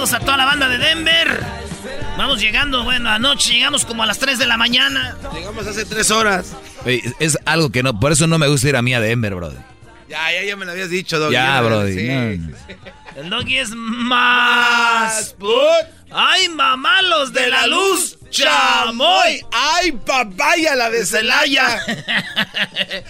Saludos a toda la banda de Denver. Vamos llegando, bueno, anoche llegamos como a las 3 de la mañana. Llegamos hace tres horas. Oye, es algo que no, por eso no me gusta ir a mí a Denver, brother. Ya, ya, ya me lo habías dicho, Doggy. Ya, brody. sí. no. El doggy es más. ¡Ay, mamá, los de la luz! ¡Chamoy! ¡Ay, papaya, la de Celaya!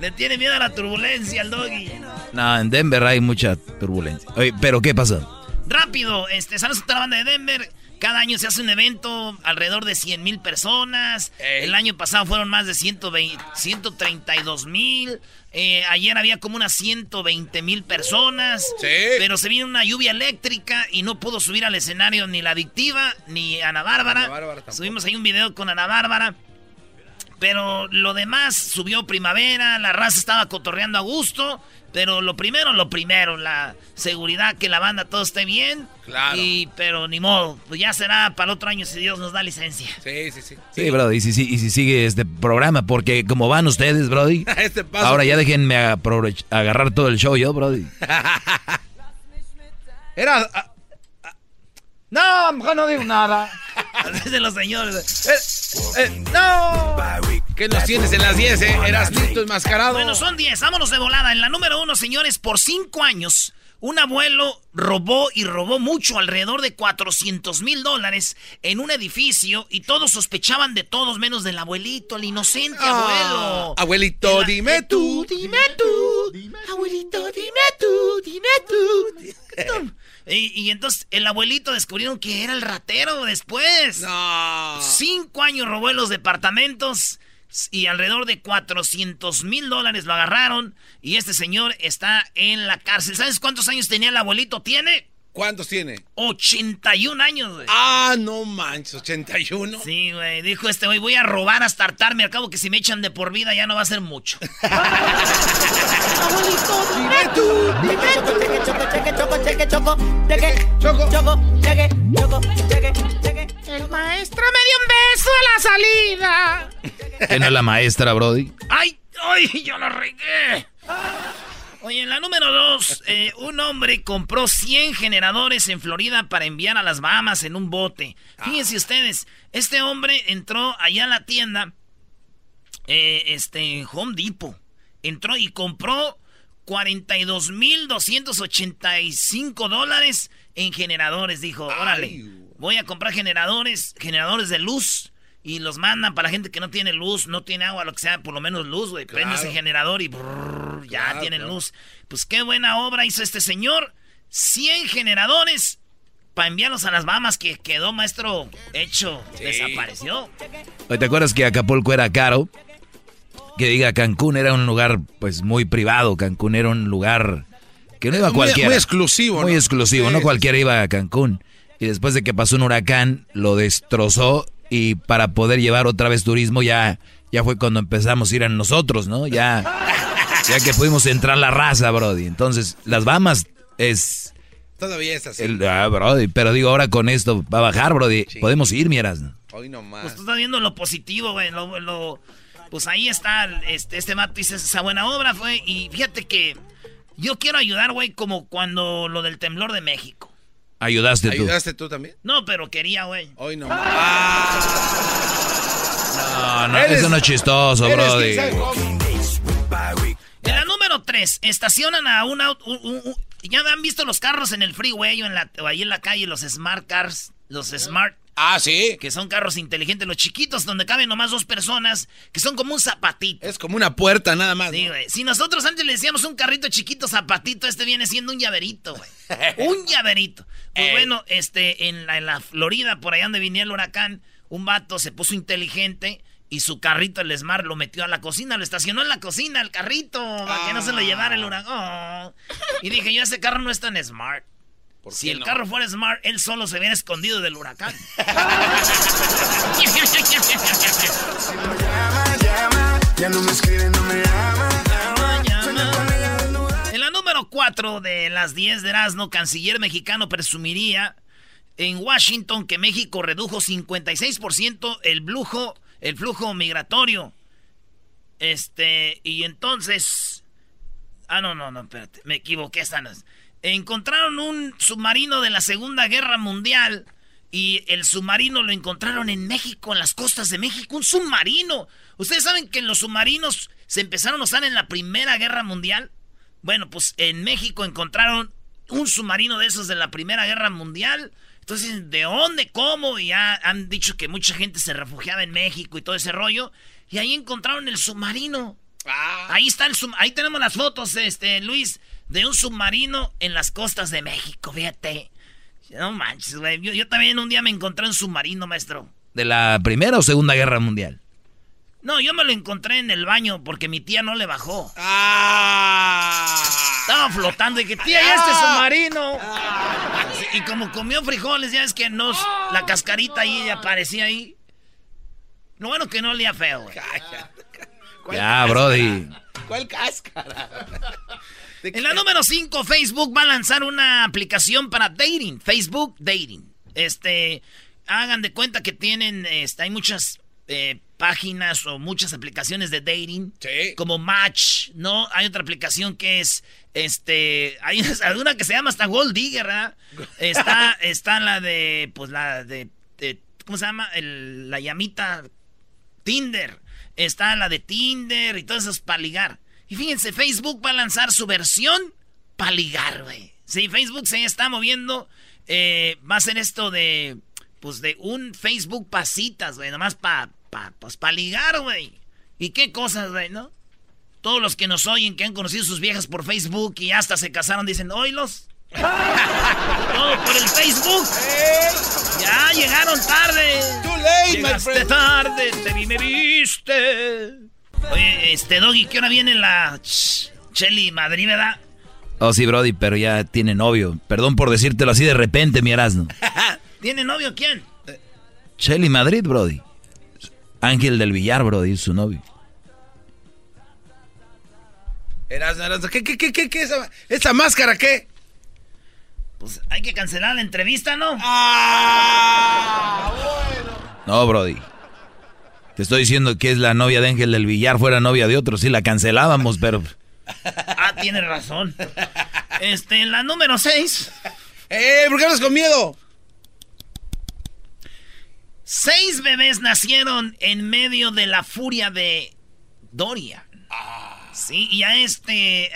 Le tiene miedo a la turbulencia al doggy. No, en Denver hay mucha turbulencia. Oye, pero ¿qué pasó? Rápido, este, saludos a toda la banda de Denver. Cada año se hace un evento alrededor de 100 mil personas. El año pasado fueron más de 120, 132 mil. Eh, ayer había como unas 120 mil personas. Sí. Pero se vino una lluvia eléctrica y no pudo subir al escenario ni la adictiva ni Ana Bárbara. Ana Bárbara tampoco. Subimos ahí un video con Ana Bárbara. Pero lo demás subió primavera, la raza estaba cotorreando a gusto. Pero lo primero, lo primero, la seguridad, que la banda todo esté bien. Claro. Y, pero ni modo, pues ya será para el otro año si Dios nos da licencia. Sí, sí, sí. Sí, brody, y si, si- y si sigue este programa, porque como van ustedes, brody, Este paso. ahora ya déjenme agarrar todo el show yo, brody. Era. ah, ah, no, mejor no digo nada. de los señores. Eh, no. ¿Qué nos tienes en las 10, eh? Eras listo enmascarado. Bueno, son 10, vámonos de volada. En la número uno, señores, por 5 años, un abuelo robó y robó mucho, alrededor de 400 mil dólares, en un edificio y todos sospechaban de todos menos del abuelito, el inocente Ah, abuelo. Abuelito, El- dime tú. Dime tú. Abuelito, dime tú, dime tú. Y, y entonces el abuelito descubrieron que era el ratero después. No. Cinco años robó en los departamentos y alrededor de 400 mil dólares lo agarraron. Y este señor está en la cárcel. ¿Sabes cuántos años tenía el abuelito? Tiene ¿Cuántos tiene? 81 años, güey. Ah, no manches, 81. Sí, güey. Dijo este güey, voy a robar hasta hartarme. Al cabo que si me echan de por vida ya no va a ser mucho. Dime tú. El maestro me dio un beso a la salida. ¿Que no es la maestra, brody? ¡Ay! ¡Ay! ¡Yo lo regué! Oye, en la número dos, eh, un hombre compró 100 generadores en Florida para enviar a las Bahamas en un bote. Fíjense ustedes, este hombre entró allá a la tienda, eh, este, Home Depot. Entró y compró 42.285 dólares en generadores. Dijo, órale, voy a comprar generadores, generadores de luz. Y los mandan para la gente que no tiene luz, no tiene agua, lo que sea, por lo menos luz, güey. Prende ese generador y brrr, ya Claro, tienen claro. luz. Pues qué buena obra hizo este señor. 100 generadores para enviarlos a las Bahamas que quedó maestro hecho. Desapareció. Oye, ¿Te acuerdas que Acapulco era caro? Que diga Cancún era un lugar pues muy privado. Cancún era un lugar que no iba Muy- cualquiera. muy exclusivo, Muy ¿no? exclusivo, Sí, no sí, cualquiera iba a Cancún. Y después de que pasó un huracán, lo destrozó y para poder llevar otra vez turismo ya, ya fue cuando empezamos a ir a nosotros, ¿no? Ya, ya que pudimos entrar la raza, Brody. Entonces, las Bahamas es... Todavía es así. El, ah, Brody, pero digo, ahora con esto va a bajar, Brody. Podemos ir, miras. Hoy nomás. Pues tú estás viendo lo positivo, güey. Lo, pues ahí está, este, este mato esa buena obra fue. Y fíjate que yo quiero ayudar, güey, como cuando lo del temblor de México. Ayudaste tú. ¿Ayudaste tú también? No, pero quería, güey. Hoy no. No, no, eso no es chistoso, Brody. En la número 3, estacionan a un auto. ya han visto los carros en el freeway o, en la, ahí en la calle, los smart cars, los smart. Ah, sí. Que son carros inteligentes, los chiquitos, donde caben nomás dos personas, que son como un zapatito. Es como una puerta nada más. Sí, güey. Si nosotros antes le decíamos un carrito chiquito zapatito, este viene siendo un llaverito, güey. un llaverito. Pues bueno, este, en la, en la Florida, por allá donde venía el huracán, un vato se puso inteligente y su carrito, el Smart, lo metió a la cocina, lo estacionó en la cocina, el carrito, para que no se lo llevara el huracán. Y dije, yo ese carro no es tan smart. Si el carro fuera smart, él solo se hubiera escondido del huracán. En la número 4 de las 10 de Erasmo, canciller mexicano presumiría en Washington que México redujo 56% el flujo el flujo migratorio. Este, y entonces. Ah, no, no, no, espérate, me equivoqué esta no Encontraron un submarino de la Segunda Guerra Mundial. Y el submarino lo encontraron en México, en las costas de México. Un submarino. ¿Ustedes saben que los submarinos se empezaron a usar en la Primera Guerra Mundial? Bueno, pues en México encontraron un submarino de esos de la Primera Guerra Mundial. Entonces, ¿de dónde? ¿Cómo? Y ya han dicho que mucha gente se refugiaba en México y todo ese rollo. Y ahí encontraron el submarino. Ah. Ahí está el ahí tenemos las fotos, este, Luis, de un submarino en las costas de México, fíjate. No manches, güey. Yo, yo, también un día me encontré un submarino, maestro. ¿De la Primera o Segunda Guerra Mundial? No, yo me lo encontré en el baño porque mi tía no le bajó. Ah. Estaba flotando y que tía, ¿y este submarino? Y como comió frijoles, ya es que nos, la cascarita ahí aparecía ahí. Lo bueno que no olía feo, güey. Ya, Brody. ¿Cuál cáscara? En la número 5, Facebook va a lanzar una aplicación para dating. Facebook Dating. Este, hagan de cuenta que tienen, este, hay muchas eh, páginas o muchas aplicaciones de dating. Como Match, ¿no? Hay otra aplicación que es, este, hay una que se llama hasta Gold Digger, ¿verdad? Está, está la de, pues la de, ¿cómo se llama? la llamita Tinder. Está la de Tinder y todo eso es para ligar. Y fíjense, Facebook va a lanzar su versión para ligar, güey. Sí, Facebook se está moviendo. Eh, va a ser esto de, pues de un Facebook pasitas, güey, nomás para pues para ligar, güey. ¿Y qué cosas, güey, no? Todos los que nos oyen, que han conocido sus viejas por Facebook y hasta se casaron, dicen, oílos. Todo por el Facebook. Ya llegaron tarde. Too late, Llegaste tarde, te vi, me viste. Oye, este Doggy, ¿qué hora viene la Chelly Madrid, verdad? Oh, sí, Brody, pero ya tiene novio. Perdón por decírtelo así de repente, mi Erasmo. ¿Tiene novio quién? Chelly Madrid, Brody. Ángel del Villar, bro, dice su novio. ¿qué, qué, qué, qué, qué esa, esa máscara qué? Pues hay que cancelar la entrevista, ¿no? Ah, bueno. No, Brody. Te estoy diciendo que es la novia de Ángel del Villar, fuera novia de otro, sí la cancelábamos, pero. ah, tiene razón. Este, la número 6. ¡Eh! ¿Por qué hablas con miedo? Seis bebés nacieron en medio de la furia de Dorian. Sí, y a este,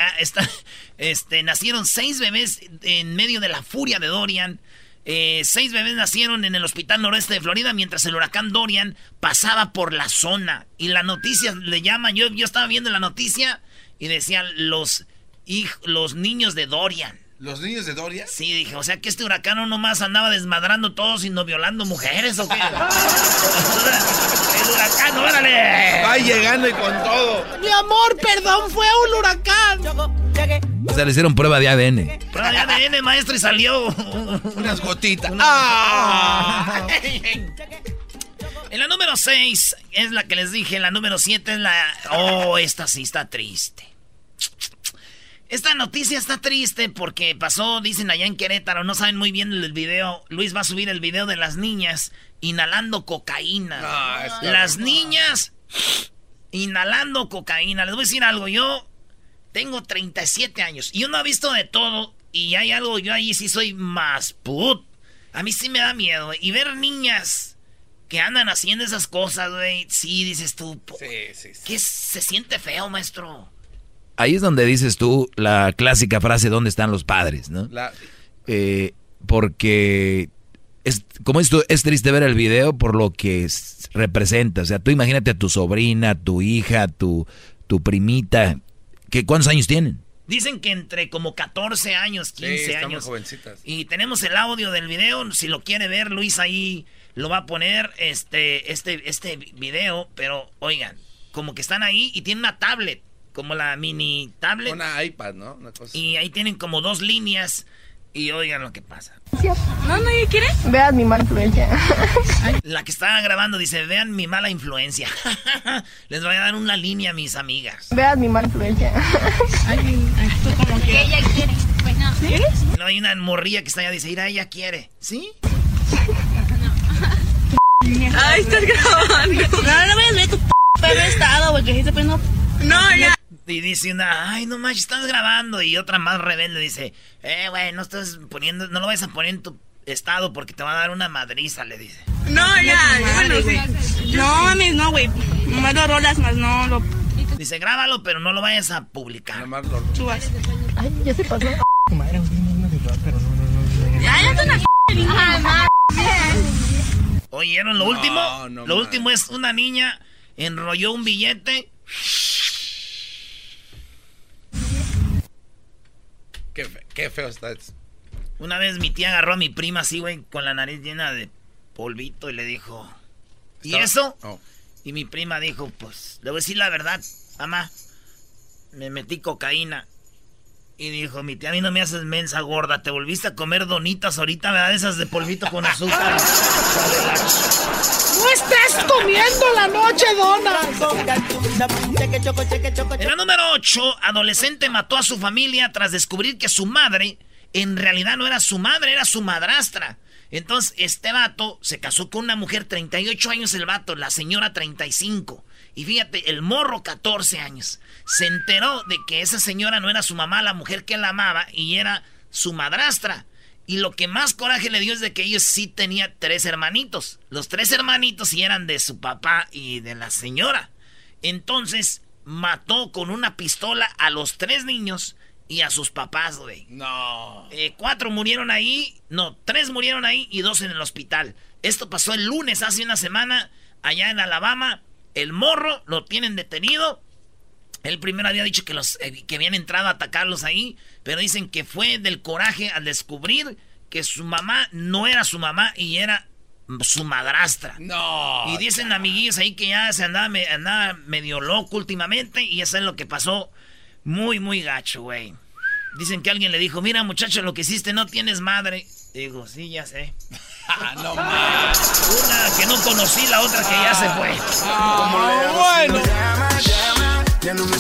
este, nacieron seis bebés en medio de la furia de Dorian. Eh, seis bebés nacieron en el hospital noroeste de Florida mientras el huracán Dorian pasaba por la zona. Y la noticia le llaman, yo, estaba viendo la noticia y decían los, los niños de Dorian. ¿Los niños de Doria? Sí, dije, o sea que este huracán no nomás andaba desmadrando todo, sino violando mujeres, ¿o qué? el huracán, órale. Va llegando y con todo. Mi amor, perdón, fue un huracán. O sea, le hicieron prueba de ADN. Prueba de ADN, maestro, y salió. Unas gotitas. ¡Ah! En la número 6 es la que les dije, en la número 7 es la... Oh, esta sí está triste. Esta noticia está triste porque pasó, dicen allá en Querétaro, no saben muy bien el video. Luis va a subir el video de las niñas inhalando cocaína. las niñas inhalando cocaína. Les voy a decir algo, yo tengo 37 años y uno ha visto de todo y hay algo, yo ahí sí soy más put. A mí sí me da miedo. Y ver niñas que andan haciendo esas cosas, güey, sí, dices tú. Sí, sí, sí. Que se siente feo, maestro. Ahí es donde dices tú la clásica frase, ¿dónde están los padres? ¿no? Eh, porque, es, como esto, es triste ver el video por lo que representa. O sea, tú imagínate a tu sobrina, tu hija, tu, tu primita. Que, ¿Cuántos años tienen? Dicen que entre como 14 años, 15 años. jovencitas. Y tenemos el audio del video. Si lo quiere ver, Luis ahí lo va a poner este, este, este video. Pero oigan, como que están ahí y tienen una tablet, como la mini tablet. Una iPad, ¿no? Y ahí tienen como dos líneas. Y oigan lo que pasa. No, no, quiere? Vean mi mala influencia. La que estaba grabando dice, vean mi mala influencia. Les voy a dar una línea a mis amigas. Vean mi mala influencia. como que... ella quiere. Pues no. No, hay una morrilla que está allá, dice, mira, ella quiere. ¿Sí? Ay, estás grabando. No, no voy a ver tu p estado, porque se no... No, ya. Y dice una, ay, no manches, estás grabando. Y otra más rebelde dice, eh, güey, no estás poniendo, no lo vayas a poner en tu estado porque te va a dar una madriza, le dice. No, ya, bueno, sí. No, mames, no, güey. Nomás lo rolas, más no lo... Dice, grábalo, pero no lo vayas a publicar. Nomás lo... Subas. Ay, ya se pasó. Madre, pero no, no, no. Ya, ya te una... ¿Oyeron lo último? lo último es una niña enrolló un billete Qué, feo está Una vez mi tía agarró a mi prima así, güey, con la nariz llena de polvito y le dijo, ¿y eso? Oh. Y mi prima dijo, pues, le voy a decir la verdad, mamá, me metí cocaína. Y dijo, mi tía, a mí no me haces mensa gorda, te volviste a comer donitas ahorita, ¿verdad? Esas de polvito con azúcar. ¡No estés comiendo la noche, dona! En la número 8, adolescente mató a su familia tras descubrir que su madre en realidad no era su madre, era su madrastra. Entonces, este vato se casó con una mujer, 38 años el vato, la señora 35. Y fíjate, el morro 14 años. Se enteró de que esa señora no era su mamá, la mujer que la amaba, y era su madrastra. Y lo que más coraje le dio es de que ellos sí tenían tres hermanitos. Los tres hermanitos sí eran de su papá y de la señora. Entonces mató con una pistola a los tres niños y a sus papás, güey. No. Eh, cuatro murieron ahí, no, tres murieron ahí y dos en el hospital. Esto pasó el lunes, hace una semana, allá en Alabama. El morro lo tienen detenido. Él primero había dicho que, los, eh, que habían entrado a atacarlos ahí, pero dicen que fue del coraje al descubrir que su mamá no era su mamá y era su madrastra. No. Y dicen amiguillos ahí que ya se andaba, andaba medio loco últimamente y eso es lo que pasó muy, muy gacho, güey. Dicen que alguien le dijo, mira muchacho, lo que hiciste no tienes madre. Digo, sí, ya sé. Ah, no más. Una que no conocí, la otra que ya se fue. Ah, bueno.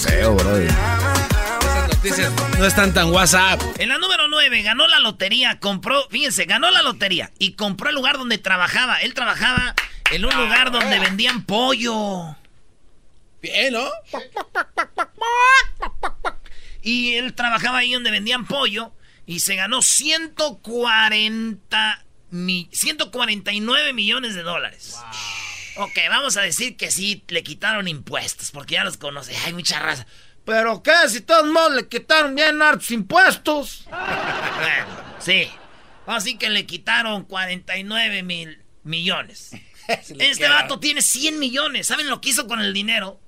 Feo, bro. Esas noticias no están tan WhatsApp. En la número 9 ganó la lotería, compró, fíjense, ganó la lotería y compró el lugar donde trabajaba. Él trabajaba en un lugar donde vendían pollo. Bien, ¿no? Y él trabajaba ahí donde vendían pollo y se ganó 140 149 millones de dólares. Ok, vamos a decir que sí le quitaron impuestos, porque ya los conoce. Hay mucha raza. ¿Pero qué? Si todos modos le quitaron bien hartos impuestos. sí. Así que le quitaron 49 mil millones. este vato tiene 100 millones. ¿Saben lo que hizo con el dinero?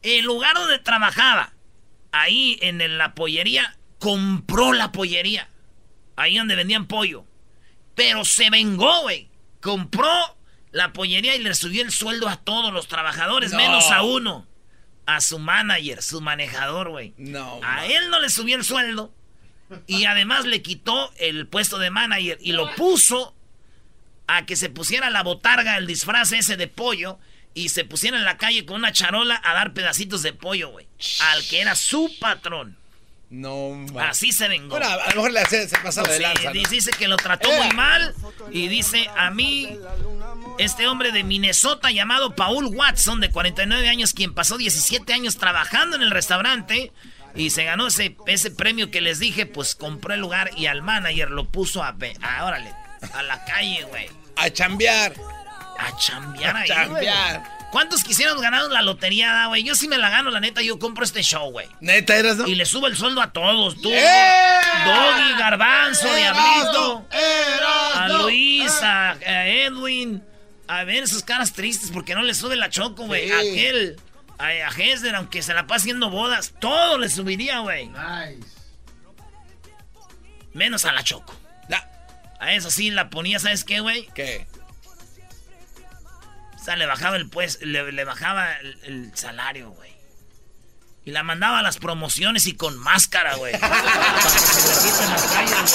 El lugar donde trabajaba, ahí en la pollería, compró la pollería. Ahí donde vendían pollo. Pero se vengó, güey. Compró la pollería y le subió el sueldo a todos los trabajadores, menos a uno. A su manager, su manejador, güey. No. A él no le subió el sueldo. Y además le quitó el puesto de manager y lo puso a que se pusiera la botarga, el disfraz ese de pollo. y se pusieron en la calle con una charola a dar pedacitos de pollo, güey. Al que era su patrón. No, Así se vengó. Bueno, a lo mejor le hace se pasaba de Sí, lanza. ¿no? Dice que lo trató muy mal y dice a mí, este hombre de Minnesota llamado Paul Watson, de 49 años, quien pasó 17 años trabajando en el restaurante y se ganó ese, ese premio que les dije, pues compró el lugar y al manager lo puso a, a órale, a la calle, güey. A chambear. A chambear A ahí, chambear. güey. ¿Cuántos quisieran ganar la lotería, güey? Yo sí me la gano, la neta, yo compro este show, güey. Neta, eras, ¿no? Y le subo el sueldo a todos, tú. ¡Eh! Doggy, Garbanzo, Diablito. A Luis, a, a Edwin. A ver sus caras tristes porque no le sube la choco, güey. Sí. A aquel. A, a Hesler, aunque se la pase haciendo bodas. Todo le subiría, güey. Nice. Menos a la choco. Ya. A eso sí la ponía, ¿sabes qué, güey? ¿Qué? O sea, le bajaba el pues, le, le bajaba el, el salario, güey. Y la mandaba a las promociones y con máscara, güey. Para que se le quiten las calles,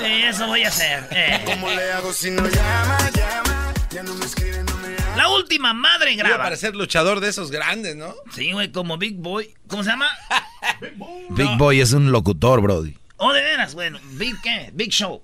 güey. Sí, eso voy a hacer. eh. ¿Cómo le hago si no llama, llama? Ya no me escribe, no me llama. La última madre Iba a graba. parecer luchador de esos grandes, ¿no? Sí, güey, como Big Boy. ¿Cómo se llama? Big Boy es un locutor, Brody. Oh, de veras, bueno. Big qué? Big Show.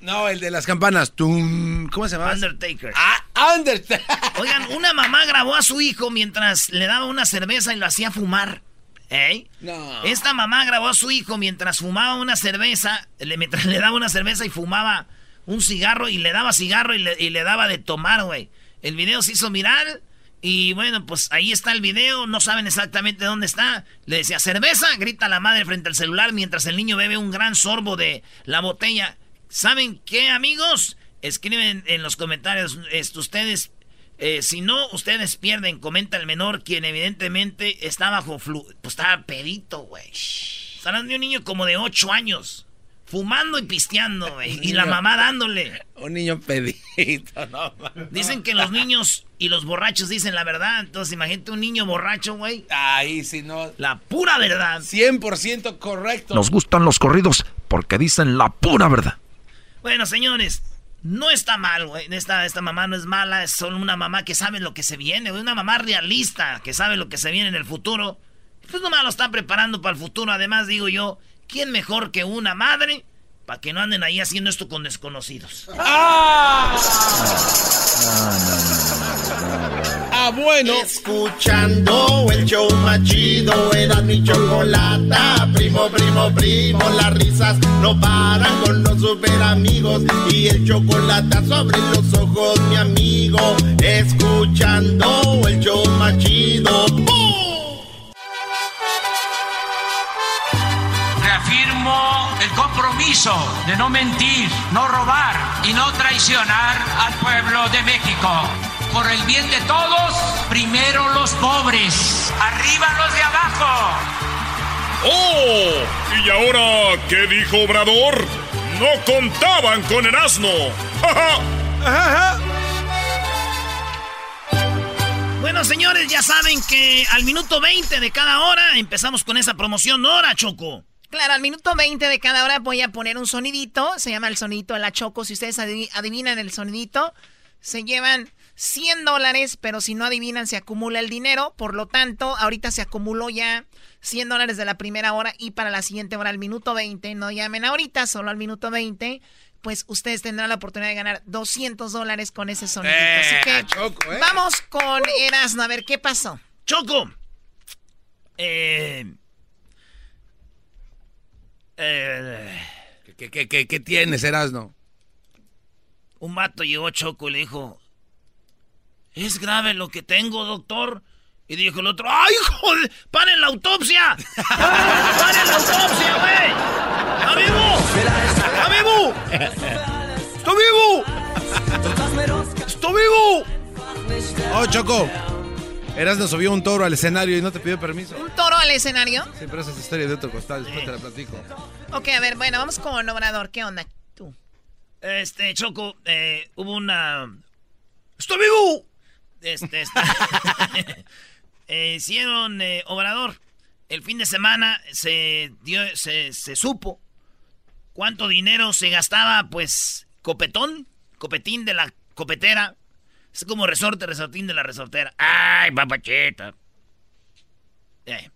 No, el de las campanas. Tum, ¿Cómo se llama? Undertaker. Ah, Undertaker. Oigan, una mamá grabó a su hijo mientras le daba una cerveza y lo hacía fumar. ¿Eh? No. Esta mamá grabó a su hijo mientras fumaba una cerveza, le, mientras le daba una cerveza y fumaba un cigarro y le daba cigarro y le, y le daba de tomar, güey. El video se hizo viral y bueno, pues ahí está el video, no saben exactamente dónde está. Le decía, cerveza, grita la madre frente al celular mientras el niño bebe un gran sorbo de la botella. ¿Saben qué, amigos? Escriben en los comentarios, esto, ustedes eh, si no, ustedes pierden, comenta el menor, quien evidentemente está bajo flu... Pues estaba pedito, güey. Están hablando de un niño como de 8 años. Fumando y pisteando, güey. Y la mamá dándole. Un niño pedito, no. Dicen que los niños y los borrachos dicen la verdad. Entonces imagínate un niño borracho, güey. Ahí sí, no. La pura verdad. 100% correcto. Nos gustan los corridos porque dicen la pura verdad. Bueno, señores, no está mal, güey. Esta, esta mamá no es mala, es solo una mamá que sabe lo que se viene, güey. Una mamá realista que sabe lo que se viene en el futuro. Pues nomás lo está preparando para el futuro. Además, digo yo, ¿quién mejor que una madre para que no anden ahí haciendo esto con desconocidos? Ah, bueno. Escuchando el show más chido, era mi chocolata. Primo, primo, primo, las risas no paran con los super amigos. Y el chocolate sobre los ojos, mi amigo. Escuchando el show más chido. ¡Bum! Reafirmo el compromiso de no mentir, no robar y no traicionar al pueblo de México. Por el bien de todos, primero los pobres, arriba los de abajo. ¡Oh! ¿Y ahora qué dijo Obrador? No contaban con el asno. ¡Ja, Bueno, señores, ya saben que al minuto 20 de cada hora empezamos con esa promoción. Hora, Choco. Claro, al minuto 20 de cada hora voy a poner un sonidito. Se llama el sonidito de la Choco. Si ustedes adiv- adivinan el sonidito, se llevan 100 dólares, pero si no adivinan, se acumula el dinero. Por lo tanto, ahorita se acumuló ya 100 dólares de la primera hora y para la siguiente hora, al minuto 20, no llamen ahorita, solo al minuto 20, pues ustedes tendrán la oportunidad de ganar 200 dólares con ese sonidito. Así Eh, que Choco, eh. vamos con Erasmo, a ver qué pasó. Choco. Eh. Eh. ¿Qué, qué, qué, qué tienes, Erasno? Un vato llegó Choco y le dijo: ¿Es grave lo que tengo, doctor? Y dijo el otro: ¡Ay, joder! ¡Paren la autopsia! ¡Paren la autopsia, güey! ¡Está vivo! ¡Está vivo! ¡Está vivo! ¡Está vivo! Oh, Choco. Erasno subió un toro al escenario y no te pidió permiso. ¿Un toro al escenario? Sí, pero esa es historia de otro costal, después te la platico. Ok, a ver, bueno, vamos con Obrador. ¿Qué onda tú? Este, Choco, eh, hubo una. ¡Estoy vivo! Este, está. Eh, hicieron eh, Obrador. El fin de semana se dio, se, supo cuánto dinero se gastaba, pues, Copetón, Copetín de la copetera, Es como resorte, resortín de la resortera. ¡Ay, papacheta! Eh.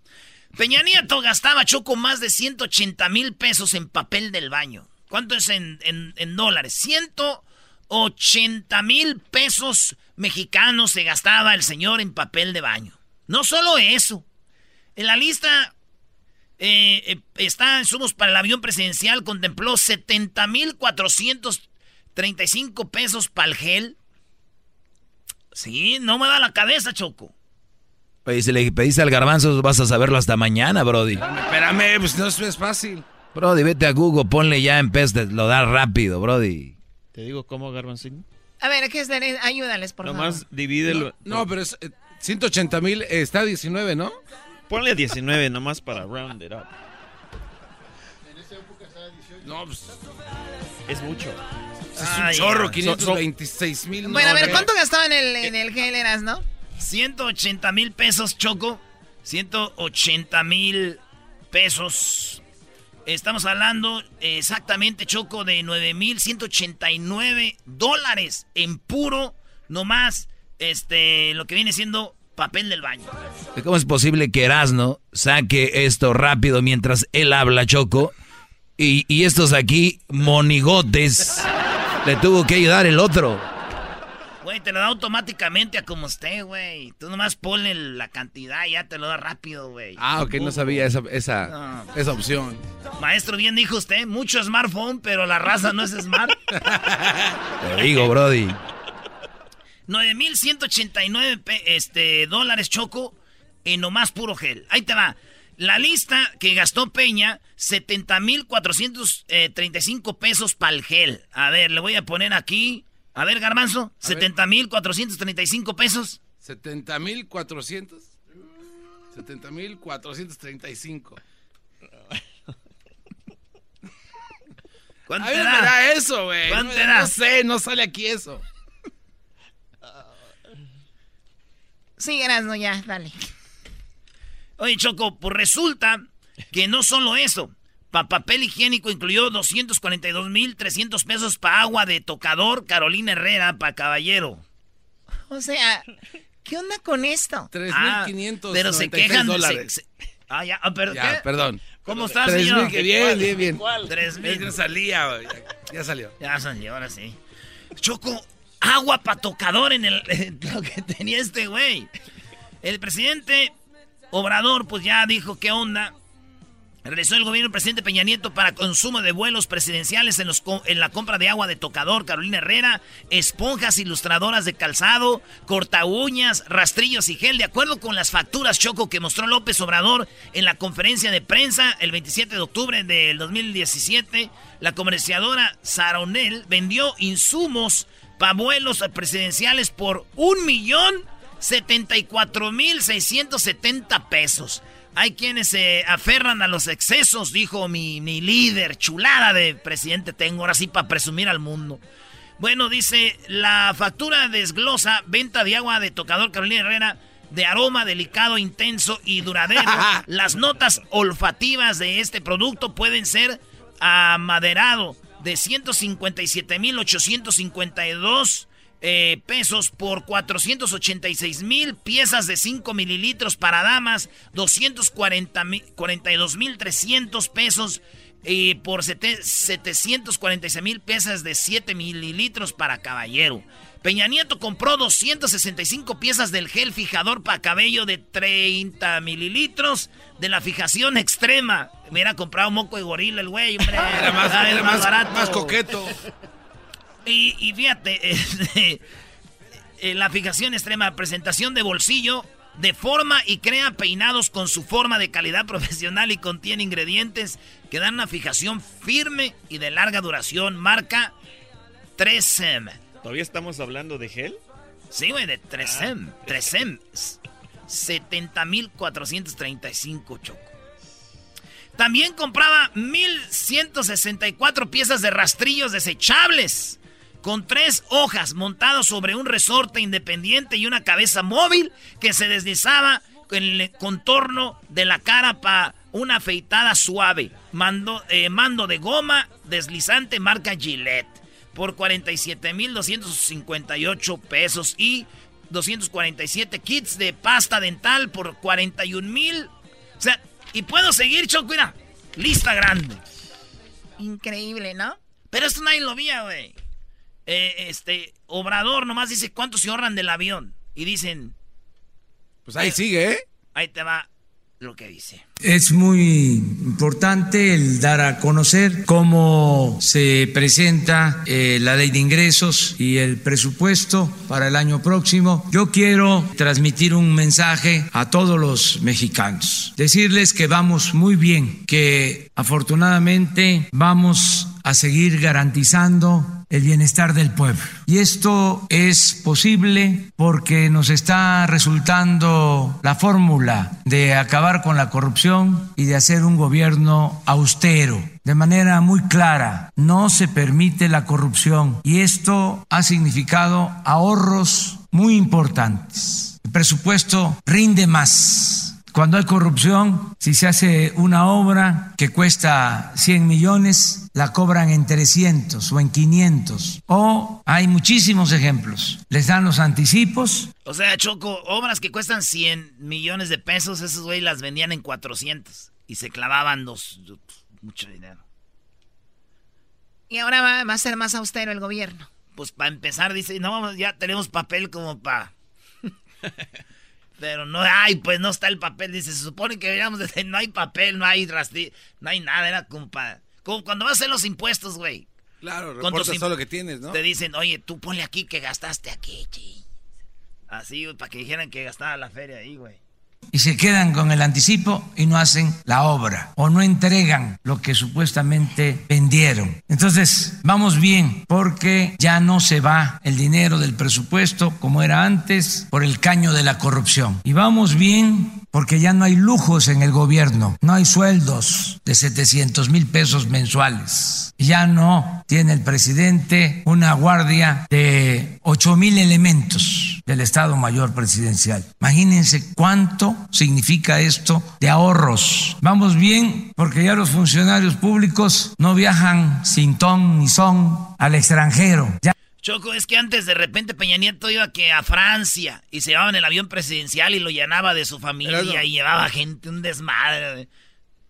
Peña Nieto gastaba Choco más de 180 mil pesos en papel del baño. ¿Cuánto es en, en dólares? 180 mil pesos mexicanos se gastaba el señor en papel de baño. No solo eso. En la lista eh, eh, está Somos para el avión presidencial, contempló 70 mil 435 pesos para el gel. Sí, no me da la cabeza, Choco. Oye, si le pediste al garbanzo, vas a saberlo hasta mañana, Brody. Espérame, pues no es fácil. Brody, vete a Google, ponle ya en pez, lo da rápido, Brody. ¿Te digo cómo, garbanzín? A ver, ¿qué es? Ayúdales, por favor. Nomás divídelo. No, pero es 180 mil, está 19, ¿no? Ponle 19 nomás para round it up. En esa época estaba 18. No, pues. Es mucho. Es un chorro, 526 mil. Bueno, a ver, ¿cuánto gastaba en el, en el gel eras, no? 180 mil pesos, Choco. 180 mil pesos. Estamos hablando exactamente, Choco, de 9 mil 189 dólares en puro, nomás, este, lo que viene siendo papel del baño. ¿Cómo es posible que Erasno saque esto rápido mientras él habla, Choco? Y, y estos aquí, monigotes, le tuvo que ayudar el otro. Güey, te lo da automáticamente a como esté, güey. Tú nomás ponle la cantidad y ya te lo da rápido, güey. Ah, ok, no sabía esa, esa, esa opción. Maestro, bien dijo usted, mucho smartphone, pero la raza no es smart. te digo, Brody. 9.189 este, dólares choco en nomás puro gel. Ahí te va. La lista que gastó Peña, 70.435 pesos para el gel. A ver, le voy a poner aquí. A ver, Garbanzo, 70.435 pesos. 70.400. 70.435. ¿Cuánto a te mí da? me da eso, güey. ¿Cuánto no, te da? No sé, no sale aquí eso. Sí, Erasmo, ya, dale. Oye, Choco, pues resulta que no solo eso. Para papel higiénico incluyó 242.300 pesos para agua de tocador Carolina Herrera para caballero. O sea, ¿qué onda con esto? 3.500 Ah, pero se quejan dólares. se- se- ah, ya, ah, pero, Ya, ¿qué? perdón. ¿Cómo estás, 3,000, señor? que bien, bien, bien. Tres Es mil. que no salía, güey. Ya, ya salió. Ya salió, ahora sí. Choco, agua para tocador en, el, en lo que tenía este güey. El presidente Obrador, pues ya dijo qué onda. Regresó el gobierno presidente Peña Nieto para consumo de vuelos presidenciales en, los, en la compra de agua de tocador, Carolina Herrera, esponjas ilustradoras de calzado, corta uñas, rastrillos y gel, de acuerdo con las facturas Choco que mostró López Obrador en la conferencia de prensa el 27 de octubre del 2017. La comerciadora Saronel vendió insumos para vuelos presidenciales por un millón 74 mil 670 pesos. Hay quienes se aferran a los excesos, dijo mi, mi líder, chulada de presidente tengo, ahora sí para presumir al mundo. Bueno, dice, la factura desglosa venta de agua de tocador Carolina Herrera de aroma delicado, intenso y duradero. Las notas olfativas de este producto pueden ser amaderado de 157.852 eh, pesos por 486 mil piezas de 5 mililitros para damas, 242.300 pesos y por sete- 746 mil piezas de 7 mililitros para caballero. Peña Nieto compró 265 piezas del gel fijador para cabello de 30 mililitros de la fijación extrema. Me hubiera comprado moco de gorila el güey, hombre. Era más, Ah, era es más, barato. más coqueto. Y, y fíjate, este, la fijación extrema, presentación de bolsillo, deforma y crea peinados con su forma de calidad profesional y contiene ingredientes que dan una fijación firme y de larga duración. Marca 3M. ¿Todavía estamos hablando de gel? Sí, güey, de 3M. 3M. 70.435 choco. También compraba 1.164 piezas de rastrillos desechables con tres hojas montados sobre un resorte independiente y una cabeza móvil que se deslizaba en el contorno de la cara para una afeitada suave. Mando, eh, mando de goma deslizante marca Gillette. por 47.258 pesos y 247 kits de pasta dental por 41 mil. O sea, y puedo seguir, Choco, mira, lista grande. Increíble, ¿no? Pero esto nadie lo veía, güey. Eh, este, Obrador nomás dice cuántos se ahorran del avión. Y dicen... Pues ahí sigue, ¿eh? Ahí te va lo que dice. Es muy importante el dar a conocer cómo se presenta eh, la ley de ingresos y el presupuesto para el año próximo. Yo quiero transmitir un mensaje a todos los mexicanos, decirles que vamos muy bien, que afortunadamente vamos a seguir garantizando el bienestar del pueblo. Y esto es posible porque nos está resultando la fórmula de acabar con la corrupción y de hacer un gobierno austero. De manera muy clara, no se permite la corrupción y esto ha significado ahorros muy importantes. El presupuesto rinde más cuando hay corrupción, si se hace una obra que cuesta 100 millones, la cobran en 300 o en 500. O hay muchísimos ejemplos. Les dan los anticipos. O sea, Choco, obras que cuestan 100 millones de pesos, esos güey las vendían en 400 y se clavaban dos, mucho dinero. Y ahora va, va a ser más austero el gobierno. Pues para empezar, dice, no, ya tenemos papel como para... Pero no hay, pues no está el papel. Dice, se supone que deberíamos decir, no hay papel, no hay rastri, no hay nada. Era como, como cuando vas a hacer los impuestos, güey. Claro, reportas todo lo que tienes, ¿no? Te dicen, oye, tú ponle aquí que gastaste aquí, chi. Así, para que dijeran que gastaba la feria ahí, güey y se quedan con el anticipo y no hacen la obra o no entregan lo que supuestamente vendieron. Entonces, vamos bien porque ya no se va el dinero del presupuesto como era antes por el caño de la corrupción. Y vamos bien porque ya no hay lujos en el gobierno, no hay sueldos de 700 mil pesos mensuales. Ya no tiene el presidente una guardia de 8 mil elementos del Estado Mayor Presidencial. Imagínense cuánto significa esto de ahorros. Vamos bien porque ya los funcionarios públicos no viajan sin ton ni son al extranjero. Ya Choco, es que antes de repente Peña Nieto iba que a Francia y se llevaba en el avión presidencial y lo llenaba de su familia y llevaba gente, un desmadre.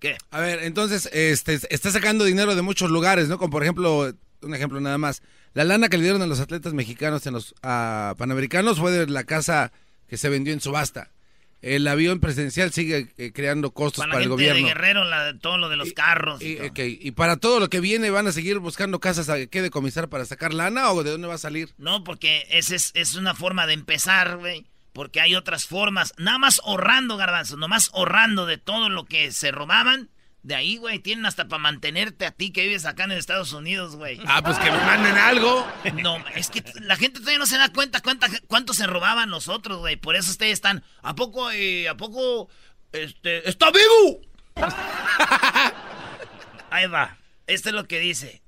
¿Qué? A ver, entonces, este, está sacando dinero de muchos lugares, ¿no? Como por ejemplo, un ejemplo nada más. La lana que le dieron a los atletas mexicanos en los panamericanos fue de la casa que se vendió en subasta el avión presidencial sigue eh, creando costos para, el gobierno. De Guerrero, todo lo de los carros. Y, para todo lo que viene, ¿van a seguir buscando casas a que decomisar para sacar lana o de dónde va a salir? No, porque esa es, es, una forma de empezar, güey. Porque hay otras formas. Nada más ahorrando, garbanzo. Nomás ahorrando de todo lo que se robaban de ahí, güey, tienen hasta para mantenerte a ti que vives acá en Estados Unidos, güey. Ah, pues que me manden algo. No, es que la gente todavía no se da cuenta cuánta, cuánto se robaban nosotros, güey. Por eso ustedes están. ¿A poco, eh, a poco, este, está vivo? Ahí va. Este es lo que dice.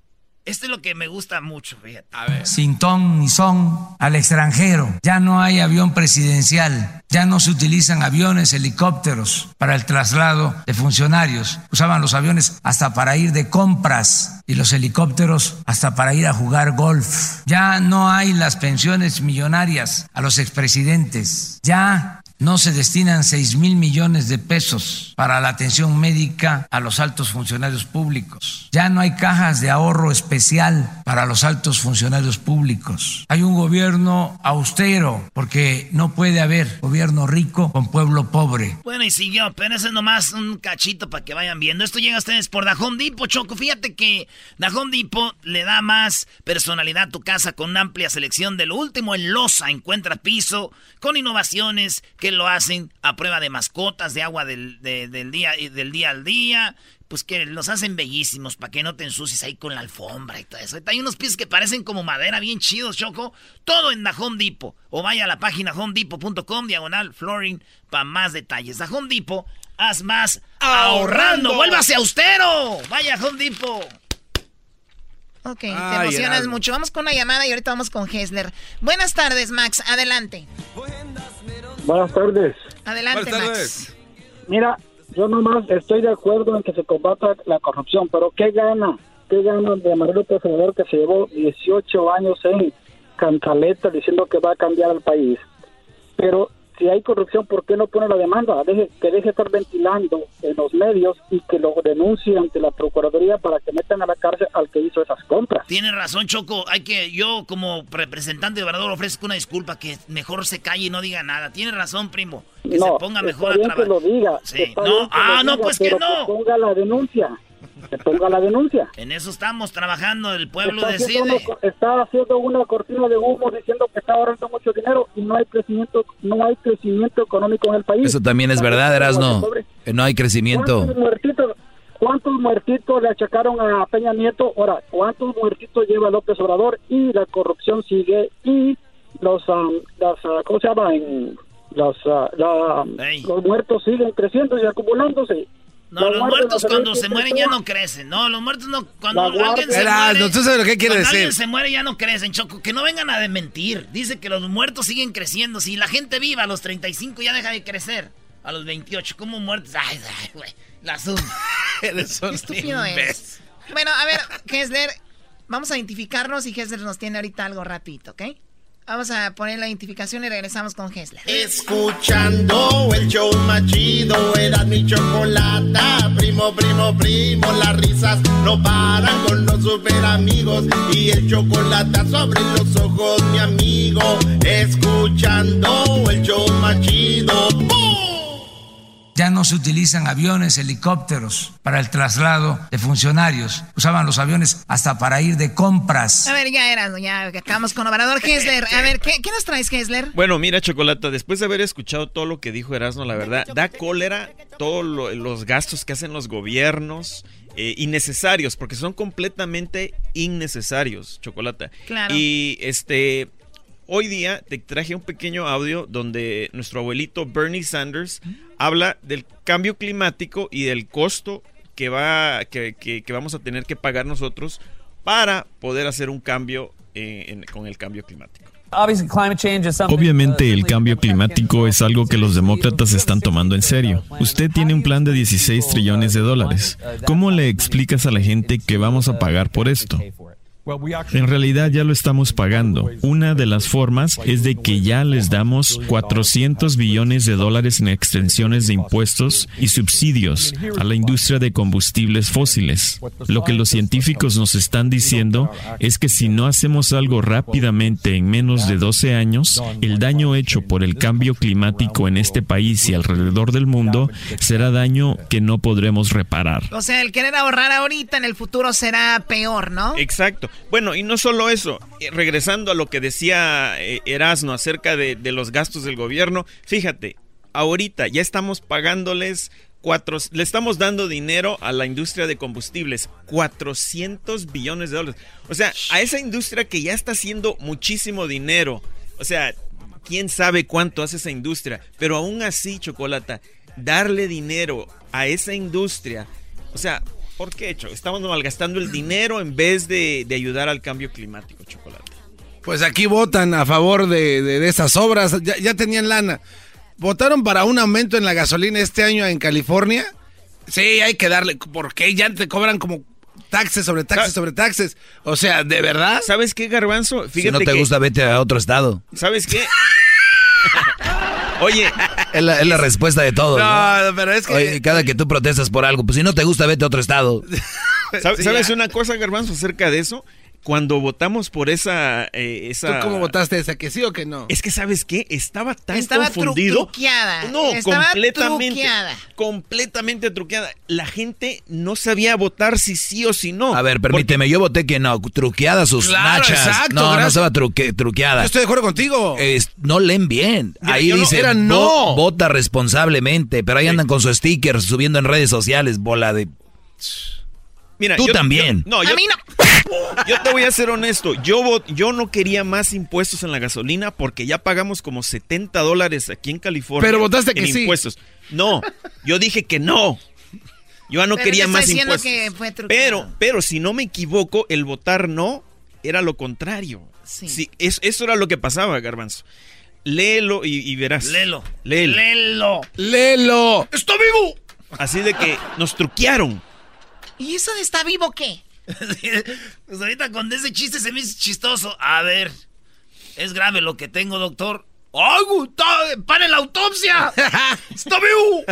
Este es lo que me gusta mucho, fíjate. A ver. Sin ton ni son al extranjero. Ya no hay avión presidencial. Ya no se utilizan aviones, helicópteros para el traslado de funcionarios. Usaban los aviones hasta para ir de compras y los helicópteros hasta para ir a jugar golf. Ya no hay las pensiones millonarias a los expresidentes. Ya no se destinan 6 mil millones de pesos para la atención médica a los altos funcionarios públicos. Ya no hay cajas de ahorro especial para los altos funcionarios públicos. Hay un gobierno austero porque no puede haber gobierno rico con pueblo pobre. Bueno, y siguió, pero ese es nomás un cachito para que vayan viendo. Esto llega a ustedes por Dajón Dipo, Choco. Fíjate que Dajón Dipo le da más personalidad a tu casa con una amplia selección de lo último en losa. Encuentra piso con innovaciones que lo hacen a prueba de mascotas, de agua del, del, día, del día al día. Pues que los hacen bellísimos para que no te ensucies ahí con la alfombra y todo eso. Hay unos pies que parecen como madera bien chidos, Choco. Todo en The Home Depot. O vaya a la página homedepot.com, diagonal flooring, para más detalles. The Home Depot, haz más ahorrando. ¡Vuélvase austero! Vaya a Home Depot. Ok, te emocionas mucho. Vamos con una llamada y ahorita vamos con Hessler. Buenas tardes, Max. Adelante. Buenas tardes. Adelante, Max. Mira, yo nomás estoy de acuerdo en que se combata la corrupción, pero ¿qué gana? ¿qué ganan de Manuel López Obrador que se llevó 18 años en cantaleta diciendo que va a cambiar el país? Pero si hay corrupción, ¿por qué no pone la demanda? Deje, que deje de estar ventilando en los medios y que lo denuncie ante la Procuraduría para que metan a la cárcel al que hizo esas compras. Tiene razón, Choco. Hay que, yo como representante de Obrador ofrezco una disculpa, que mejor se calle y no diga nada. Tiene razón, primo. Que se ponga mejor a trabajar. que lo diga. Sí. No, ah, no, pues que no. Que ponga la denuncia que ponga la denuncia. En eso estamos trabajando, el pueblo está decide. Haciendo está haciendo una cortina de humo diciendo que está ahorrando mucho dinero y no hay crecimiento, no hay crecimiento económico en el país. Eso también es verdad, Erasno. No hay crecimiento. ¿Cuántos muertitos, ¿Cuántos muertitos le achacaron a Peña Nieto? Ahora, ¿cuántos muertitos lleva López Obrador? Y la corrupción sigue y los, um, las, uh, ¿cómo se llama? En, los, uh, la, los muertos siguen creciendo y acumulándose. No, los, muertos cuando se mueren ya no crecen. No, los muertos no. Cuando alguien se muere. No, ¿tú sabes lo que quiere cuando decir? alguien se muere ya no crecen, Choco. Que no vengan a desmentir. Dice que los muertos siguen creciendo. Si la gente viva a los 35 ya deja de crecer. A los 28, como muertos. Ay, ay, güey. La Zoom. Eres un estúpido es. Bueno, a ver, Kessler. Vamos a identificarnos y Kessler nos tiene ahorita algo rapidito, ¿ok? Vamos a poner la identificación y regresamos con Hessler. Escuchando el show más chido, era mi chocolata. Primo, primo, primo, las risas no paran con los super amigos. Y el chocolate sobre los ojos, mi amigo. Escuchando el show más chido. Ya no se utilizan aviones, helicópteros para el traslado de funcionarios. Usaban los aviones hasta para ir de compras. A ver, ya era, ya acabamos con Obrador Hessler. A ver, ¿qué, ¿qué, nos traes, Hessler? Bueno, mira, Chocolata, después de haber escuchado todo lo que dijo Erasmo, la verdad, da cólera todos lo, los gastos que hacen los gobiernos. Eh, innecesarios, porque son completamente innecesarios, Chocolata. Claro. Y este, Hoy día te traje un pequeño audio donde nuestro abuelito Bernie Sanders habla del cambio climático y del costo que, va, que, que, que vamos a tener que pagar nosotros para poder hacer un cambio eh, en, con el cambio climático. Obviamente el cambio climático es algo que los demócratas están tomando en serio. Usted tiene un plan de 16 trillones de dólares. ¿Cómo le explicas a la gente que vamos a pagar por esto? En realidad ya lo estamos pagando. Una de las formas es de que ya les damos 400 billones de dólares en extensiones de impuestos y subsidios a la industria de combustibles fósiles. Lo que los científicos nos están diciendo es que si no hacemos algo rápidamente en menos de 12 años, el daño hecho por el cambio climático en este país y alrededor del mundo será daño que no podremos reparar. O sea, el querer ahorrar ahorita en el futuro será peor, ¿no? Exacto. Bueno, y no solo eso, eh, regresando a lo que decía eh, Erasmo acerca de, de, los gastos del gobierno, fíjate, ahorita ya estamos pagándoles cuatro, le estamos dando dinero a la industria de combustibles, 400 billones de dólares. O sea, a esa industria que ya está haciendo muchísimo dinero. O sea, quién sabe cuánto hace esa industria, pero aún así, Chocolata, darle dinero a esa industria, o sea, ¿Por qué, Cho? Estamos malgastando el dinero en vez de, de, ayudar al cambio climático, Chocolate. Pues aquí votan a favor de, de, de esas obras. Ya, ya, tenían lana. ¿Votaron para un aumento en la gasolina este año en California? Sí, hay que darle. ¿Por qué ya te cobran como taxes sobre taxes sobre taxes? O sea, ¿de verdad? ¿Sabes qué, Garbanzo? Fíjate si no te que... gusta, vete a otro estado. ¿Sabes qué? Oye, es la, es la, respuesta de todo. No, ¿no? pero es que. Oye, cada que tú protestas por algo, pues si no te gusta, vete a otro estado. ¿Sabes, sí, una cosa, Garbanzo, acerca de eso? Cuando votamos por esa, eh, esa... ¿Tú cómo votaste esa? ¿Que sí o que no? Es que, ¿sabes qué? Estaba tan Estaba confundido. truqueada. No, Estaba completamente. Truqueada. Completamente truqueada. La gente no sabía votar si sí o si no. A ver, permíteme, porque... yo voté que no. Truqueada sus claro, nachas. Exacto, no, gracias. no estaba truque, truqueada. Yo estoy de acuerdo contigo. Es, no leen bien. Mira, Ahí dice, no, era no. vota responsablemente. Pero ahí andan con su sticker subiendo en redes sociales, bola de... Mira, Tú yo, también. Yo, no, yo, a mí no. Yo te voy a ser honesto. Yo, yo no quería más impuestos en la gasolina porque ya pagamos como 70 dólares aquí en California. Pero votaste que en sí. impuestos. No, yo dije que no. Yo no pero quería más impuestos. Que fue pero, pero si no me equivoco, el votar no era lo contrario. Sí. sí eso, eso era lo que pasaba, Garbanzo. Léelo y, y verás. Léelo. Léelo. Léelo. Léelo. ¡Está vivo! Así de que nos truquearon. ¿Y eso de está vivo qué? pues ahorita con ese chiste se me hizo chistoso. A ver, es grave lo que tengo, doctor. ¡Ay! ¡Pare la autopsia! ¡Está vivo!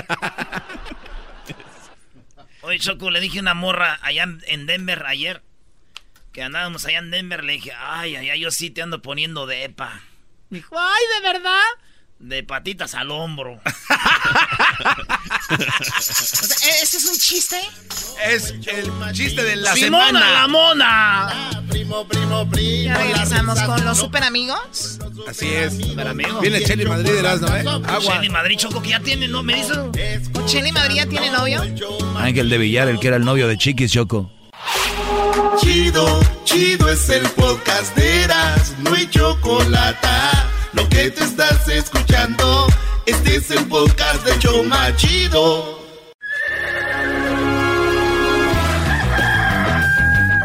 Oye, Choco, le dije a una morra allá en Denver ayer, que andábamos allá en Denver, le dije, ay, ay, ay, yo sí te ando poniendo de epa. Dijo, ay, ¿de verdad? De patitas al hombro. ¿Ese es un chiste? Es el chiste de la Simona semana. la mona! Primo, primo, primo. Ya regresamos con los super amigos. Así es. Super amigos. Viene Chelly Madrid, Erasmo, ¿eh? Agua. Shelly Madrid, Choco, que ya tiene, ¿no? Me dice. ¿Cheli Madrid ya tiene novio? Ángel de Villar, el que era el novio de Chiquis, Choco. Chido, chido es el podcast de Eras, no hay chocolate. Lo que te estás escuchando, este es el podcast de Choma Chido.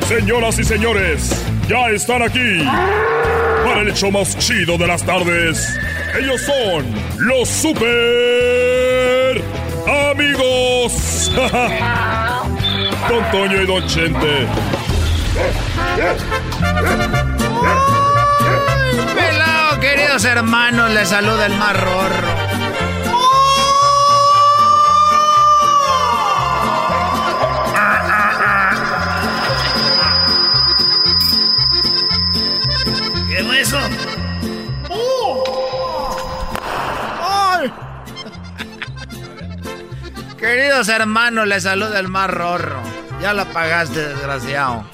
Señoras y señores, ya están aquí para el hecho más chido de las tardes. Ellos son los super amigos. Don Toño y Don Chente. Queridos hermanos, les saluda el más rorro. ¿Qué eso? Queridos hermanos, les saluda el más rorro. Ya la pagaste, desgraciado.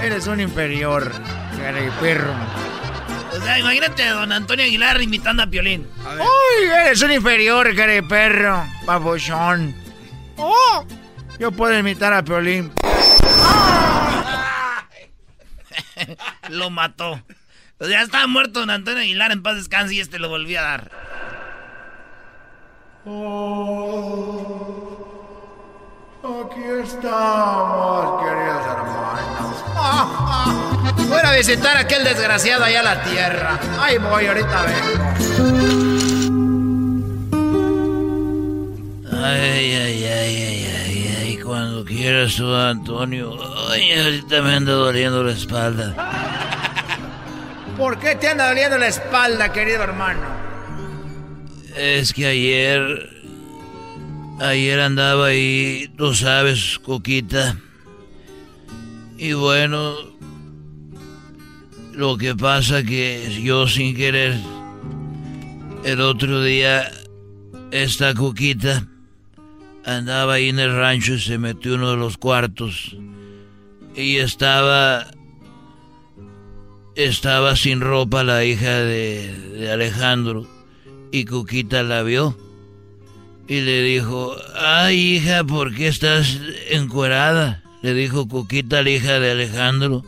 Eres un inferior, perro. O sea, imagínate a don Antonio Aguilar imitando a Piolín. ¡Uy! Eres un inferior, perro, babochón. ¡Oh! Yo puedo imitar a Piolín. Lo mató. O sea, ya estaba muerto don Antonio Aguilar en paz descanse y este lo volvió a dar. Aquí estamos, queridos hermanos. Voy a visitar a aquel desgraciado allá a la tierra. Ahí voy, ahorita vengo. Ay, ay, ay, ay, ay, ay, cuando quieras tú, Antonio. Ay, ahorita me anda doliendo la espalda. ¿Por qué te anda doliendo la espalda, querido hermano? Es que ayer. Ayer andaba ahí, tú sabes, Coquita. Y bueno. Lo que pasa que yo sin querer. El otro día. Esta Coquita. Andaba ahí en el rancho y se metió uno de los cuartos. Y estaba. Estaba sin ropa la hija de, de Alejandro. Y Cuquita la vio. Y le dijo, ay hija, ¿por qué estás encuerada? Le dijo Cuquita, la hija de Alejandro.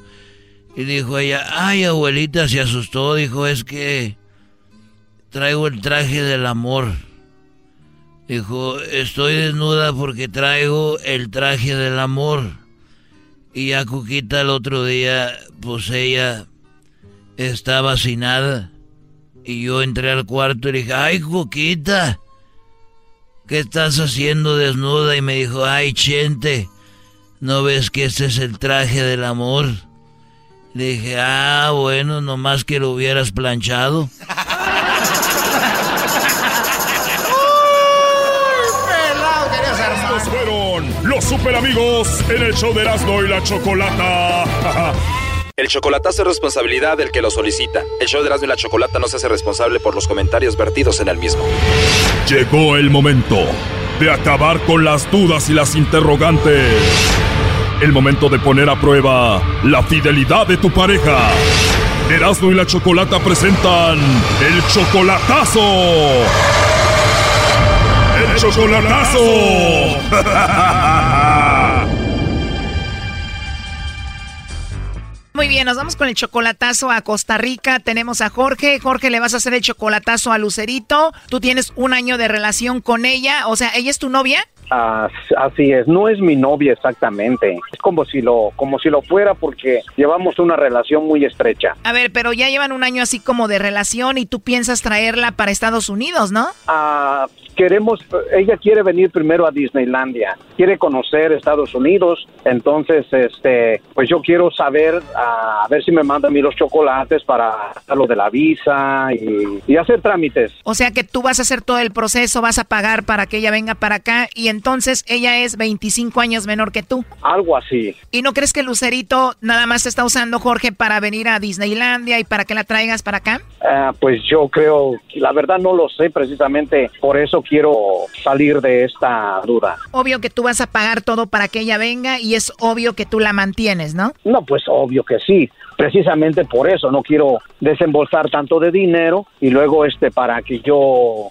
Y dijo ella, ay abuelita, se asustó. Dijo, es que traigo el traje del amor. Dijo, estoy desnuda porque traigo el traje del amor. Y ya Cuquita el otro día, pues ella estaba sin nada. Y yo entré al cuarto y le dije, ay Cuquita, ¿qué estás haciendo desnuda? Y me dijo, ay Chente, ¿no ves que este es el traje del amor? Le dije, ah, bueno, nomás que lo hubieras planchado. Estos fueron los super amigos en el show de Erasmo y la Chocolata. El chocolatazo es responsabilidad del que lo solicita. El show de Erasmo y la Chocolata no se hace responsable por los comentarios vertidos en el mismo. Llegó el momento de acabar con las dudas y las interrogantes. El momento de poner a prueba la fidelidad de tu pareja. Erasmo y la Chocolata presentan el chocolatazo. ¡El chocolatazo! Muy bien, nos vamos con el chocolatazo a Costa Rica. Tenemos a Jorge. Jorge, le vas a hacer el chocolatazo a Lucerito. Tú tienes un año de relación con ella. O sea, ¿ella es tu novia? Ah, así es, no es mi novia exactamente. Es como si lo, como si lo fuera porque llevamos una relación muy estrecha. A ver, pero ya llevan un año así como de relación y tú piensas traerla para Estados Unidos, ¿no? Ah, queremos, ella quiere venir primero a Disneylandia, quiere conocer Estados Unidos, entonces, este, pues yo quiero saber, a ver si me manda a mí los chocolates para lo de la visa y, y hacer trámites. O sea que tú vas a hacer todo el proceso, vas a pagar para que ella venga para acá y entonces ella es 25 años menor que tú. Algo así. ¿Y no crees que Lucerito nada más te está usando, Jorge, para venir a Disneylandia y para que la traigas para acá? Ah, pues yo creo, la verdad no lo sé, precisamente por eso quiero salir de esta duda. Obvio que tú vas a pagar todo para que ella venga y es obvio que tú la mantienes, ¿no? No, pues obvio que sí. Precisamente por eso no quiero desembolsar tanto de dinero y luego este para que yo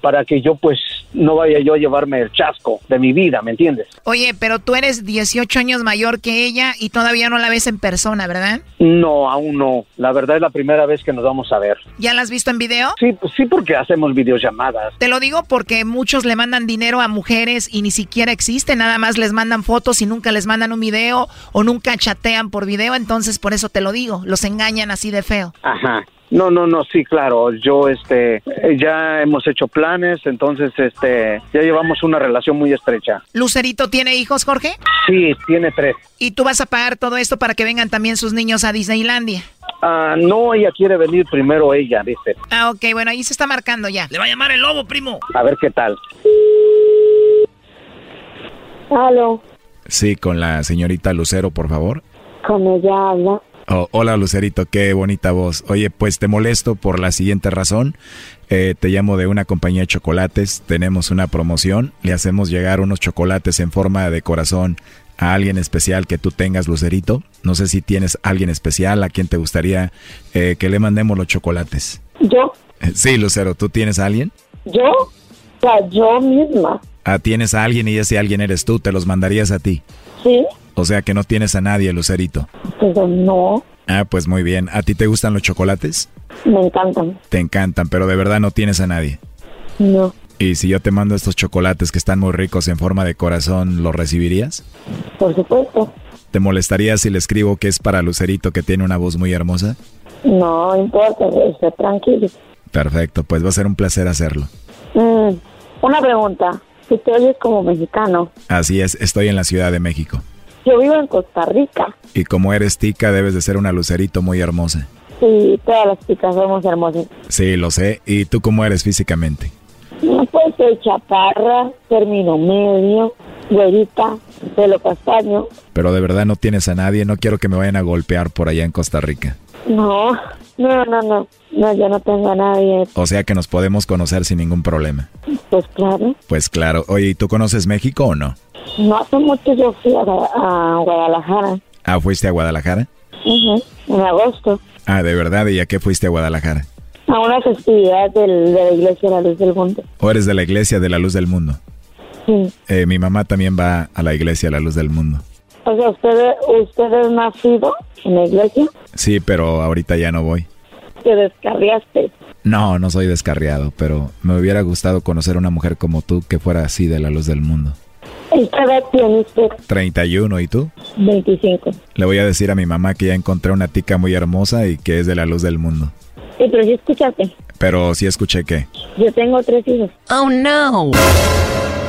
para que yo pues no vaya yo a llevarme el chasco de mi vida, ¿me entiendes? Oye, pero tú eres 18 años mayor que ella y todavía no la ves en persona, ¿verdad? No, aún no. La verdad es la primera vez que nos vamos a ver. ¿Ya la has visto en video? Sí, pues sí, porque hacemos videollamadas. Te lo digo porque muchos le mandan dinero a mujeres y ni siquiera existe, nada más les mandan fotos y nunca les mandan un video o nunca chatean por video, entonces por eso te lo digo, los engañan así de feo. Ajá. No, no, no, sí, claro. Yo, este, ya hemos hecho planes, entonces, este, ya llevamos una relación muy estrecha. ¿Lucerito tiene hijos, Jorge? Sí, tiene tres. ¿Y tú vas a pagar todo esto para que vengan también sus niños a Disneylandia? Ah, no, ella quiere venir primero ella, dice. Ah, ok, bueno, ahí se está marcando ya. Le va a llamar el lobo, primo. A ver qué tal. Aló. Sí, con la señorita Lucero, por favor. Con ella habla. Oh, hola Lucerito, qué bonita voz. Oye, pues te molesto por la siguiente razón. Eh, te llamo de una compañía de chocolates. Tenemos una promoción. Le hacemos llegar unos chocolates en forma de corazón a alguien especial que tú tengas, Lucerito. No sé si tienes alguien especial a quien te gustaría eh, que le mandemos los chocolates. ¿Yo? Sí, Lucero, ¿tú tienes a alguien? ¿Yo? O sea, yo misma. Ah, tienes a alguien y ese alguien eres tú, te los mandarías a ti. Sí. O sea que no tienes a nadie, Lucerito. Pero no. Ah, pues muy bien. ¿A ti te gustan los chocolates? Me encantan. Te encantan, pero de verdad no tienes a nadie. No. ¿Y si yo te mando estos chocolates que están muy ricos en forma de corazón, ¿los recibirías? Por supuesto. ¿Te molestaría si le escribo que es para Lucerito que tiene una voz muy hermosa? No importa, esté tranquilo. Perfecto, pues va a ser un placer hacerlo. Mm, una pregunta. Si te oyes como mexicano. Así es, estoy en la Ciudad de México. Yo vivo en Costa Rica. Y como eres tica, debes de ser una Lucerito muy hermosa. Sí, todas las chicas somos hermosas. Sí, lo sé. ¿Y tú cómo eres físicamente? No, pues soy chaparra, término medio, güerita, pelo castaño. Pero de verdad no tienes a nadie, no quiero que me vayan a golpear por allá en Costa Rica. No, no, no, no, no, yo no tengo a nadie. O sea que nos podemos conocer sin ningún problema. Pues claro. Pues claro. Oye, ¿y tú conoces México o no? No hace mucho yo fui a, a Guadalajara. Ah, ¿fuiste a Guadalajara? Ujú, en agosto. Ah, de verdad, ¿y a qué fuiste a Guadalajara? A una festividad del, de la Iglesia de la Luz del Mundo. ¿O eres de la Iglesia de la Luz del Mundo? Sí. Eh, mi mamá también va a la Iglesia de la Luz del Mundo. O sea, ¿usted, ¿usted es nacido en la iglesia? Sí, pero ahorita ya no voy. Te descarriaste. No, no soy descarriado, pero me hubiera gustado conocer una mujer como tú que fuera así de la luz del mundo. ¿Y qué edad tiene usted? 31, ¿y tú? 25. Le voy a decir a mi mamá que ya encontré una tica muy hermosa y que es de la luz del mundo. Sí, pero sí escúchate. Pero sí escuché que... Yo tengo tres hijos. Oh, no.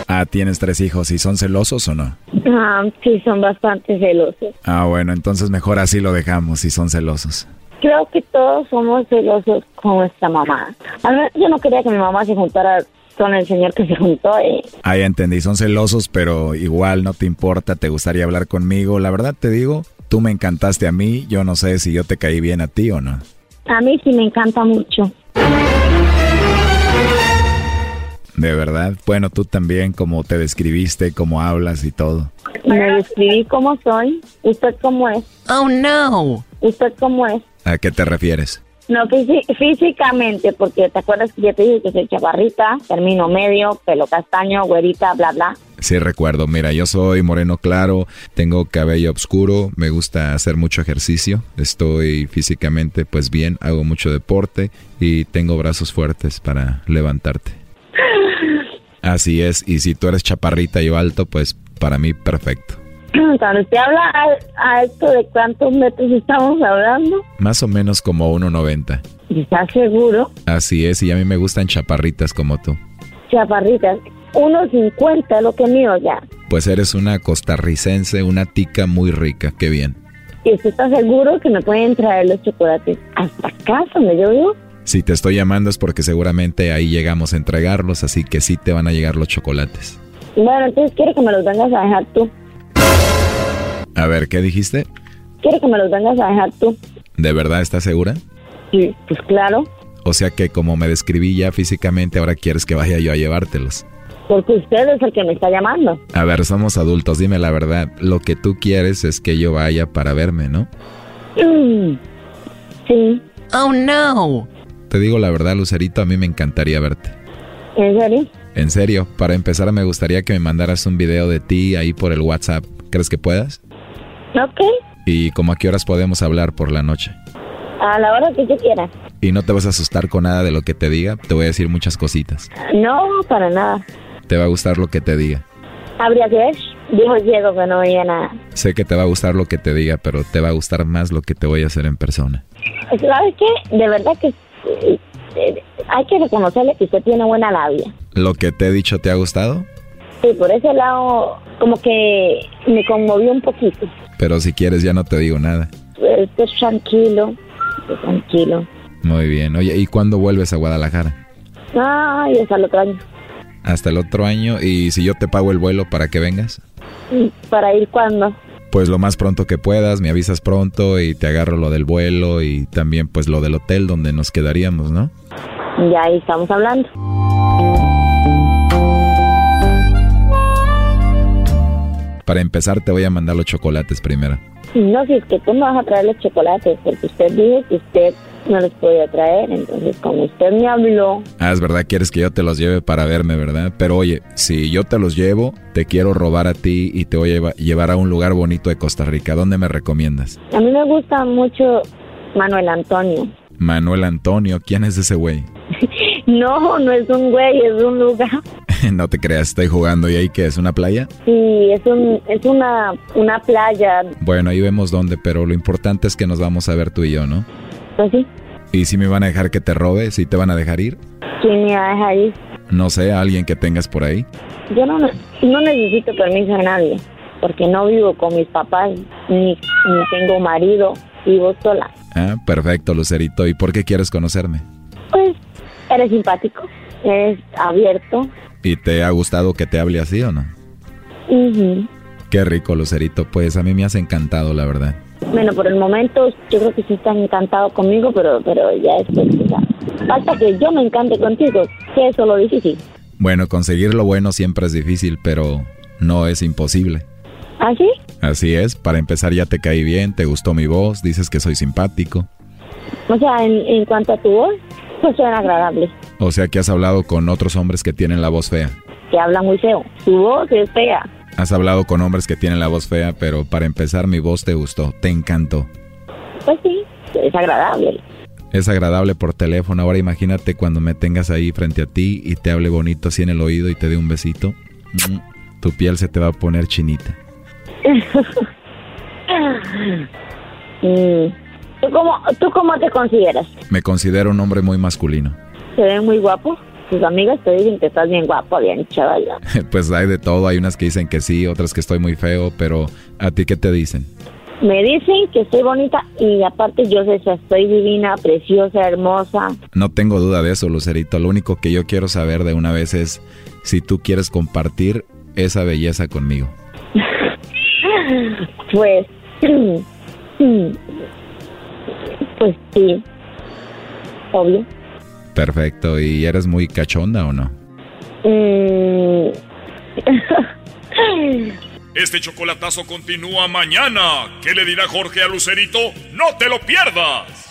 Ah, tienes tres hijos, ¿y son celosos o no? Ah, sí, son bastante celosos. Ah, bueno, entonces mejor así lo dejamos, si son celosos. Creo que todos somos celosos con nuestra mamá. A ver, yo no quería que mi mamá se juntara con el señor que se juntó. Eh. Ah, ya entendí, son celosos, pero igual no te importa, te gustaría hablar conmigo. La verdad te digo, tú me encantaste a mí, yo no sé si yo te caí bien a ti o no. A mí sí me encanta mucho. De verdad, bueno, tú también, como te describiste, cómo hablas y todo. Me describí cómo soy. ¿Usted cómo es? Oh, no. ¿Usted cómo es? ¿A qué te refieres? No, físicamente, porque te acuerdas que yo te dije que soy chavarrita, término medio, pelo castaño, güerita, bla, bla. Sí, recuerdo. Mira, yo soy moreno claro, tengo cabello oscuro, me gusta hacer mucho ejercicio, estoy físicamente pues bien, hago mucho deporte y tengo brazos fuertes para levantarte. Así es, y si tú eres chaparrita y yo alto, pues para mí perfecto. Cuando usted habla a, a esto de cuántos metros estamos hablando, Más o menos como 1,90. ¿está seguro? Así es, y a mí me gustan chaparritas como tú. chaparritas. 1.50 lo que mío ya. Pues eres una costarricense, una tica muy rica, qué bien. ¿Y usted está seguro que me pueden traer los chocolates hasta casa donde yo vivo? Si te estoy llamando es porque seguramente ahí llegamos a entregarlos, así que sí te van a llegar los chocolates. Bueno, entonces quiero que me los vengas a dejar tú. A ver, ¿qué dijiste? Quiero que me los vengas a dejar tú. ¿De verdad estás segura? Sí, pues claro. O sea que como me describí ya físicamente, ahora quieres que vaya yo a llevártelos. Porque usted es el que me está llamando. A ver, somos adultos, dime la verdad. Lo que tú quieres es que yo vaya para verme, ¿no? Mm, sí. Oh, no. Te digo la verdad, Lucerito, a mí me encantaría verte. ¿En serio? En serio, para empezar me gustaría que me mandaras un video de ti ahí por el WhatsApp. ¿Crees que puedas? Ok. ¿Y como a qué horas podemos hablar por la noche? A la hora que yo quiera. ¿Y no te vas a asustar con nada de lo que te diga? Te voy a decir muchas cositas. No, para nada. Te va a gustar lo que te diga. Habría que ver. Dijo Diego que no veía nada. Sé que te va a gustar lo que te diga, pero te va a gustar más lo que te voy a hacer en persona. ¿Sabes qué? De verdad que eh, eh, hay que reconocerle que usted tiene buena labia. ¿Lo que te he dicho te ha gustado? Sí, por ese lado como que me conmovió un poquito. Pero si quieres ya no te digo nada. Estés tranquilo, estés tranquilo. Muy bien. Oye, ¿y cuándo vuelves a Guadalajara? Ay, hasta el otro año. Hasta el otro año. ¿Y si yo te pago el vuelo para que vengas? ¿Para ir cuándo? Pues lo más pronto que puedas, me avisas pronto y te agarro lo del vuelo y también pues lo del hotel donde nos quedaríamos, ¿no? Ya ahí estamos hablando. Para empezar te voy a mandar los chocolates primero. No, si es que tú me vas a traer los chocolates, porque usted dijo que usted no los podía traer, entonces como usted me habló... Ah, es verdad, quieres que yo te los lleve para verme, ¿verdad? Pero oye, si yo te los llevo, te quiero robar a ti y te voy a llevar a un lugar bonito de Costa Rica. ¿Dónde me recomiendas? A mí me gusta mucho Manuel Antonio. Manuel Antonio, ¿quién es ese güey? no, no es un güey, es un lugar. no te creas, estoy jugando. ¿Y ahí qué es? ¿Una playa? Sí, es, un, es una, una playa. Bueno, ahí vemos dónde, pero lo importante es que nos vamos a ver tú y yo, ¿no? Pues sí. ¿Y si me van a dejar que te robe? ¿Si te van a dejar ir? ¿Quién me va a dejar ir? No sé, alguien que tengas por ahí. Yo no, no necesito permiso de nadie, porque no vivo con mis papás, ni, ni tengo marido, vivo sola. Ah, perfecto, Lucerito. ¿Y por qué quieres conocerme? Pues, eres simpático, eres abierto. ¿Y te ha gustado que te hable así o no? Mhm. Qué rico, Lucerito. Pues a mí me has encantado, la verdad. Bueno, por el momento yo creo que sí estás encantado conmigo, pero pero ya después ya. Falta que yo me encante contigo, que eso es lo difícil. Bueno, conseguir lo bueno siempre es difícil, pero no es imposible. ¿Ah, sí? Así es, para empezar ya te caí bien, te gustó mi voz, dices que soy simpático. O sea, en, en cuanto a tu voz, pues suena agradable. O sea que has hablado con otros hombres que tienen la voz fea. Que hablan muy feo. Tu voz es fea. Has hablado con hombres que tienen la voz fea, pero para empezar mi voz te gustó, te encantó. Pues sí, es agradable. Es agradable por teléfono. Ahora imagínate cuando me tengas ahí frente a ti y te hable bonito así en el oído y te dé un besito. Mm, Tu piel se te va a poner chinita. Mm. ¿Tú, cómo, ¿Tú cómo te consideras? Me considero un hombre muy masculino. ¿Se ve muy guapo? Tus amigas te dicen que estás bien guapo, bien chaval. Pues hay de todo, hay unas que dicen que sí, otras que estoy muy feo, pero ¿a ti qué te dicen? Me dicen que estoy bonita y aparte yo sé que estoy divina, preciosa, hermosa. No tengo duda de eso, Lucerito. Lo único que yo quiero saber de una vez es si tú quieres compartir esa belleza conmigo. Pues, pues sí, obvio. Perfecto. ¿Y eres muy cachonda o no? Mm. Este chocolatazo continúa mañana. ¿Qué le dirá Jorge a Lucerito? ¡No te lo pierdas!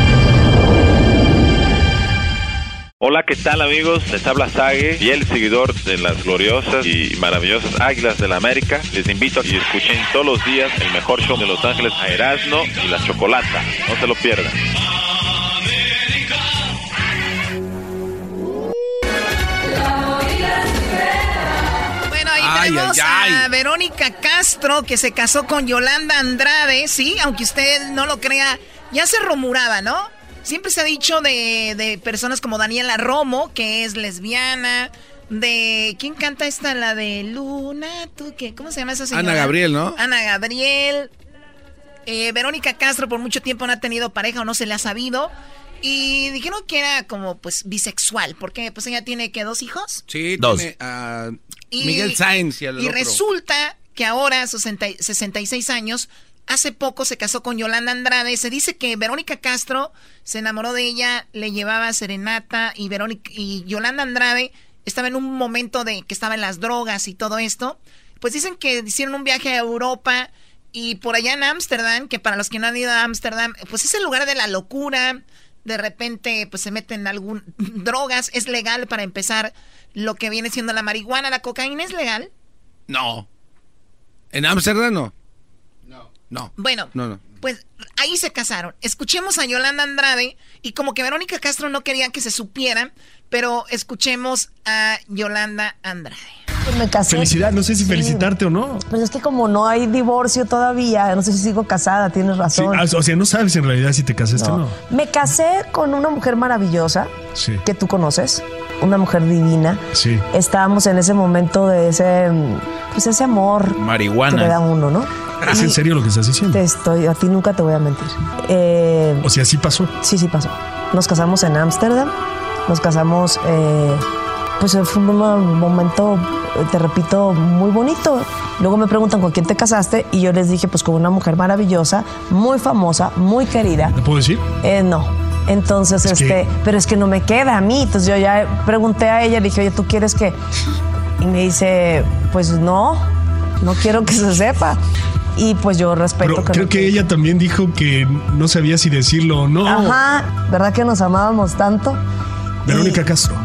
Hola, ¿qué tal amigos? Les habla Sage, fiel seguidor de las gloriosas y maravillosas Águilas de la América. Les invito a que escuchen todos los días el mejor show de Los Ángeles a Erasmo y la Chocolata. No se lo pierdan. Bueno, ahí tenemos a Verónica Castro que se casó con Yolanda Andrade, sí, aunque usted no lo crea, ya se rumoraba, ¿no? Siempre se ha dicho de, de personas como Daniela Romo, que es lesbiana, de... ¿Quién canta esta? La de Luna, ¿tú qué? ¿Cómo se llama esa señora? Ana Gabriel, ¿no? Ana Gabriel. Eh, Verónica Castro por mucho tiempo no ha tenido pareja o no se le ha sabido. Y dijeron que era como pues bisexual, porque pues ella tiene que dos hijos. Sí, Dos. tiene a Y- Miguel Sainz y al Y otro. resulta que ahora, a sus 60 66 años, hace poco se casó con Yolanda Andrade. Se dice que Verónica Castro se enamoró de ella, le llevaba serenata y, Verónica, y Yolanda Andrade estaba en un momento de que estaba en las drogas y todo esto. Pues dicen que hicieron un viaje a Europa y por allá en Ámsterdam, que para los que no han ido a Ámsterdam, pues es el lugar de la locura. De repente, pues se meten algún drogas. Es legal para empezar lo que viene siendo la marihuana, la cocaína es legal. No. ¿En Ámsterdam no? No. Bueno, No, no. pues ahí se casaron. Escuchemos a Yolanda Andrade y como que Verónica Castro no quería que se supiera, pero escuchemos a Yolanda Andrade. Pues me casé. Felicidad, no sé si Sí. felicitarte o no. Pues es que como no hay divorcio todavía, no sé si sigo casada, tienes razón. ah, o sea, no sabes en realidad si te casaste o no. Me casé con una mujer maravillosa Sí. que tú conoces, una mujer divina. Sí. Estábamos en ese momento de ese, pues ese amor Marihuana. que le da uno, ¿no? ¿Es en serio lo que estás diciendo? Te estoy, a ti nunca te voy a mentir. Eh, O sea, sí pasó. Sí, sí pasó. Nos casamos en Ámsterdam. Nos casamos, eh, pues fue un momento, te repito, muy bonito. Luego me preguntan con quién te casaste y yo les dije, pues con una mujer maravillosa, muy famosa, muy querida. ¿Te puedo decir? Eh, no. Entonces, Es que- este, pero es que no me queda a mí. Entonces yo ya pregunté a ella, le dije, oye, ¿tú quieres que? Y me dice, pues no, no quiero que se sepa. Y pues yo respeto Pero que creo no que ella también dijo que no sabía si decirlo o no. Ajá, ¿verdad que nos amábamos tanto? Verónica Castro.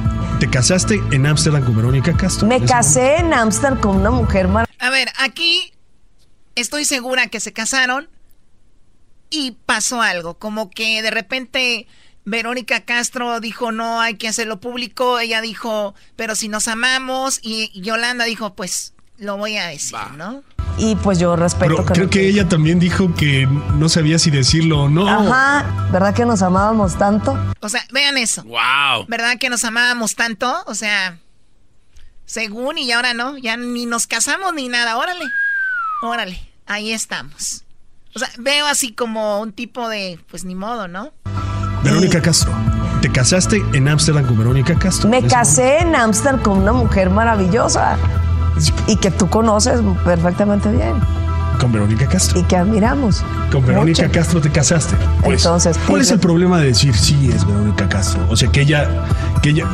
¿Te casaste en Ámsterdam con Verónica Castro? Me casé en Ámsterdam con una mujer maravillosa. A ver, aquí estoy segura que se casaron y pasó algo, como que de repente Verónica Castro dijo no hay que hacerlo público, ella dijo pero si nos amamos y Yolanda dijo pues lo voy a decir, ¿no? Y pues yo respeto Pero que creo no- que ella también dijo que no sabía si decirlo o no. Ajá, ¿verdad que nos amábamos tanto? O sea, vean eso. Wow. ¿Verdad que nos amábamos tanto? O sea, según y ahora no, ya ni nos casamos ni nada, órale. Órale, ahí estamos. O sea, veo así como un tipo de, pues ni modo, ¿no? Verónica Castro. ¿Te casaste en Ámsterdam con Verónica Castro? Me casé en Ámsterdam con una mujer maravillosa y que tú conoces perfectamente bien Con Verónica Castro. y que admiramos. Con Verónica mucho. Castro te casaste. Pues, Entonces, ¿cuál pues, es el problema de decir sí es Verónica Castro? O sea, que ella, que ella,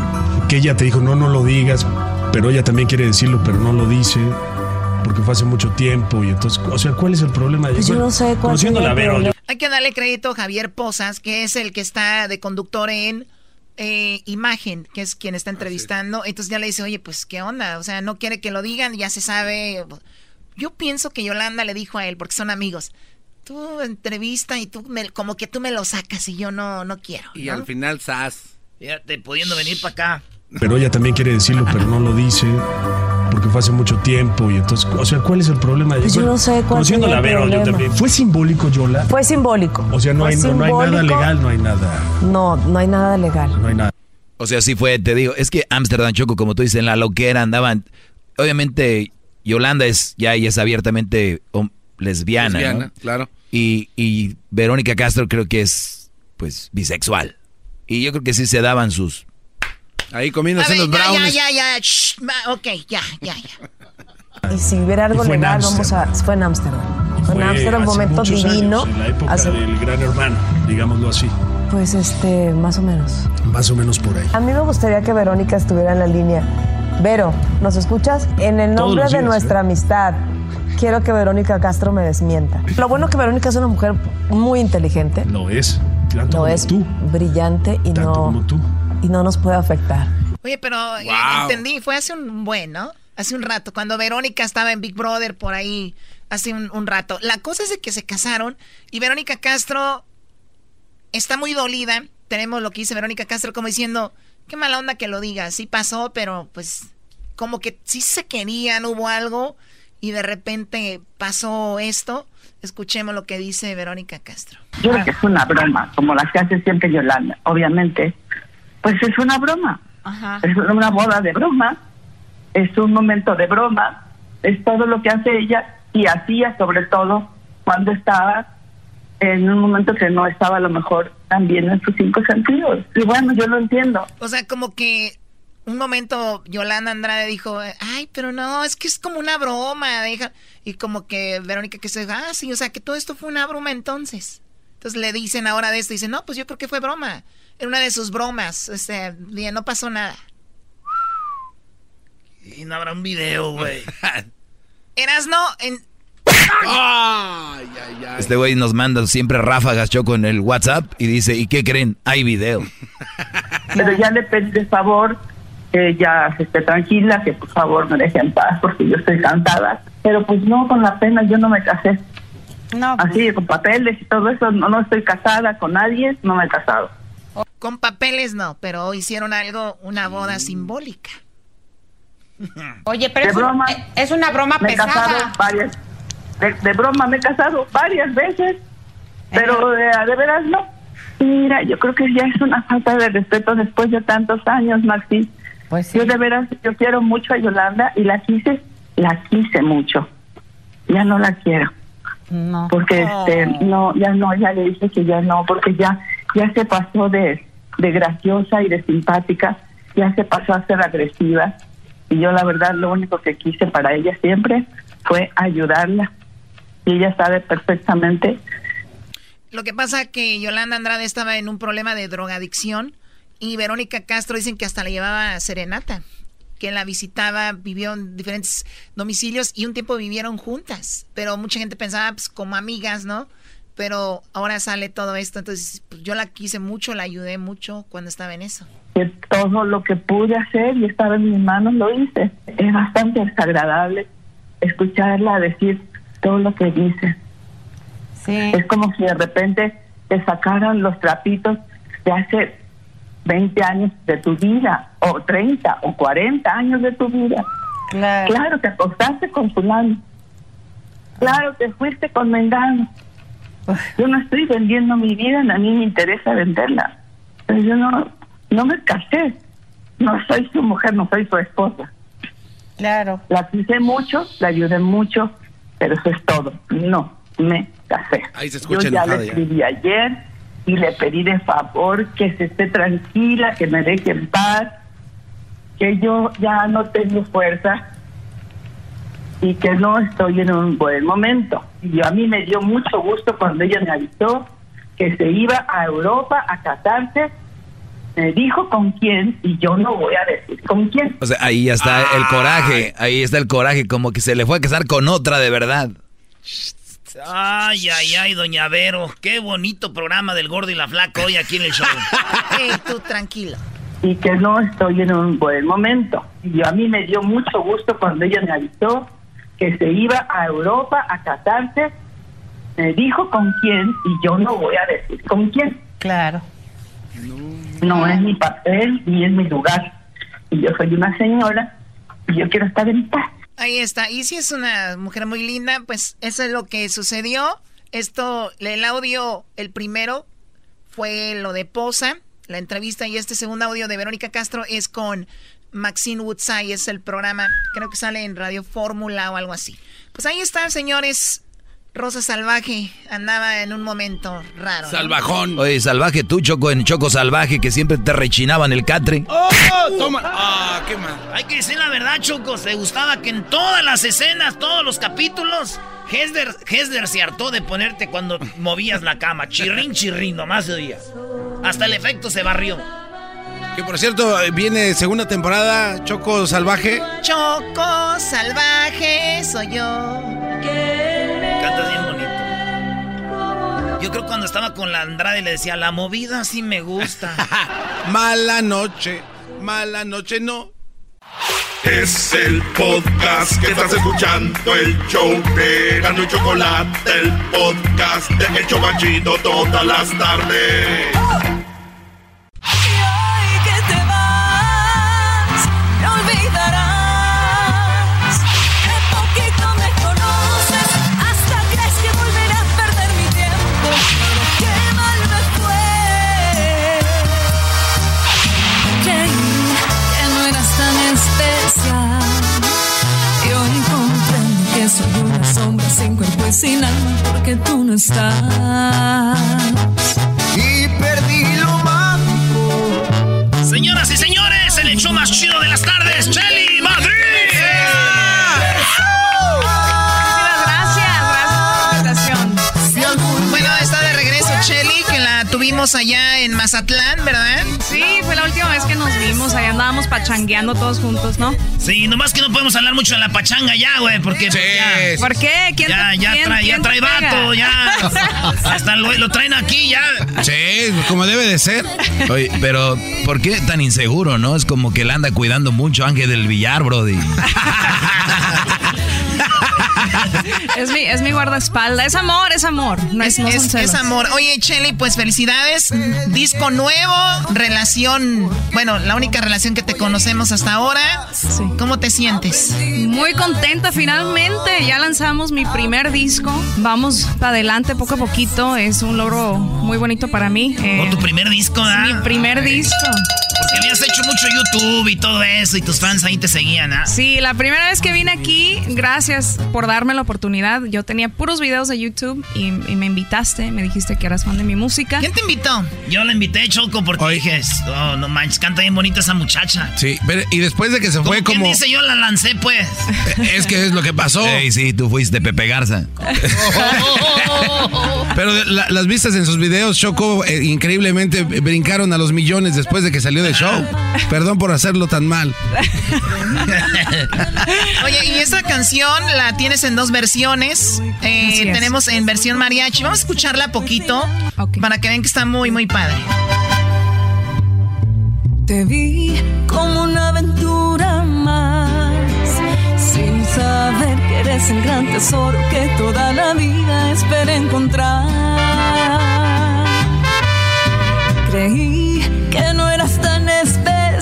que ella te dijo no, no lo digas, pero ella también quiere decirlo, pero no lo dice porque fue hace mucho tiempo y entonces, o sea, ¿cuál es el problema? de Pues yo no sé cuál el problema. Hay que darle crédito a Javier Posas, que es el que está de conductor en eh, Imagen, que es quien está entrevistando. Entonces ya le dice, oye, pues, ¿qué onda? O sea, no quiere que lo digan, ya se sabe. Yo pienso que Yolanda le dijo a él, porque son amigos, tú entrevista y tú, me- como que tú me lo sacas y yo no, no quiero. Y ¿no? al final, ¡zas! Fíjate, pudiendo venir para acá. Pero ella también quiere decirlo, pero no lo dice porque fue hace mucho tiempo y entonces, o sea, ¿cuál es el problema? Pues yo no sé cuál Conociendo la Vero, yo también. ¿Fue simbólico, Yola? Fue simbólico. O sea, no hay, no, no hay nada legal, no hay nada, No, no hay nada legal. no hay nada. O sea, sí fue, te digo, es que Amsterdam Choco, como tú dices, en la loquera andaban. Obviamente, Yolanda es ya ella es abiertamente lesbiana, Lesbiana, ¿no? claro. Y, y Verónica Castro creo que es, pues, bisexual. Y yo creo que sí se daban sus. Ahí comiendo A ver, los ya, ya, brownies. ya, ya, shh, ok, ya, ya, ya. Y si hubiera algo Y fue en legal, vamos a. Fue en Ámsterdam. Fue en Ámsterdam, un momento divino. años, en la época Hace- del gran hermano, digámoslo así. Pues este, más o menos. Más o menos por ahí. A mí me gustaría que Verónica estuviera en la línea. Vero, ¿nos escuchas? En el nombre de nuestra ¿eh? amistad, quiero que Verónica Castro me desmienta. Lo bueno que Verónica es una mujer muy inteligente. Lo es. Tanto Lo como es tú. brillante y Tanto no. como tú. Y no nos puede afectar. Oye, pero eh, entendí, fue hace un buen, ¿no? Hace un rato, cuando Verónica estaba en Big Brother por ahí, hace un, un rato. La cosa es de que se casaron y Verónica Castro está muy dolida. Tenemos lo que dice Verónica Castro como diciendo, qué mala onda que lo diga, sí pasó, pero pues como que sí se querían, hubo algo y de repente pasó esto. Escuchemos lo que dice Verónica Castro. Yo creo que es una broma, como la que hace siempre Yolanda, obviamente. Pues es una broma. Es una boda de broma, es un momento de broma, es todo lo que hace ella y hacía sobre todo cuando estaba en un momento que no estaba a lo mejor también en sus cinco sentidos. Y bueno, yo lo entiendo. O sea, como que un momento Yolanda Andrade dijo, ay, pero no, es que es como una broma, deja. Y como que Verónica que se dijo, ah, sí, o sea, que todo esto fue una broma entonces. Entonces le dicen ahora de esto, dicen, no, pues yo creo que fue broma. Era una de sus bromas, o sea, no pasó nada. Y no habrá un video, güey. Eras no, en... Este güey nos manda siempre ráfagas choco en el WhatsApp y dice, ¿y qué creen? Hay video. Pero ya le pedí de favor que ya se esté tranquila, que por favor me deje en paz porque yo estoy cansada. Pero pues no, con la pena yo no me casé. No. Pues. Así, con papeles y todo eso, no, no estoy casada con nadie, no me he casado. Con papeles no, pero hicieron algo, una boda simbólica. Oye, pero es, broma, eh, es, una broma me pesada. He casado varias, de, broma me he casado varias veces, pero de, de veras no. Mira, yo creo que ya es una falta de respeto después de tantos años, Maxi. Pues Yo de veras, yo quiero mucho a Yolanda y la quise, la quise mucho. Ya no la quiero. No. Porque este, no, ya no, ya le dije que ya no, porque ya, ya se pasó de, de graciosa y de simpática, ya se pasó a ser agresiva. Y yo la verdad lo único que quise para ella siempre fue ayudarla. Y ella sabe perfectamente. Lo que pasa que Yolanda Andrade estaba en un problema de drogadicción y Verónica Castro dicen que hasta la llevaba a Serenata, que la visitaba, vivió en diferentes domicilios y un tiempo vivieron juntas. Pero mucha gente pensaba pues, como amigas, ¿no? Pero ahora sale todo esto, entonces pues, yo la quise mucho, la ayudé mucho cuando estaba en eso. todo lo que pude hacer y estaba en mis manos lo hice. Es bastante desagradable escucharla decir todo lo que dice. Sí. Es como si de repente te sacaran los trapitos de hace 20 años de tu vida, o 30 o 40 años de tu vida. Claro, claro te acostaste con fulano. Claro, te fuiste con Mendano. Yo no estoy vendiendo mi vida, a mí me interesa venderla. Pero yo no, no me casé. No soy su mujer, no soy su esposa. Claro. La quise mucho, la ayudé mucho, pero eso es todo. No me casé. Ahí se escucha yo ya le escribí ayer y le pedí de favor que se esté tranquila, que me deje en paz, que yo ya no tengo fuerza y que no estoy en un buen momento. Y a mí me dio mucho gusto cuando ella me avisó que se iba a Europa a casarse. Me dijo con quién y yo no voy a decir con quién. O sea, ahí está el coraje, ahí está el coraje, como que se le fue a casar con otra de verdad. Ay, ay, ay, doña Vero. Qué bonito programa del gordo y la flaca hoy aquí en el show. Ey, tú tranquila. Y que no estoy en un buen momento. Y a mí me dio mucho gusto cuando ella me avisó que se iba a Europa a casarse. Me dijo con quién y yo no voy a decir con quién. Claro. No es mi papel ni es mi lugar. Y yo soy una señora y yo quiero estar en paz. Ahí está. Y si es una mujer muy linda, pues eso es lo que sucedió. Esto, el audio, el primero, fue lo de Posa, la entrevista, y este segundo audio de Verónica Castro es con Maxine Woodside, es el programa, creo que sale en Radio Fórmula o algo así. Pues ahí están, señores. Rosa Salvaje andaba en un momento raro. Salvajón. Oye, salvaje tú, Choco, en Choco Salvaje, que siempre te rechinaban el catre. ¡Oh! Toma. Ah, qué mal. Hay que decir la verdad, Choco. Se gustaba que en todas las escenas, todos los capítulos, Hesder, se hartó de ponerte cuando movías la cama. Chirrín, chirrín, nomás de día. Hasta el efecto se barrió. Que por cierto, viene segunda temporada, Choco Salvaje. Choco Salvaje soy yo. Cantas bien bonito. Yo creo cuando estaba con la Andrade le decía, la movida sí me gusta. mala noche, mala noche no. Es el podcast que estás escuchando, el show de Gano y Chocolate, el podcast de El Chocachito todas las tardes. Sin alma porque tú no estás. Y perdí lo mágico. Señoras y señores, el hecho más chido de las tardes, Chelly vimos allá en Mazatlán, ¿verdad? Sí, fue la última vez que nos vimos. Allá andábamos pachangueando todos juntos, ¿no? Sí, nomás que no podemos hablar mucho de la pachanga ya, güey, porque... Sí. Ya, ¿Por qué? ¿Quién ya, ya, trae, ya trae vato, ya. Hasta lo, traen aquí, ya. Sí, como debe de ser. Oye, pero ¿por qué tan inseguro, no? Es como que él anda cuidando mucho Ángel del Villar, brody. es, mi, es mi guardaespaldas. Es amor, es amor. No es, es, amor. Oye, Chelly, pues felicidades. Disco nuevo, relación. Bueno, la única relación que te conocemos hasta ahora. Sí. ¿Cómo te sientes? Muy contenta, finalmente. Ya lanzamos mi primer disco. Vamos para adelante poco a poquito. Es un logro muy bonito para mí. Eh, tu primer disco, Mi primer disco. Porque habías hecho mucho YouTube y todo eso y tus fans ahí te seguían, ¿ah? Sí, la primera vez que vine aquí, gracias por darme la oportunidad. Yo tenía puros videos de YouTube y, me invitaste, me dijiste que eras fan de mi música. ¿Quién te invitó? Yo la invité, Choco, porque dije, oh, no manches, canta bien bonita esa muchacha. Sí, pero y después de que se fue como... ¿Quién dice yo la lancé, pues? es que es lo que pasó. Sí, sí, tú fuiste Pepe Garza. pero las vistas en sus videos, Choco, eh, increíblemente brincaron a los millones después de que salió de show. Perdón por hacerlo tan mal. Oye, y esa canción la tienes en dos versiones. Eh, tenemos en versión mariachi. Vamos a escucharla poquito para que vean que está muy, muy padre. Te vi como una aventura más, sin saber que eres el gran tesoro que toda la vida espera encontrar. Creí que no eras tan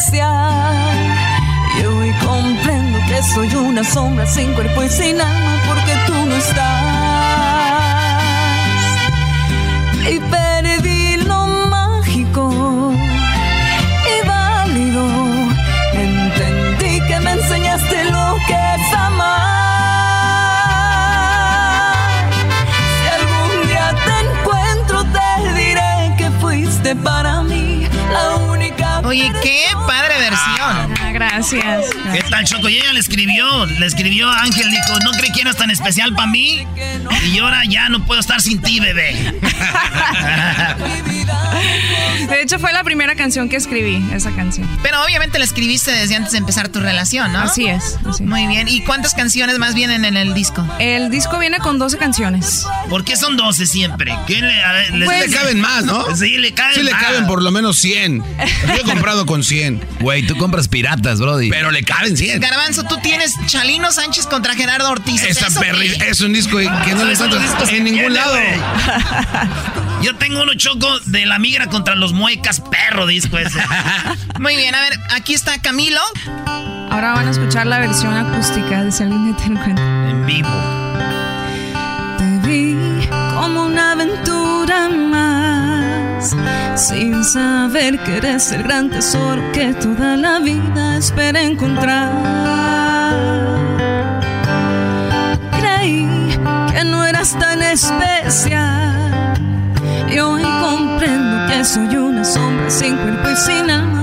y hoy comprendo que soy una sombra sin cuerpo y sin alma porque tú no estás. Y perdí lo mágico y válido. Entendí que me enseñaste lo que es amar. Si algún Oye, qué padre versión. Ah, gracias. ¿Qué tal, Choco? Y ella le escribió, le escribió a Ángel, dijo, no creí que eras tan especial para mí. Y ahora ya no puedo estar sin ti, bebé. De hecho, fue la primera canción que escribí, esa canción. Pero obviamente la escribiste desde antes de empezar tu relación, ¿no? Así es. Muy bien. ¿Y cuántas canciones más vienen en el disco? El disco viene con 12 canciones. ¿Por qué son 12 siempre? ¿Qué le, pues, le caben más, ¿no? Sí, le caben Sí, le caben por lo menos 100. Yo he comprado con 100. Güey, tú compras piratas, Brody. Pero le caben 100. Garbanzo, tú tienes Chalino Sánchez contra Gerardo Ortiz. Esa perri es un disco que no le encuentras en ningún lado. Yo tengo uno choco de la migra contra los muecas, perro disco ese. Muy bien, a ver, aquí está Camilo. Ahora van a escuchar la versión acústica de Celine Te En vivo. Te vi como una aventura más, sin saber que eres el gran tesoro que toda la vida espera encontrar. Creí que no eras tan especial. Y hoy comprendo que soy una sombra sin cuerpo y sin alma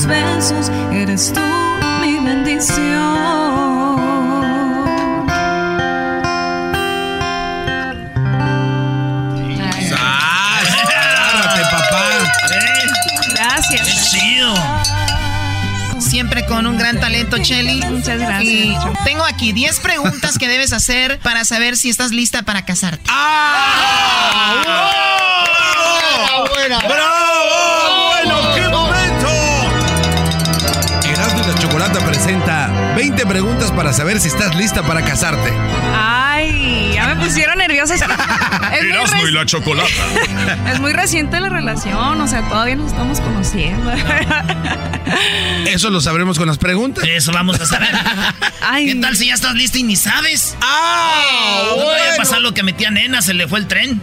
tus besos, eres tú mi bendición. Gracias. chido. Siempre con un gran talento, Chelly. Muchas gracias. Y tengo aquí 10 preguntas que debes hacer para saber si estás lista para casarte. ¡Ah! ¡Bravo! ¡Bravo! ¡Bravo! Preguntas para saber si estás lista para casarte. Ay, ya me pusieron nerviosa. Es muy Erasmo y la chocolata. Es muy reciente la relación, o sea, todavía nos estamos conociendo. Eso lo sabremos con las preguntas. Eso vamos a saber. ¿Qué tal si ya estás lista y ni sabes? ¡Ah! No vaya a bueno. pasar lo que metía nena, se le fue el tren.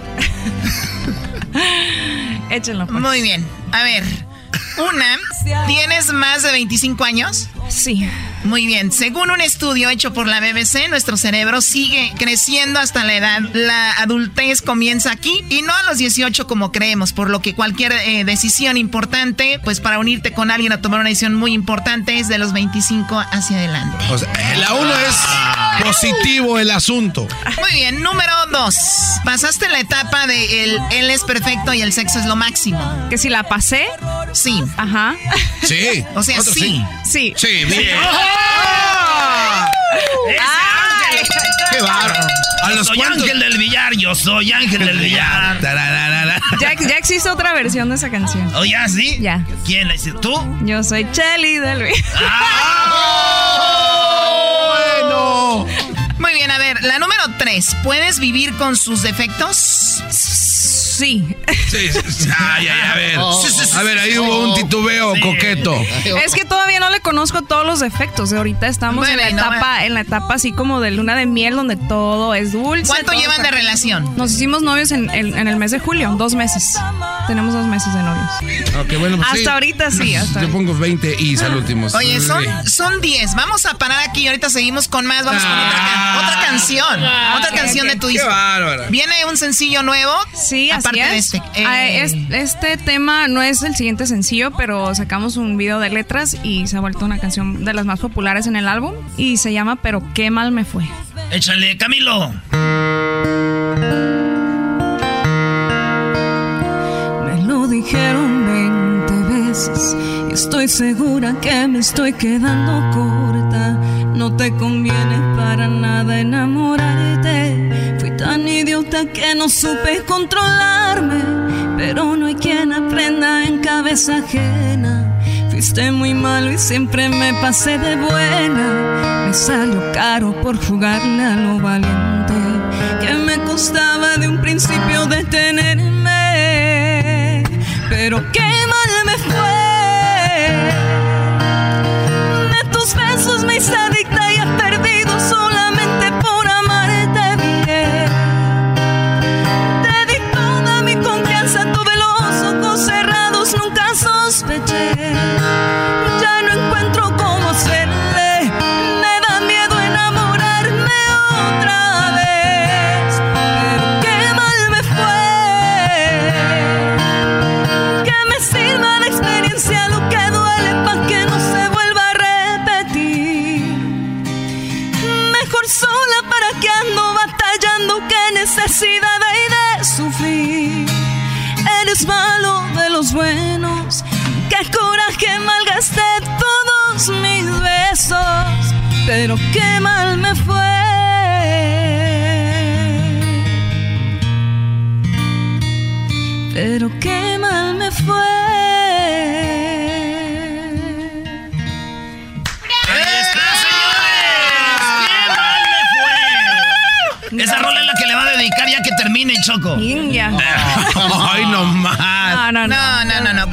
Échenlo. pues. Muy bien. A ver. Una, ¿tienes más de 25 años? Sí. Muy bien. Según un estudio hecho por la BBC, nuestro cerebro sigue creciendo hasta la edad. La adultez comienza aquí y no a los 18 como creemos, por lo que cualquier eh, decisión importante, pues para unirte con alguien a tomar una decisión muy importante es de los 25 hacia adelante. O sea, la uno es positivo el asunto. Muy bien, número dos. Pasaste la etapa de el él es perfecto y el sexo es lo máximo. Que si la pasé. Sí. Ajá. Sí. O sea, Otro sí. Sí. Sí, bien. ¡Ese Ay. ángel! ¡Qué bárbaro! A los soy cuantos. ángel del billar, yo soy ángel del billar. Tarararara. Ya, ya existe otra versión de esa canción. ¿Oh, ya sí? Ya. ¿Quién la hizo? ¿Tú? Yo soy Chelly del Bueno. Muy bien, a ver, la número tres. ¿Puedes vivir con sus defectos? Sí. Sí, sí, ay, ay, a ver. Oh. A ver, ahí hubo un titubeo coqueto. Es que todavía no le conozco todos los defectos. De ahorita estamos en la no etapa, en la etapa así como de luna de miel donde todo es dulce. ¿Cuánto llevan de relación? Nos hicimos novios en, en- en el mes de julio, dos meses. Tenemos dos meses de novios. Bueno, pues Hasta sí. ahorita sí, hasta Yo pongo 20 y al último. Oye, son, son 10. Vamos a parar aquí y ahorita seguimos con más. Vamos con otra, can- otra canción. otra canción de tu Qué disco. bárbara. Viene un sencillo nuevo. Sí, así es. este. Eh, Ah, es- este tema no es el siguiente sencillo, pero sacamos un video de letras y se ha vuelto una canción de las más populares en el álbum y se llama Pero qué mal me fue. Échale, Camilo. Me lo dijeron 20 y estoy segura que me estoy quedando corta. No te conviene para nada enamorarte. Fui tan idiota que no supe controlarme, pero no hay quien aprenda en cabeza ajena. Fuiste muy malo y siempre me pasé de buena. Me salió caro por jugarle a lo valiente que me costaba de un principio detenerme. Pero qué besos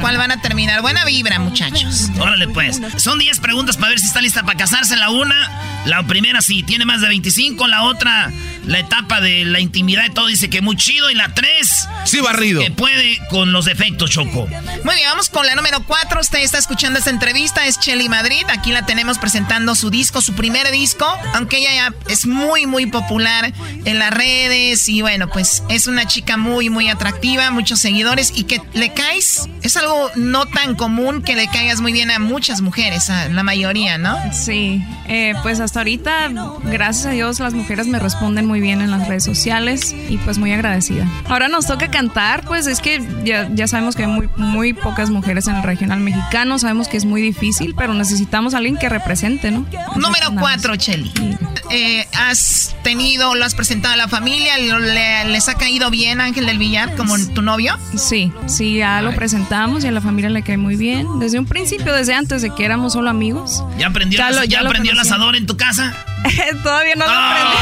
¿Cuál van a terminar? Buena vibra, muchachos. Órale, pues. Son 10 preguntas para ver si está lista para casarse. La una, la primera sí, tiene más de 25. La otra, la etapa de la intimidad y todo, dice que muy chido. Y la tres, Sí, barrido. que puede con los defectos, Choco. Muy bien, vamos con la número 4. Usted está escuchando esta entrevista, es Chelly Madrid. Aquí la tenemos presentando su disco, su primer disco, aunque ella ya es muy, muy popular en las redes y bueno, pues es una chica muy, muy atractiva, muchos seguidores y que le caes, es algo no tan común que le caigas muy bien a muchas mujeres, a la mayoría, ¿no? Sí, eh, pues hasta ahorita, gracias a Dios, las mujeres me responden muy bien en las redes sociales y pues muy agradecida. Ahora nos toca cantar, pues es que ya, ya sabemos que hay muy, muy pocas mujeres en el regional mexicano, sabemos que es muy difícil, pero necesitamos a alguien que represente, ¿no? Número cuatro, Chelly. Eh, ¿Has tenido, lo has presentado a la familia? ¿Les ha caído bien Ángel del Villar como tu novio? Sí, sí, ya lo presentamos y a la familia le cae muy bien. Desde un principio, desde antes de que éramos solo amigos. ¿Ya aprendió, ya, aprendió el asador en tu casa? Todavía no lo aprendí.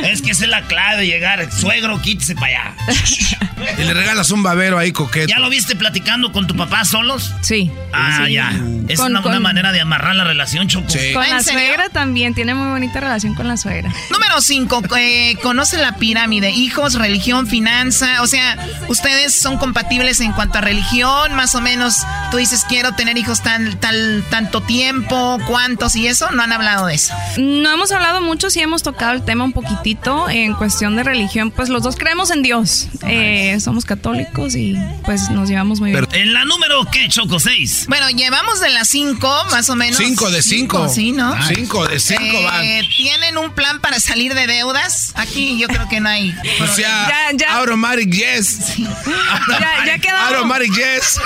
Ah. es que esa es la clave de llegar. Suegro, quítese para allá. y le regalas un babero ahí coqueto. ¿Ya lo viste platicando con tu papá solos? Sí. Ah, ya. Es una, buena manera de amarrar la relación, Choco. Con la suegra también. Tiene muy bonita relación con la suegra. Número 5. Eh, conoce la pirámide. Hijos, religión, finanza. O sea, ustedes son compatibles en cuanto a religión. Más o menos, tú dices, quiero tener hijos tan, tal, tanto tiempo, cuántos y eso. No han hablado de eso. No hemos hablado mucho. Sí hemos tocado el tema un poquitito. En cuestión de religión, pues los dos creemos en Dios. Eh, somos católicos y pues nos llevamos muy bien. ¿En la número qué, Choco? 6. Bueno, llevamos de las 5, más o menos. 5 de 5. Sí, ¿no? 5 de 5 eh, van. ¿Tienen un plan para salir de deudas? Aquí yo creo que no hay. O sea, ya, ya. Automatic yes. Ya, ya quedamos. Automatic yes.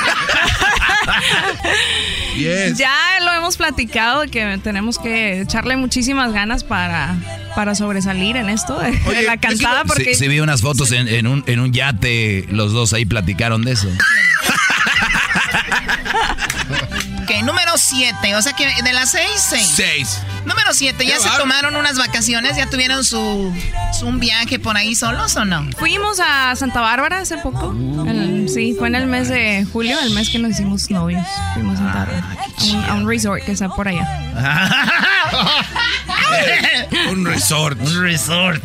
yes. Ya lo hemos platicado que tenemos que echarle muchísimas ganas para para sobresalir en esto de, la cantada. Porque... Sí, vi unas fotos en, en, un, en un yate, los dos ahí platicaron de eso. ok, número 7, o sea que de las 6, 6. 6. Número 7, ¿ya se tomaron unas vacaciones? ¿Ya tuvieron su, un viaje por ahí solos o no? Fuimos a Santa Bárbara hace poco. sí, fue en el mes de julio, el mes que nos hicimos novios. Fuimos a Santa Bárbara. A un, resort que está por allá. un resort. Un resort.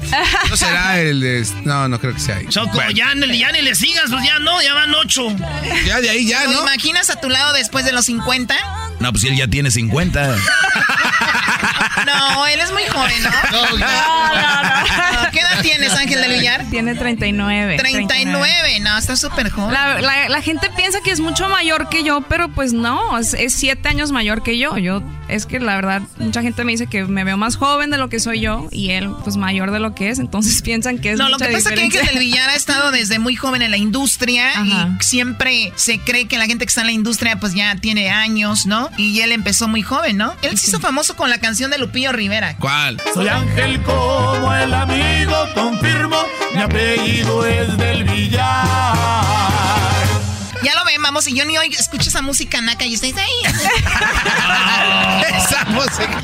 No será el de... No, no creo que sea ahí. Choco, ya, ni le sigas, pues ya no, ya van ocho. Ya de ahí ya, ¿no? imaginas a tu lado después de los 50? No, pues él ya tiene 50. No, él es muy joven, ¿no? No, no, no. ¿Qué edad tienes, Ángel del Villar? Tiene 39. 39, no, está súper joven. La, gente piensa que es mucho mayor que yo, pero pues no, es, siete años mayor que yo. Yo, es que la verdad, mucha gente me dice que me veo más joven de lo que soy yo y él, pues mayor de lo que es, entonces piensan que es No, lo que pasa es que Ángel del Villar ha estado desde muy joven en la industria y siempre se cree que la gente que está en la industria, pues ya tiene años, ¿no? Y él empezó muy joven, ¿no? Él se hizo famoso con la canción de Lupillo Rivera. ¿Cuál? Soy Ángel como el amigo, confirmo, mi apellido es del Villar. Ya lo ven, vamos, y yo ni hoy escucho esa música naca y estáis ahí. esa música.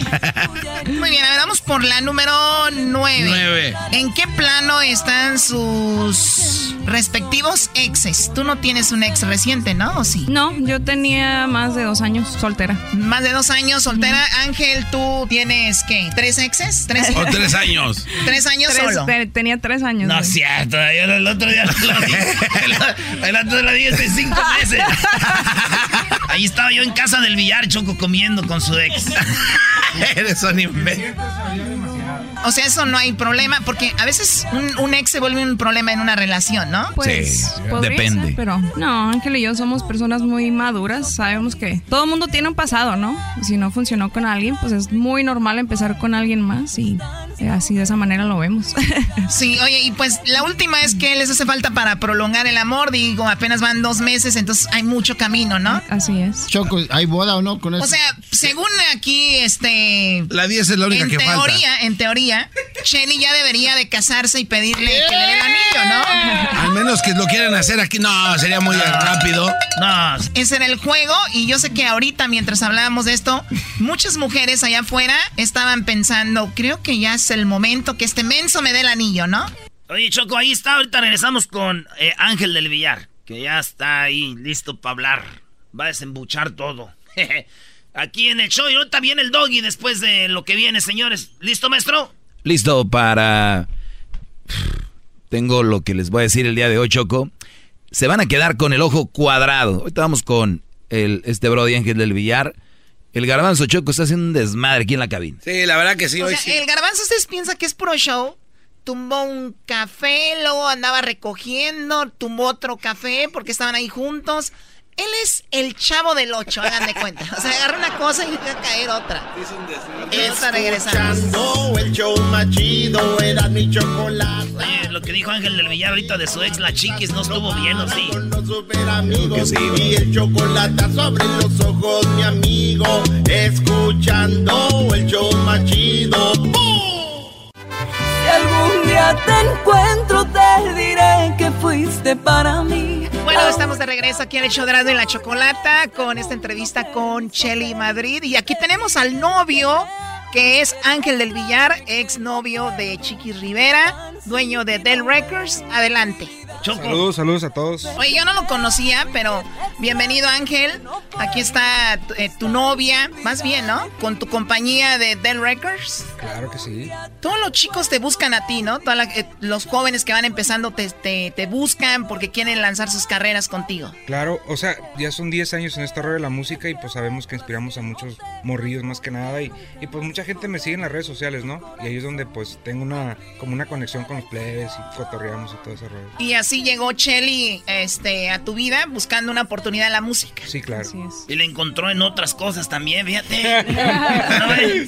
Muy bien, a ver, vamos por la número 9. ¿En qué plano están sus respectivos exes? Tú no tienes un ex reciente, ¿no? ¿O sí? No, yo tenía más de dos años soltera. Más de dos años soltera. Ángel, ¿tú tienes qué? ¿Tres exes? ¿Tres, o tres años? ¿Tres años solo? tenía tres años. No es cierto, yo el otro día lo dije. el, otro día dije cinco meses. Ahí estaba yo en casa del billar, Choco, comiendo con su ex. Eres un o sea, eso no hay problema, porque a veces un, ex se vuelve un problema en una relación, ¿no? Pues, sí, depende. pero no, Ángel y yo somos personas muy maduras, sabemos que todo el mundo tiene un pasado, ¿no? Si no funcionó con alguien, pues es muy normal empezar con alguien más y así de esa manera lo vemos. sí, oye, y pues la última es que les hace falta para prolongar el amor, digo, apenas van dos meses, entonces hay mucho camino, ¿no? Así es. Choco, ¿hay boda o no con eso? O sea, según aquí, este... La 10 es la única que teoría, falta. En teoría, Chenny ya debería de casarse y pedirle que le dé el anillo, ¿no? Al menos que lo quieran hacer aquí. No, sería muy rápido. No. Ese era el juego y yo sé que ahorita, mientras hablábamos de esto, muchas mujeres allá afuera estaban pensando, creo que ya es el momento que este menso me dé el anillo, ¿no? Oye, Choco, ahí está. Ahorita regresamos con eh, Ángel del Villar, que ya está ahí listo para hablar. Va a desembuchar todo. Aquí en el show y ahorita viene el doggy después de lo que viene, señores. ¿Listo, maestro? Listo para... Tengo lo que les voy a decir el día de hoy, Choco. Se van a quedar con el ojo cuadrado. Ahorita vamos con el, este Brody Ángel del Villar. El garbanzo Choco está haciendo un desmadre aquí en la cabina. Sí, la verdad que sí. O sea, el garbanzo ustedes piensan que es puro show. tumbó un café, luego andaba recogiendo, tumbó otro café porque estaban ahí juntos. Él es el chavo del 8, hagan de cuenta. O sea, agarra una cosa y va a caer otra. Está regresando. el show más chido era mi chocolate. Oye, lo que dijo Ángel del Villar ahorita de su ex, la chiquis, no estuvo bien, ¿o sí? Que sí, y el chocolate sobre los ojos, mi amigo. Escuchando el show más chido. Si algún día te encuentro, te diré que fuiste para mí. Bueno, estamos de regreso aquí en el show de la Chocolata con esta entrevista con Chelly Madrid. Y aquí tenemos al novio, que es Ángel del Villar, ex novio de Chiquis Rivera, dueño de Dell Records. Adelante. Saludos, saludos a todos. Oye, yo no lo conocía, pero bienvenido Ángel. Aquí está eh, tu novia, más bien, ¿no? Con tu compañía de Dell Records. Claro que sí. Todos los chicos te buscan a ti, ¿no? Todos los jóvenes que van empezando te, te, te, buscan porque quieren lanzar sus carreras contigo. Claro, o sea, ya son 10 años en este rollo de la música y pues sabemos que inspiramos a muchos morrillos más que nada y, y pues mucha gente me sigue en las redes sociales, ¿no? Y ahí es donde pues tengo una como una conexión con los plebes y cotorreamos y todo ese rollo. Y así llegó Chelly este, a tu vida buscando una oportunidad en la música. Sí, claro. Y le encontró en otras cosas también, fíjate.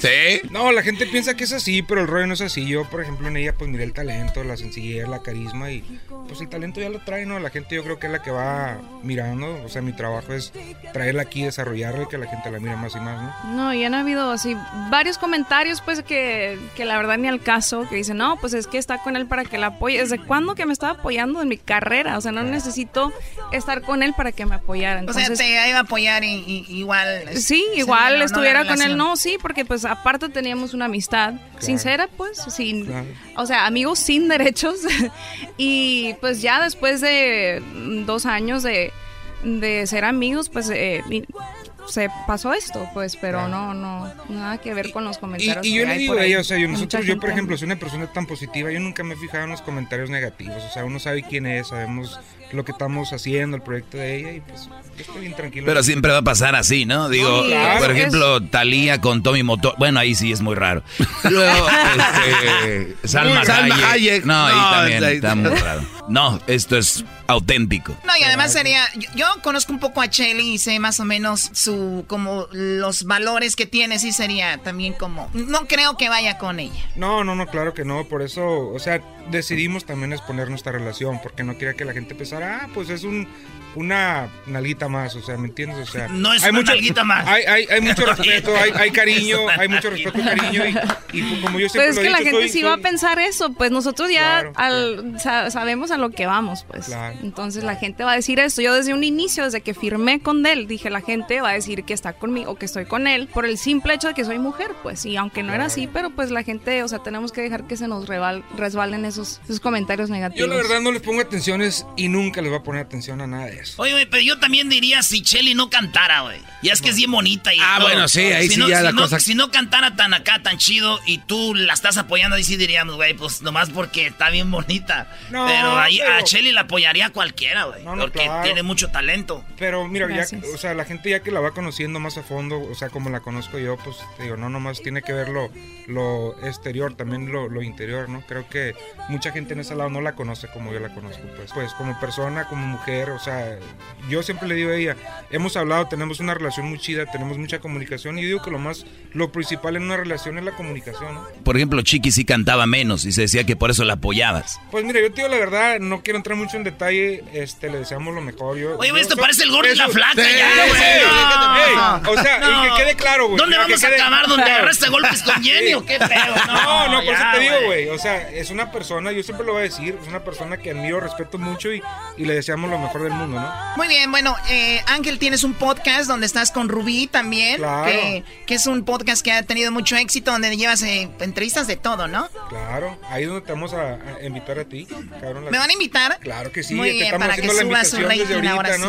sí. No, la gente piensa que es así, pero el rollo no es así. Yo, por ejemplo, en ella pues miré el talento, la sencillez, la carisma y pues el talento ya lo trae, ¿no? La gente yo creo que es la que va mirando. O sea, mi trabajo es traerla aquí, desarrollarla y que la gente la mire más y más, ¿no? No, y han habido así varios comentarios pues que, que la verdad ni al caso, que dicen, no, pues es que está con él para que la apoye. ¿Desde cuándo que me estaba apoyando en mi carrera? O sea, no necesito estar con él para que me apoyara. Entonces, o sea, te iba a apoyar y, igual. Sí, igual estuviera con él. No, sí, porque pues aparte teníamos una amistad sincera, pues, sin, o sea, amigos sin derechos. y pues ya después de dos años de, de ser amigos, pues eh, se pasó esto, pues, pero no, no, nada que ver con los comentarios. Y, y yo le digo a ella, o sea, yo, nosotros, yo por ejemplo, soy una persona tan positiva, yo nunca me he fijado en los comentarios negativos, o sea, uno sabe quién es, sabemos lo que estamos haciendo, el proyecto de ella, y pues yo estoy bien tranquilo. Pero siempre va a pasar así, ¿no? Digo, por ejemplo, Talía con Tommy Motor, bueno, ahí sí es muy raro. Luego, este, Salma, Hayek. No, ahí también está muy raro. No, esto es auténtico. No, y además sería, yo, yo, conozco un poco a Chelly y sé más o menos su, como los valores que tiene, sí sería también como, no creo que vaya con ella. No, no, no, claro que no, por eso, o sea, decidimos también exponer nuestra relación, porque no quería que la gente pensara, ah, pues es un una nalguita más, o sea, ¿me entiendes? O sea, no es hay una mucho, nalguita más. Hay, hay, hay mucho respeto, hay, hay, cariño, hay mucho respeto y cariño. Y, y, como yo siempre Pues es que lo la dicho, gente soy, sí soy, va a pensar eso, pues nosotros ya Claro, al, sa- sabemos a lo que vamos, pues. Claro. Entonces la gente va a decir esto. Yo desde un inicio, desde que firmé con él, dije la gente va a decir que está conmigo, que estoy con él, por el simple hecho de que soy mujer, pues. Y aunque no era así, pero pues la gente, o sea, tenemos que dejar que se nos resbalen esos, esos comentarios negativos. Yo la verdad no les pongo atenciones y nunca les voy a poner atención a nada Oye, güey, pero yo también diría si Chelly no cantara, güey. Y es que es bien bonita y Ah, todo. bueno, sí, ahí si sí no, ya si la no- cosa- Si no cantara tan acá, tan chido, y tú la estás apoyando, ahí sí diríamos, güey, pues nomás porque está bien bonita. No, pero ahí a Chelly la apoyaría cualquiera, güey. No, no, porque claro. tiene mucho talento. Pero mira, ya, o sea, la gente ya que la va conociendo más a fondo, o sea, como la conozco yo, pues te digo, no nomás tiene que ver lo, lo exterior, también lo, lo interior, ¿no? Creo que mucha gente en ese lado no la conoce como yo la conozco, pues, pues como persona, como mujer, o sea, yo siempre le digo a ella, hemos hablado, tenemos una relación muy chida, tenemos mucha comunicación y yo digo que lo más, lo principal en una relación es la comunicación, ¿no? Por ejemplo, Chiqui sí cantaba menos y se decía que por eso la apoyabas. Pues mira, yo te digo la verdad, no quiero entrar mucho en detalle, este, le deseamos lo mejor. Yo, Oye, yo- esto parece el gordo y la flaca Sí, ya, güey. sí, No. ey, o sea, y que quede claro, güey. ¿Dónde que vamos a quede- acabar? ¿Donde Claro. agarraste a golpes con Jenny o qué pedo? No, no, por eso te digo, güey. güey. O sea, es una persona, yo siempre lo voy a decir, es una persona que admiro, respeto mucho y, y le deseamos lo mejor del mundo, ¿no? Muy bien, bueno, eh, Ángel, tienes un podcast donde estás con Rubí también, Claro. que, que es un podcast que ha tenido mucho éxito, donde llevas eh, entrevistas de todo, ¿no? Claro, ahí es donde te vamos a, a invitar a ti, cabrón. ¿Me van a invitar? Claro que sí, Muy bien, estamos para que haciendo la suba su invitación desde rating ahora ahorita,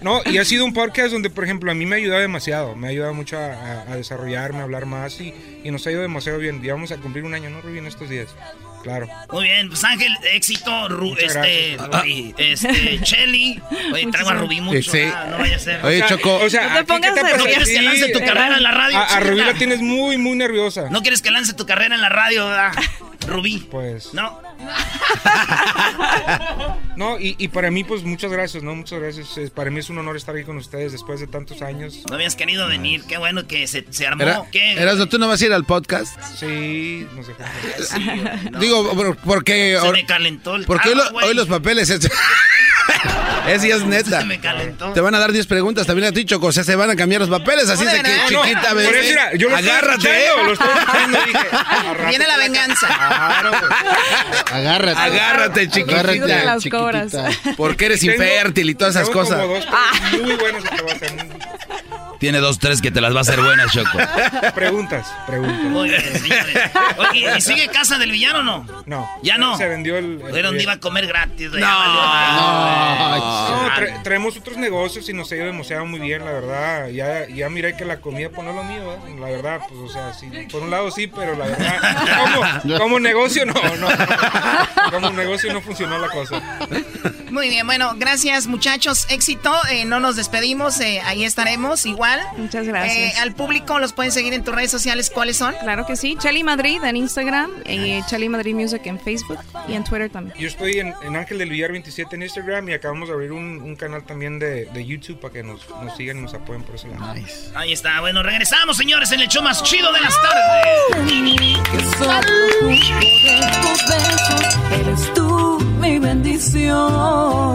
¿no? No, y ha sido un podcast donde, por ejemplo, a mí me ha ayudado demasiado, me ha ayudado mucho a, a- a desarrollarme, a hablar más y, y nos ha ido demasiado bien. Ya vamos a cumplir un año, ¿no, Rubí, en estos días? Claro. Muy bien, pues Ángel, éxito, Ru- este, gracias. Rubí, este, Chelly. Oye, traigo a Rubí mucho. Sí. ah, no vaya a ser. Oye, Choco. O sea, no te ¿a ti qué pongas te? ¿No quieres que lance tu carrera en la radio? A, a Rubí la tienes muy, muy nerviosa. ¿No quieres que lance tu carrera en la radio? verdad? Rubí. Pues. No. no, y, para mí, pues muchas gracias, ¿no? Muchas gracias. Para mí es un honor estar aquí con ustedes después de tantos años. No habías querido venir, qué bueno que se, se armó. Era, ¿Tú no vas a ir al podcast? Sí, no sé. Digo, porque. Se me calentó el Porque hoy, los papeles. Ese ya es neta. Se me calentó. Te van a dar 10 preguntas también a ti, Choco. O sea, se van a cambiar los papeles. Así de que, chiquita, bebé. Agárrate. Lo estoy dije, Viene la venganza. Claro, Agárrate. Agárrate, chiquitita. las cobras. Porque eres infértil y todas esas cosas. muy buenas que te voy a. Tiene dos, tres que te las va a hacer buenas, Choco. Preguntas, preguntas. Oye, ¿y sigue Casa del Villano o no? No. ¿Ya no? Se vendió el... Pero donde iba a comer gratis. No. no. traemos otros negocios y nos ha ido demasiado muy bien, la verdad. Ya, ya miré que la comida, pues no es lo mío, ¿eh? La verdad, pues, o sea, sí, por un lado sí, pero la verdad, como, como negocio no, no. Como negocio no funcionó la cosa. Muy bien, bueno, gracias muchachos, éxito. Eh, no nos despedimos, eh, ahí estaremos igual. Muchas gracias. Eh, al público los pueden seguir en tus redes sociales, ¿cuáles son? Claro que sí, Chelly Madrid en Instagram, y Chelly Madrid Music en Facebook y en Twitter también. Yo estoy en, Ángel del Villar 27 en Instagram y acabamos de abrir un, canal también de, YouTube para que nos, sigan y nos apoyen por ese lado. Ahí está, bueno, regresamos señores en el show más chido de las tardes. Eres tú mi bendición.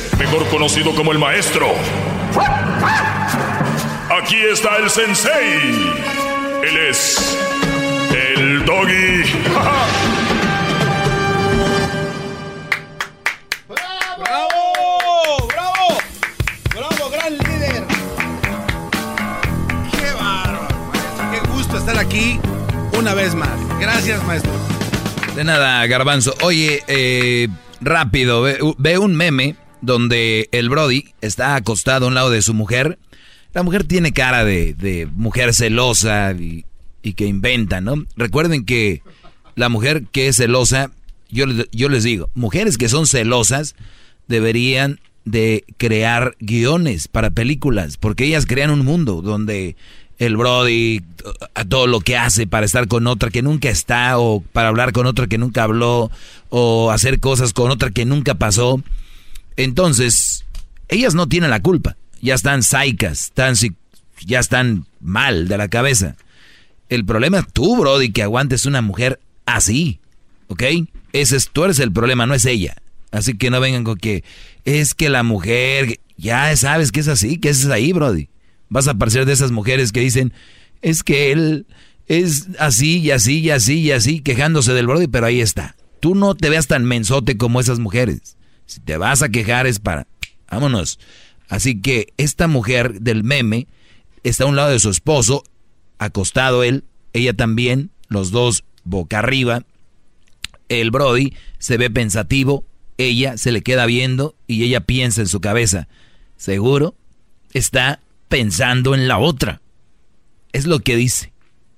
mejor conocido como el maestro. Aquí está el sensei. Él es el doggy. ¡Bravo! ¡Bravo! ¡Bravo, gran líder! ¡Qué bárbaro, maestro! ¡Qué gusto estar aquí una vez más! Gracias, maestro. De nada, garbanzo. Oye, eh, rápido, ve un meme donde el Brody está acostado a un lado de su mujer. La mujer tiene cara de, mujer celosa y, que inventa, ¿no? Recuerden que la mujer que es celosa, yo, yo les digo, mujeres que son celosas deberían de crear guiones para películas, porque ellas crean un mundo donde el Brody, a todo lo que hace para estar con otra que nunca está, o para hablar con otra que nunca habló, o hacer cosas con otra que nunca pasó. Entonces, ellas no tienen la culpa. Ya están saicas, están, ya están mal de la cabeza. El problema es tú, Brody, que aguantes una mujer así. ¿Ok? Ese es, tú eres el problema, no es ella. Así que no vengan con que es que la mujer, ya sabes que es así, que es ahí, Brody. Vas a parecer de esas mujeres que dicen, es que él es así y así y así y así, quejándose del Brody, pero ahí está. Tú no te veas tan mensote como esas mujeres. Si te vas a quejar es para... Vámonos. Así que esta mujer del meme está a un lado de su esposo, acostado él, ella también, los dos boca arriba. El Brody se ve pensativo, ella se le queda viendo y ella piensa en su cabeza. Seguro está pensando en la otra. Es lo que dice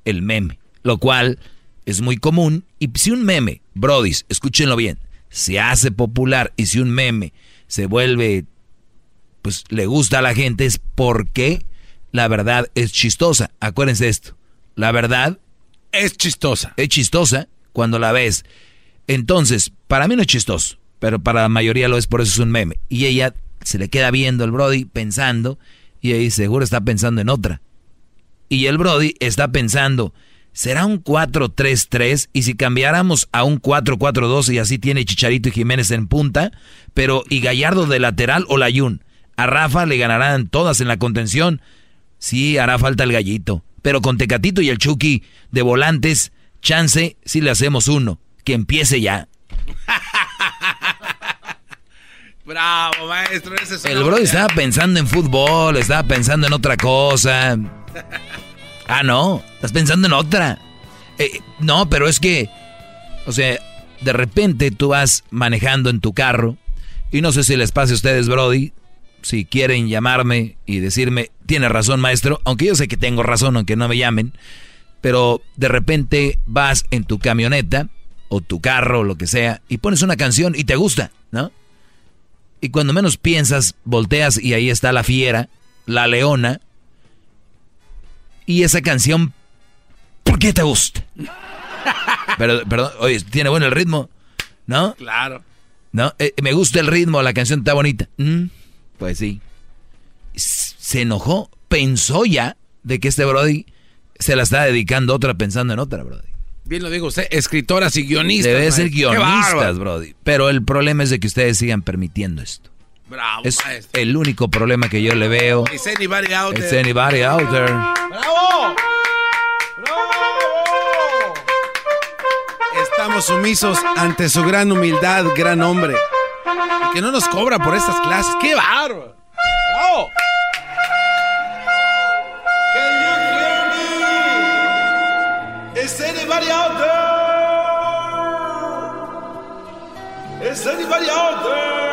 el meme, lo cual es muy común. Y si un meme, Brody, escúchenlo bien, se hace popular y si un meme se vuelve, pues le gusta a la gente es porque la verdad es chistosa. Acuérdense esto, la verdad es chistosa. Es chistosa cuando la ves. Entonces, para mí no es chistoso, pero para la mayoría lo es, por eso es un meme. Y ella se le queda viendo el Brody pensando y ahí seguro está pensando en otra. Y el Brody está pensando, será un 4-3-3 y si cambiáramos a un 4-4-2 y así tiene Chicharito y Jiménez en punta, pero y Gallardo de lateral o Layún. A Rafa le ganarán todas en la contención. Sí, hará falta el gallito. Pero con Tecatito y el Chucky de volantes, chance si le hacemos uno. Que empiece ya. Bravo, maestro. el bro estaba pensando en fútbol, estaba pensando en otra cosa. Ah, no, estás pensando en otra. Eh, no, pero es que, o sea, de repente tú vas manejando en tu carro y no sé si les pase a ustedes, Brody, si quieren llamarme y decirme, tiene razón maestro, aunque yo sé que tengo razón, aunque no me llamen, pero de repente vas en tu camioneta o tu carro o lo que sea y pones una canción y te gusta, ¿no? Y cuando menos piensas, volteas y ahí está la fiera, la leona, y esa canción, ¿por qué te gusta? Pero, perdón, oye, tiene bueno el ritmo, ¿no? Claro. ¿No? Eh, me gusta el ritmo, la canción está bonita. Mm, pues sí. Se enojó, pensó ya de que este Brody se la está dedicando a otra pensando en otra, Brody. Bien lo digo usted, escritoras y guionistas. Debe ser guionistas, Brody. Pero el problema es de que ustedes sigan permitiendo esto. Bravo, es el único problema que yo le veo. Is anybody out there? Is anybody out there? ¡Bravo! ¡Bravo! Estamos sumisos ante su gran humildad, gran hombre. Y que no nos cobra por estas clases. ¡Qué bárbaro! ¡Bravo! Is anybody out there? Is anybody out there?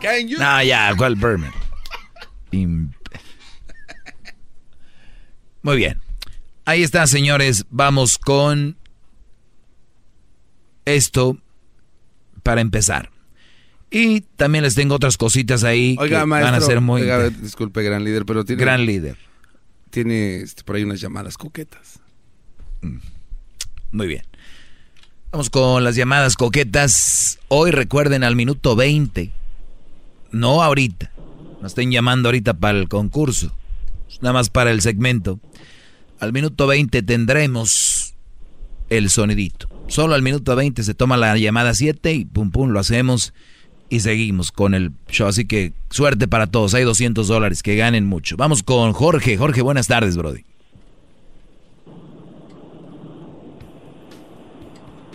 Can you... No, ya, ¿cuál Birdman? Muy bien. Ahí está, señores. Vamos con esto para empezar. Y también les tengo otras cositas ahí Oiga, que maestro, van a ser muy... oiga, disculpe, gran líder, pero tiene... Gran líder. Tiene este, por ahí unas llamadas coquetas. Mm. Muy bien. Vamos con las llamadas coquetas. Hoy recuerden al minuto 20. No ahorita. No estén llamando ahorita para el concurso. Nada más para el segmento. Al minuto 20 tendremos el sonidito. Solo al minuto 20 se toma la llamada 7 y pum pum lo hacemos y seguimos con el show. Así que suerte para todos. Hay 200 dólares que ganen mucho. Vamos con Jorge. Jorge, buenas tardes, Brody.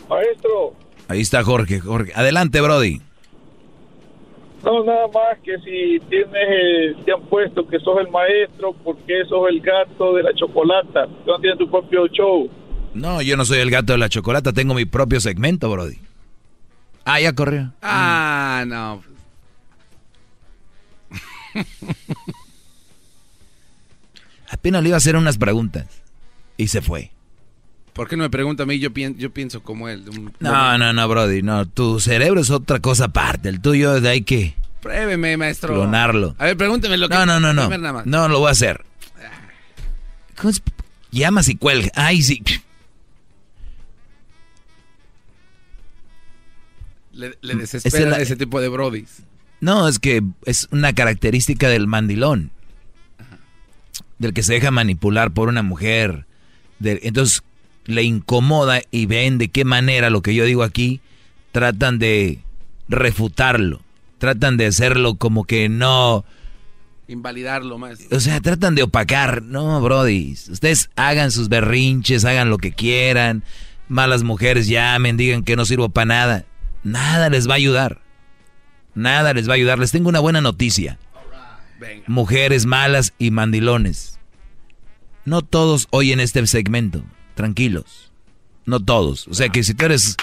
Maestro. Ahí está Jorge. Jorge. Adelante, Brody. No, nada más que si tienes, te han puesto que sos el maestro, porque sos el gato de la chocolata. No tienes tu propio show. No, yo no soy el gato de la chocolata. Tengo mi propio segmento, Brody. Ah, ya corrió. Ah, no. Apenas le iba a hacer unas preguntas. Y se fue. ¿Por qué no me pregunta a mí? Yo, pienso, yo pienso como él. No, no, no, Brody. No, tu cerebro es otra cosa aparte. El tuyo de ahí que... Pruébeme, maestro. Clonarlo. A ver, pregúnteme lo que... No, no, no, no. No, lo voy a hacer. ¿Cómo es? Llamas y cuelga. Ay, sí. Le, le desespera la, ese tipo de brodis. No, es que es una característica del mandilón. Del que se deja manipular por una mujer. De, entonces le incomoda y ven de qué manera lo que yo digo aquí tratan de refutarlo. Tratan de hacerlo como que no... Invalidarlo más. O sea, tratan de opacar. No, Brody. Ustedes hagan sus berrinches, hagan lo que quieran. Malas mujeres llamen, digan que no sirvo para nada. Nada les va a ayudar. Nada les va a ayudar. Les tengo una buena noticia. Mujeres malas y mandilones. No todos oyen este segmento. Tranquilos. No todos. O sea que si tú eres...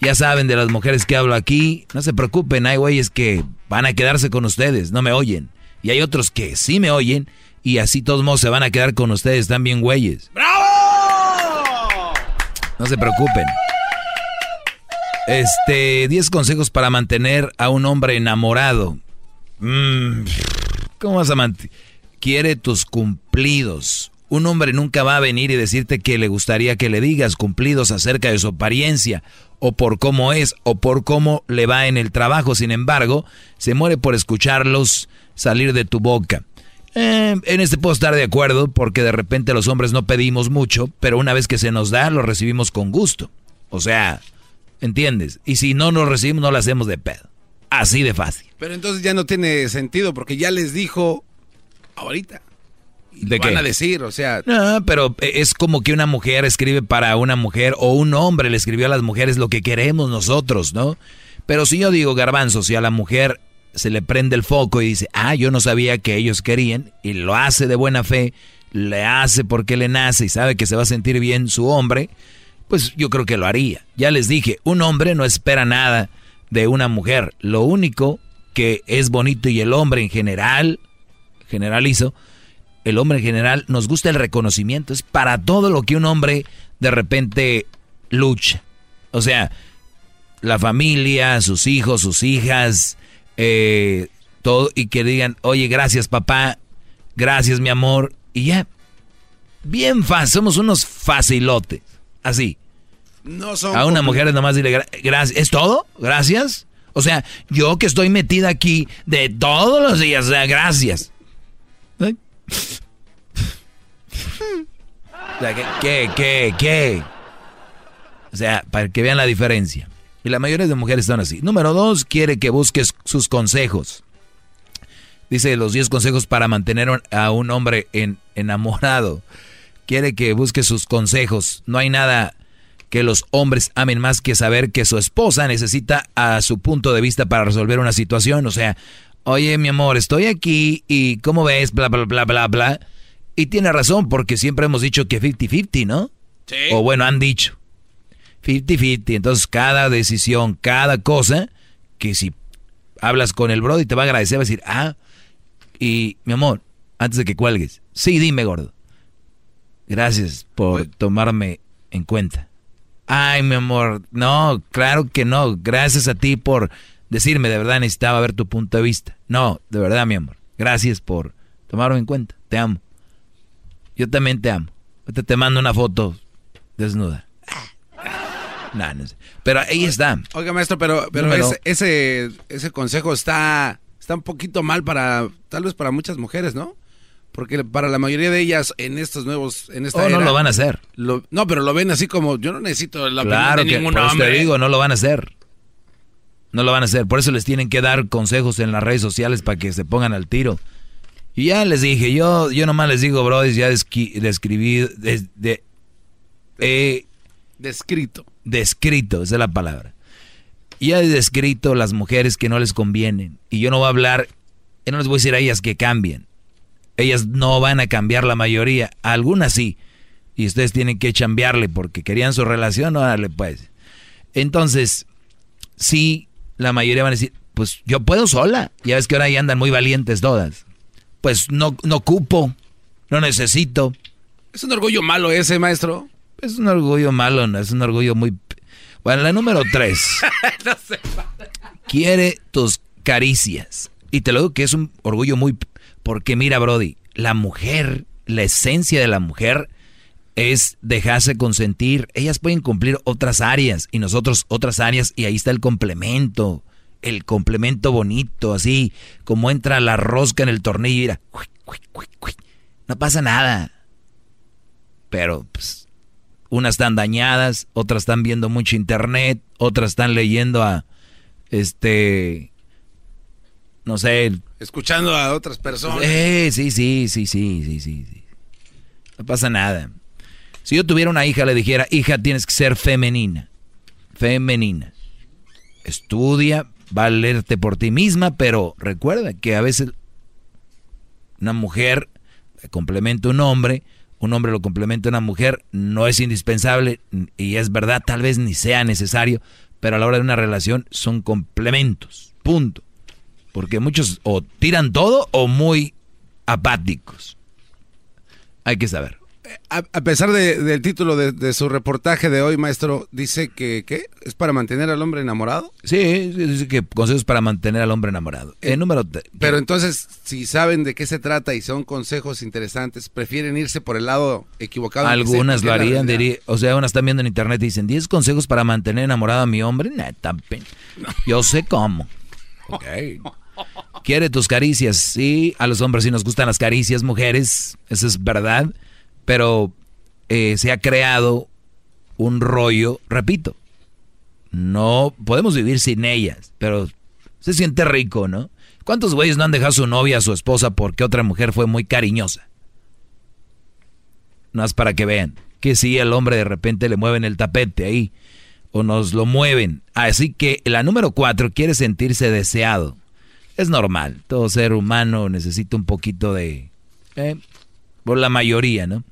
Ya saben de las mujeres que hablo aquí. No se preocupen. Hay güeyes que van a quedarse con ustedes. No me oyen. Y hay otros que sí me oyen. Y así todos modos se van a quedar con ustedes también güeyes. ¡Bravo! No se preocupen. Este, 10 consejos para mantener a un hombre enamorado. Mm, ¿Cómo vas a mantener? Quiere tus cumplidos. Un hombre nunca va a venir y decirte que le gustaría que le digas cumplidos acerca de su apariencia, o por cómo es, o por cómo le va en el trabajo. Sin embargo, se muere por escucharlos salir de tu boca. Eh, en este puedo estar de acuerdo, porque de repente los hombres no pedimos mucho, pero una vez que se nos da, lo recibimos con gusto. O sea, ¿Entiendes? Y si no nos recibimos, no lo hacemos de pedo. Así de fácil. Pero entonces ya no tiene sentido porque ya les dijo ahorita. ¿De van qué? a decir, o sea. No, pero es como que una mujer escribe para una mujer o un hombre le escribió a las mujeres lo que queremos nosotros, ¿no? Pero si yo digo garbanzo, si a la mujer se le prende el foco y dice, ah, yo no sabía que ellos querían y lo hace de buena fe, le hace porque le nace y sabe que se va a sentir bien su hombre, pues yo creo que lo haría. Ya les dije, un hombre no espera nada de una mujer. Lo único que es bonito y el hombre en general, generalizo, el hombre en general nos gusta el reconocimiento. Es para todo lo que un hombre de repente lucha. O sea, la familia, sus hijos, sus hijas, eh, todo, y que digan, oye, gracias papá, gracias mi amor, y ya. Bien fácil, somos unos facilotes, así. No son A una mujer nomás dile, gracias, ¿es todo? ¿Gracias? O sea, yo que estoy metida aquí de todos los días, o sea, gracias. ¿Qué, qué, qué? O sea, para que vean la diferencia. Y la mayoría de mujeres están así. Número dos, quiere que busques sus consejos. Dice los 10 consejos para mantener a un hombre en, enamorado. Quiere que busques sus consejos. No hay nada que los hombres amen más que saber que su esposa necesita a su punto de vista para resolver una situación. O sea, oye mi amor, estoy aquí y ¿cómo ves? Bla, bla, bla, bla, bla. Y tiene razón porque siempre hemos dicho que 50-50, ¿no? Sí. O bueno, han dicho. 50-50. Entonces, cada decisión, cada cosa, que si hablas con el brody te va a agradecer, va a decir, ah, y mi amor, antes de que cuelgues, sí, dime, gordo. Gracias por tomarme en cuenta. Ay, mi amor, no, claro que no. Gracias a ti por decirme, de verdad necesitaba ver tu punto de vista. No, de verdad, mi amor. Gracias por tomarme en cuenta. Te amo. Yo también te amo. Ahorita te mando una foto desnuda. No, no sé. Pero ahí está. Oiga, maestro, pero, pero ese, ese, consejo está, está un poquito mal para, tal vez para muchas mujeres, ¿no? Porque para la mayoría de ellas en estos nuevos, en esta oh, no lo van a hacer. no, pero lo ven así como, yo no necesito la claro de ningún que, te digo, no lo van a hacer. No lo van a hacer. Por eso les tienen que dar consejos en las redes sociales para que se pongan al tiro. Y ya les dije, yo, yo nomás les digo, bro, ya describí, de, descrito. Descrito, esa es la palabra. Ya he descrito las mujeres que no les convienen. Y yo no voy a hablar, yo no les voy a decir a ellas que cambien. Ellas no van a cambiar la mayoría, algunas sí. Y ustedes tienen que chambearle porque querían su relación, órale pues. Entonces, sí, la mayoría van a decir, pues yo puedo sola. Ya ves que ahora ya andan muy valientes todas pues no, no cupo, no necesito. Es un orgullo malo ese, maestro. Es un orgullo malo, no es un orgullo muy... Bueno, la número tres. Quiere tus caricias. Y te lo digo que es un orgullo muy... Porque mira, Brody, la mujer, la esencia de la mujer es dejarse consentir. Ellas pueden cumplir otras áreas y nosotros otras áreas y ahí está el complemento el complemento bonito, así como entra la rosca en el tornillo y mira, no pasa nada. Pero, pues, unas están dañadas, otras están viendo mucho internet, otras están leyendo a, este, no sé. Escuchando a otras personas. Eh, sí, sí, sí, sí, sí, sí. No pasa nada. Si yo tuviera una hija, le dijera, hija, tienes que ser femenina. Femenina. Estudia, valerte por ti misma, pero recuerda que a veces una mujer complementa a un hombre, un hombre lo complementa a una mujer, no es indispensable y es verdad, tal vez ni sea necesario, pero a la hora de una relación son complementos, punto. Porque muchos o tiran todo o muy apáticos. Hay que saber a, pesar del título de, su reportaje de hoy, maestro, dice que ¿qué? es para mantener al hombre enamorado. Sí, dice que consejos para mantener al hombre enamorado. Eh, número. Pero entonces, si saben de qué se trata y son consejos interesantes, prefieren irse por el lado equivocado. Algunas lo harían, diría, o sea, unas están viendo en internet y dicen 10 consejos para mantener enamorado a mi hombre. Yo sé cómo. Quiere tus caricias, sí. A los hombres sí nos gustan las caricias, mujeres. Eso es verdad pero eh, se ha creado un rollo, repito, no podemos vivir sin ellas, pero se siente rico, ¿no? ¿Cuántos güeyes no han dejado a su novia, a su esposa, porque otra mujer fue muy cariñosa? No es para que vean que si el hombre de repente le mueven el tapete ahí, o nos lo mueven. Así que la número cuatro quiere sentirse deseado. Es normal, todo ser humano necesita un poquito de... Eh, por la mayoría, ¿no?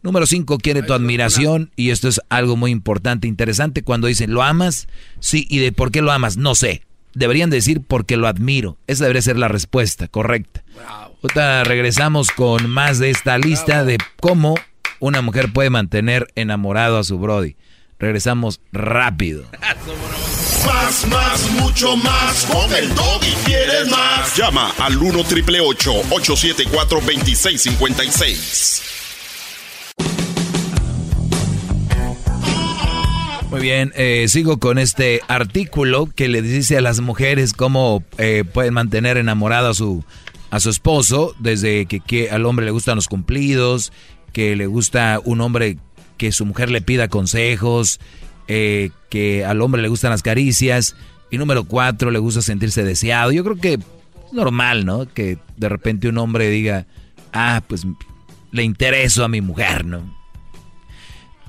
Número cinco, quiere tu admiración y esto es algo muy importante, interesante cuando dicen, ¿lo amas? Sí, ¿y de por qué lo amas? No sé. Deberían decir porque lo admiro. Esa debería ser la respuesta correcta. Ahorita regresamos con más de esta lista de cómo una mujer puede mantener enamorado a su Brody. Regresamos rápido. Más, más, mucho más. Con el y quieres más. Llama al 1 triple 874 2656. Muy bien, eh, sigo con este artículo que le dice a las mujeres cómo eh, pueden mantener enamorado a su, a su esposo, desde que, al hombre le gustan los cumplidos, que le gusta un hombre que su mujer le pida consejos, eh, que al hombre le gustan las caricias. Y número cuatro, le gusta sentirse deseado. Yo creo que es normal, ¿no? Que de repente un hombre diga, ah, pues le intereso a mi mujer, ¿no?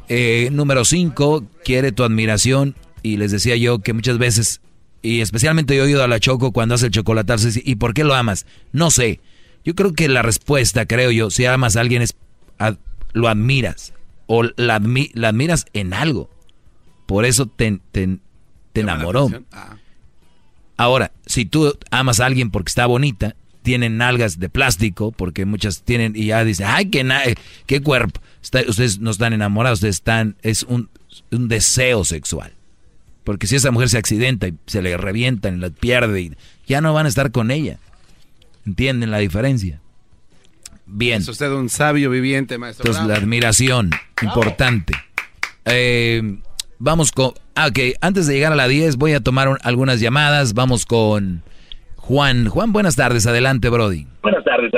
Eh, número cinco, quiere tu admiración. Y les decía yo que muchas veces, y especialmente yo he oído a la Choco cuando hace el chocolatazo, ¿y por qué lo amas? No sé. Yo creo que la respuesta, creo yo, si amas a alguien es, lo admiras. O la, la admiras en algo. Por eso te, te, enamoró. Ah. Ahora, si tú amas a alguien porque está bonita, tienen nalgas de plástico, porque muchas tienen, y ya dicen, ay, qué, qué cuerpo. ustedes no están enamorados, ustedes están, es un, un, deseo sexual. Porque si esa mujer se accidenta y se le revientan y la pierde, ya no van a estar con ella. ¿Entienden la diferencia? Bien. Es usted un sabio viviente, maestro. Entonces, la admiración, importante. Eh, Vamos con... Ah, ok, antes de llegar a la 10 voy a tomar algunas llamadas. Vamos con Juan. Juan, buenas tardes. Adelante, Brody. Buenas tardes.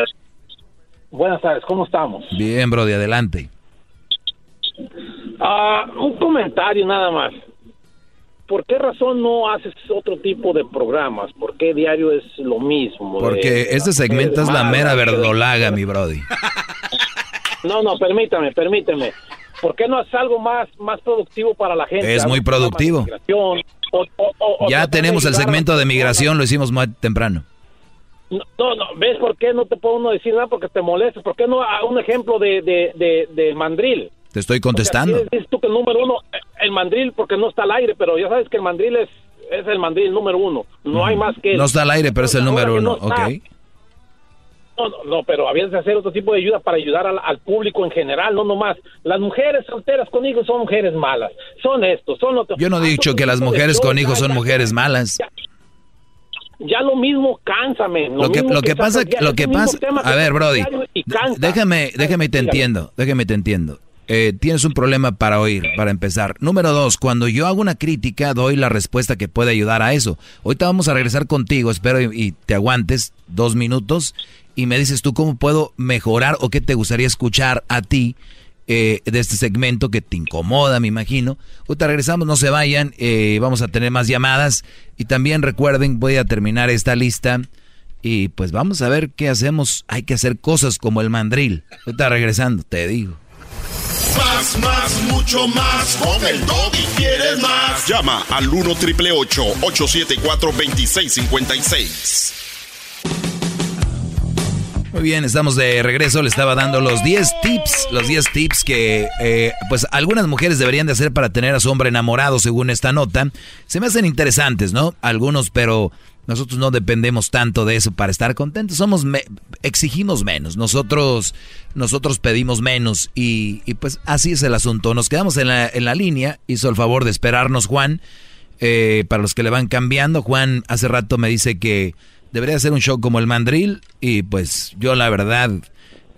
Buenas tardes, ¿cómo estamos? Bien, Brody, adelante. Ah, un comentario nada más. ¿Por qué razón no haces otro tipo de programas? ¿Por qué diario es lo mismo? Porque este segmento es la mera verdolaga, mi Brody. No, no, permítame, permíteme. ¿Por qué no haces algo más, más productivo para la gente? Es muy productivo. ya tenemos el segmento de migración, lo hicimos más temprano. No, no, ¿ves por qué no te puedo uno decir nada? Porque te molestas. ¿Por qué no un ejemplo de, de, de, mandril? Te estoy contestando. dices tú que el número uno, el mandril, porque no está al aire, pero ya sabes que el mandril es, es el mandril número uno. No hay más que... No está al aire, pero es el número uno, ok. No, no, pero habías de hacer otro tipo de ayuda para ayudar al, público en general, no nomás. Las mujeres solteras con hijos son mujeres malas. Son estos, son otros. Yo no he dicho que las mujeres con hijos son mujeres malas. Ya, lo mismo cánsame. Lo, que, lo que, pasa, lo que pasa, a ver, Brody, déjame, déjame te entiendo, déjame te entiendo. Eh, tienes un problema para oír, para empezar. Número dos, cuando yo hago una crítica, doy la respuesta que puede ayudar a eso. Ahorita vamos a regresar contigo, espero y te aguantes dos minutos y me dices tú cómo puedo mejorar o qué te gustaría escuchar a ti eh, de este segmento que te incomoda, me imagino. Ahorita regresamos, no se vayan, eh, vamos a tener más llamadas y también recuerden, voy a terminar esta lista y pues vamos a ver qué hacemos. Hay que hacer cosas como el mandril. Ahorita regresando, te digo. Más, más, mucho más. Con el y quieres más. Llama al 1 triple 874 2656. Muy bien, estamos de regreso. Le estaba dando los 10 tips, los 10 tips que eh, pues algunas mujeres deberían de hacer para tener a su hombre enamorado, según esta nota. Se me hacen interesantes, ¿no? Algunos, pero nosotros no dependemos tanto de eso para estar contentos. Somos exigimos menos. Nosotros nosotros pedimos menos y, pues así es el asunto. Nos quedamos en la, en la línea. Hizo el favor de esperarnos Juan. Eh, para los que le van cambiando, Juan hace rato me dice que debería ser un show como el mandril y pues yo la verdad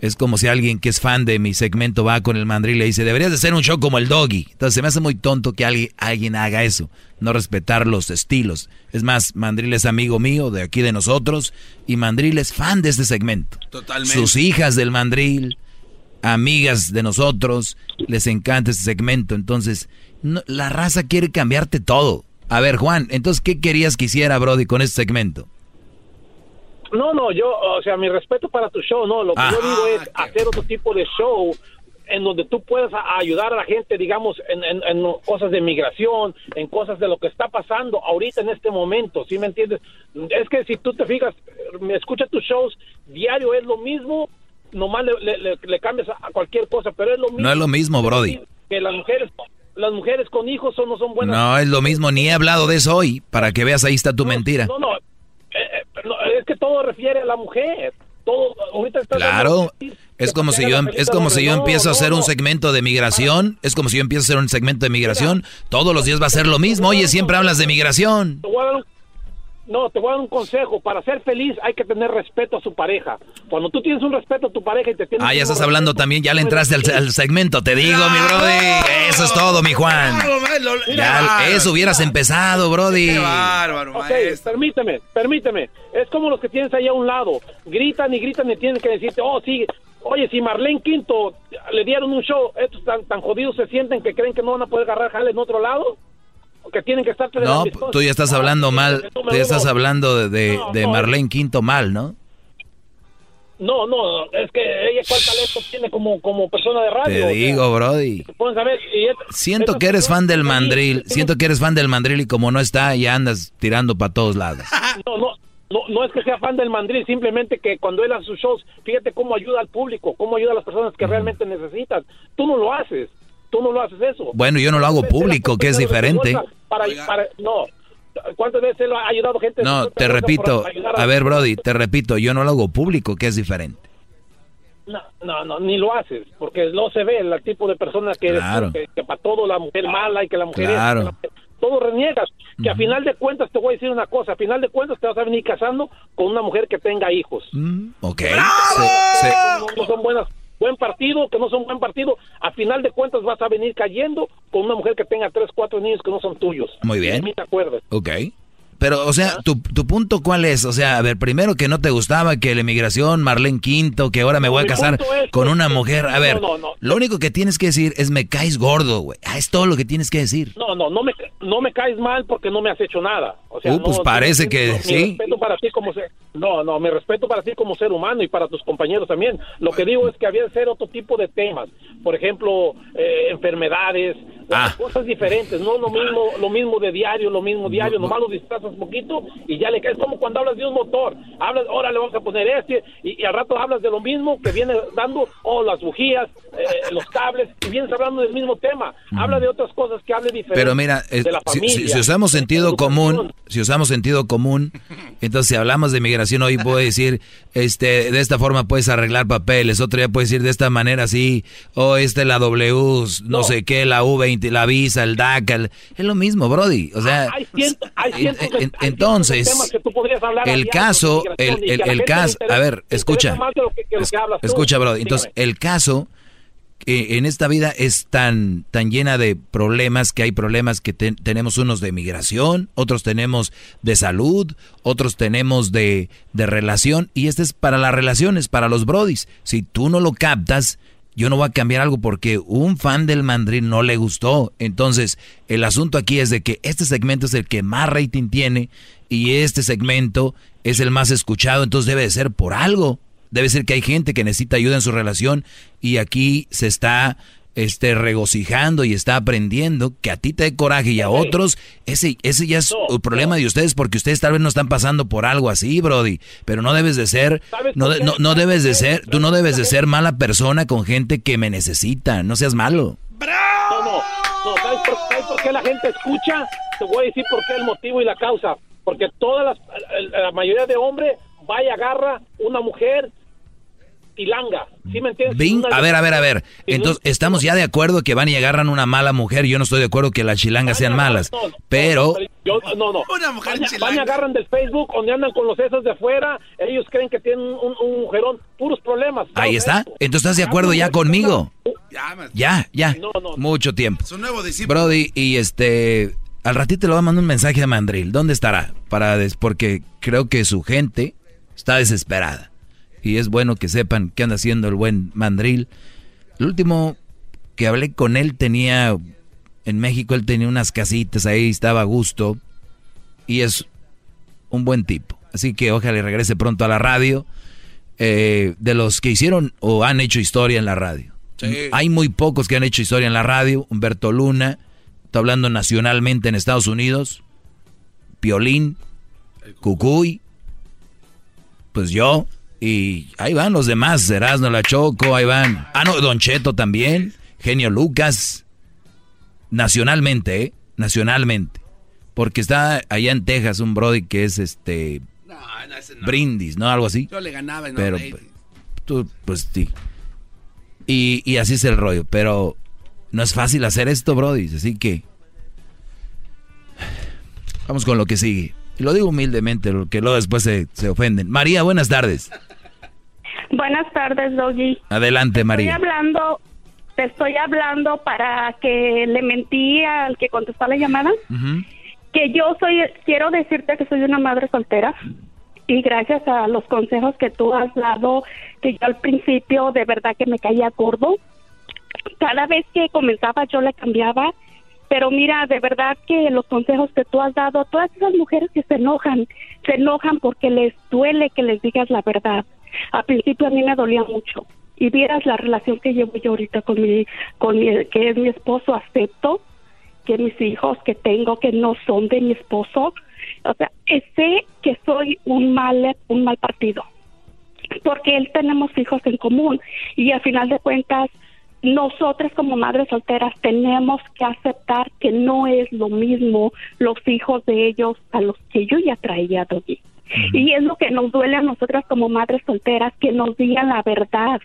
es como si alguien que es fan de mi segmento va con el mandril y le dice, deberías de ser un show como el doggy. Entonces se me hace muy tonto que alguien, alguien haga eso, no respetar los estilos. Es más, Mandril es amigo mío de aquí de nosotros y Mandril es fan de este segmento. Totalmente. Sus hijas del Mandril, amigas de nosotros, les encanta este segmento. Entonces, la raza quiere cambiarte todo. A ver, Juan, entonces, ¿qué querías que hiciera Brody con este segmento? No, no, yo, o sea, mi respeto para tu show, no, lo que yo ah. digo es hacer otro tipo de show en donde tú puedas ayudar a la gente, digamos, en, en, cosas de migración, en cosas de lo que está pasando ahorita en este momento, ¿sí me entiendes? Es que si tú te fijas, me escucha tus shows, diario es lo mismo, nomás le, le, cambias a cualquier cosa, pero es lo mismo. No es lo mismo, Brody. Que las mujeres, las mujeres con hijos son, no son buenas. No, es lo mismo, ni he hablado de eso hoy, para que veas ahí está tu mentira. No, no, es que todo refiere a la mujer. Todo, ahorita está claro, es como si yo em, es como si yo empiezo a hacer un segmento de migración, es como si yo empiezo a hacer un segmento de migración, todos los días va a ser lo mismo. Oye, siempre hablas de migración. No, te voy a dar un consejo. Para ser feliz hay que tener respeto a su pareja. Cuando tú tienes un respeto a tu pareja y te tienes... Ah, ya estás hablando también, ya le entraste al, segmento, te digo, mi brody. Eso es todo, mi Juan. Ya, eso hubieras empezado, brody. Qué bárbaro, ok, permíteme, permíteme. Es como los que tienes ahí a un lado. Gritan y gritan y tienes que decirte, oh, sí, Oye, si Marlene Quinto le dieron un show, estos tan, tan jodidos se sienten que creen que no van a poder agarrar jale en otro lado que tienen que estar No, tú ya estás hablando mal, tú ya estás hablando de, de, Marlene Quinto mal, ¿no? No, no, es que ella cuál talento tiene como, como persona de radio. Te digo, Brody. siento que eres fan del mandril, siento que eres fan del mandril y como no está, ya andas tirando para todos lados. No, no, no, no es que sea fan del mandril, simplemente que cuando él hace sus shows, fíjate cómo ayuda al público, cómo ayuda a las personas que realmente necesitan. Tú no lo haces. Tú no lo haces eso. Bueno, yo no lo hago público, que es diferente. No. ¿Cuántas veces él ha ayudado gente? No, te repito. A, ver, Brody, te repito, yo no lo hago público, que es diferente. No, no, no, ni lo haces, porque no se ve el tipo de persona que claro. que, para todo la mujer mala y que la mujer claro. es, todo reniegas, que a final de cuentas te voy a decir una cosa, a final de cuentas te vas a venir casando con una mujer que tenga hijos. Mm, ok. no, son buenas buen partido, que no son buen partido, a final de cuentas vas a venir cayendo con una mujer que tenga tres, cuatro niños que no son tuyos. Muy bien. Ni te acuerdas. Ok. Pero, o sea, tu, tu, punto cuál es? O sea, a ver, primero que no te gustaba que la inmigración, Marlene Quinto, que ahora me voy a casar con una mujer. A ver, lo único que tienes que decir es me caes gordo, güey. Ah, es todo lo que tienes que decir. No, no, no me, no me caes mal porque no me has hecho nada. O sea, uh, pues parece que sí. respeto para ti como ser, no, no, me respeto para ti como ser humano y para tus compañeros también. Lo que digo es que había que ser otro tipo de temas. Por ejemplo, eh, enfermedades, ah. cosas diferentes. No lo mismo, lo mismo de diario, lo mismo diario. Nomás lo disfrazas un poquito y ya le caes como cuando hablas de un motor. Hablas, ahora le vamos a poner este y, al rato hablas de lo mismo que viene dando, o las bujías, eh, los cables, y vienes hablando del mismo tema. Habla de otras cosas que hable diferente. Pero mira, de la familia, si, usamos sentido común, si usamos sentido común, entonces si hablamos de migración hoy puedo decir, este, de esta forma puedes arreglar papeles, otro día puedes decir de esta manera así, o este la W, no, sé qué, la U20, la Visa, el DACA, es lo mismo, Brody. O sea, entonces, el caso, el, el, caso, a ver, escucha, escucha, Brody. Entonces, el caso que en esta vida es tan, tan llena de problemas que hay problemas que tenemos unos de migración, otros tenemos de salud, otros tenemos de, de relación, y este es para las relaciones, para los brodis. Si tú no lo captas, yo no voy a cambiar algo porque un fan del mandril no le gustó. Entonces, el asunto aquí es de que este segmento es el que más rating tiene y este segmento es el más escuchado, entonces debe de ser por algo. Debe ser que hay gente que necesita ayuda en su relación y aquí se está este, regocijando y está aprendiendo que a ti te dé coraje y a otros, ese, ese ya es el problema de ustedes porque ustedes tal vez no están pasando por algo así, Brody, pero no debes de ser, no, no, no debes de ser, tú no debes de ser mala persona con gente que me necesita, no seas malo. No, no, ¿sabes por, qué la gente escucha? Te voy a decir por qué el motivo y la causa. Porque todas las, la mayoría de hombres va y agarra una mujer chilanga. ¿Sí me entiendes? a ver, a ver, a ver. Entonces, estamos ya de acuerdo que van y agarran una mala mujer. Yo no estoy de acuerdo que las chilangas sean malas. pero. no, no. Una mujer van, y agarran del Facebook, donde andan con los esos de afuera. Ellos creen que tienen un, mujerón. Puros problemas. Ahí está. Entonces, ¿estás de acuerdo ya conmigo? Ya, ya. Mucho tiempo. Su nuevo discípulo. Brody, y este. Al ratito le voy a mandar un mensaje a Mandril. ¿Dónde estará? Para porque creo que su gente está desesperada y es bueno que sepan qué anda haciendo el buen mandril. El último que hablé con él tenía, en México él tenía unas casitas ahí, estaba a gusto y es un buen tipo. Así que ojalá regrese pronto a la radio. Eh, de los que hicieron o han hecho historia en la radio. Hay muy pocos que han hecho historia en la radio. Humberto Luna, está hablando nacionalmente en Estados Unidos. Piolín, Cucuy, pues yo, Y ahí van los demás, Erasmo, La Choco, ahí van. Ah, no, Don Cheto también, Genio Lucas. Nacionalmente, ¿eh? Nacionalmente. Porque está allá en Texas un Brody que es este... Brindis, ¿no? Algo así. Yo le ganaba en Pero tú, pues sí. Y, y así es el rollo. Pero no es fácil hacer esto, Brody. Así que... Vamos con lo que sigue. Y lo digo humildemente, que luego después se, se ofenden. María, buenas tardes. Buenas tardes, Doggy. Adelante, María. Estoy hablando, te estoy hablando para que le mentí al que contestó la llamada. Que yo soy, quiero decirte que soy una madre soltera y gracias a los consejos que tú has dado, que yo al principio de verdad que me caía gordo, cada vez que comenzaba yo le cambiaba, pero mira, de verdad que los consejos que tú has dado, todas esas mujeres que se enojan, se enojan porque les duele que les digas la verdad. Al principio a mí me dolía mucho. Y vieras la relación que llevo yo ahorita con mi, con mi, que es mi esposo, acepto que mis hijos que tengo que no son de mi esposo, o sea, sé que soy un mal, un mal partido, porque él tenemos hijos en común y al final de cuentas nosotras como madres solteras tenemos que aceptar que no es lo mismo los hijos de ellos a los que yo ya traía de y es lo que nos duele a nosotras como madres solteras, que nos digan la verdad.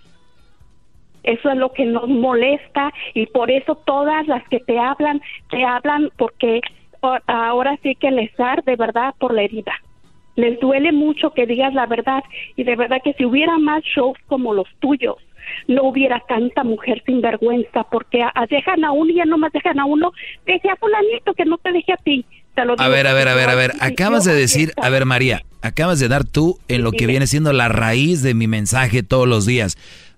Eso es lo que nos molesta y por eso todas las que te hablan, te hablan porque ahora sí que les de verdad por la herida. Les duele mucho que digas la verdad y de verdad que si hubiera más shows como los tuyos, no hubiera tanta mujer sin vergüenza porque dejan a uno y ya no más dejan a uno, deje a fulanito que no te deje a ti. a ver, a ver, a ver, a ver, acabas de decir, a ver María, acabas de dar tú en lo que viene siendo la raíz de mi mensaje todos los días.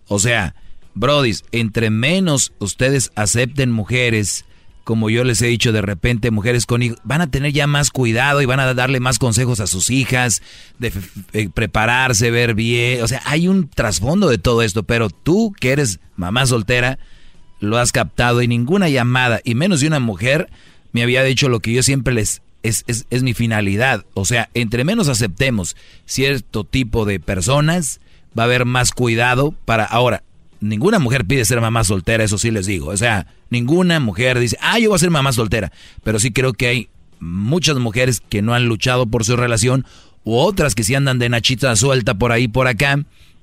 O sea, Brodis, entre menos ustedes acepten mujeres, como yo les he dicho de repente, mujeres con hijos, van a tener ya más cuidado y van a darle más consejos a sus hijas, de prepararse, ver bien. O sea, hay un trasfondo de todo esto, pero tú que eres mamá soltera, lo has captado y ninguna llamada, y menos de una mujer, me había dicho lo que yo siempre les es, mi finalidad. O sea, entre menos aceptemos cierto tipo de personas, va a haber más cuidado para... Ahora, ninguna mujer pide ser mamá soltera, eso sí les digo. O sea, ninguna mujer dice, ah, yo voy a ser mamá soltera. Pero sí creo que hay muchas mujeres que no han luchado por su relación u otras que sí andan de nachita suelta por ahí, por acá,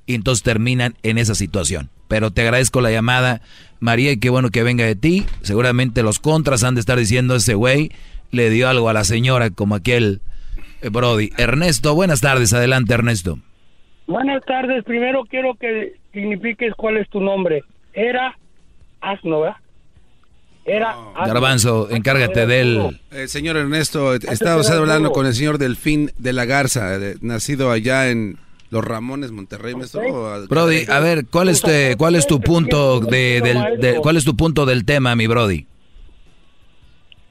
y entonces terminan en esa situación. Pero te agradezco la llamada, María, y qué bueno que venga de ti. Seguramente los contras han de estar diciendo ese güey le dio algo a la señora como aquel eh, Brody. Ernesto, buenas tardes. Adelante, Ernesto. Buenas tardes. Primero quiero que signifiques cuál es tu nombre. Era Asno, ¿verdad? Era Garbanzo, encárgate del... Eh, señor Ernesto, estaba usted hablando con el señor Delfín de la Garza, nacido allá en Los Ramones, Monterrey. Brody, a ver, ¿cuál es, cuál es tu punto de, del, cuál es tu punto del tema, mi Brody?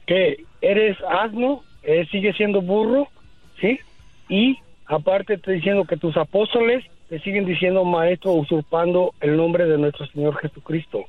Que eres asno, eh, sigue siendo burro, ¿sí? Y aparte te diciendo que tus apóstoles te siguen diciendo maestro usurpando el nombre de nuestro Señor Jesucristo.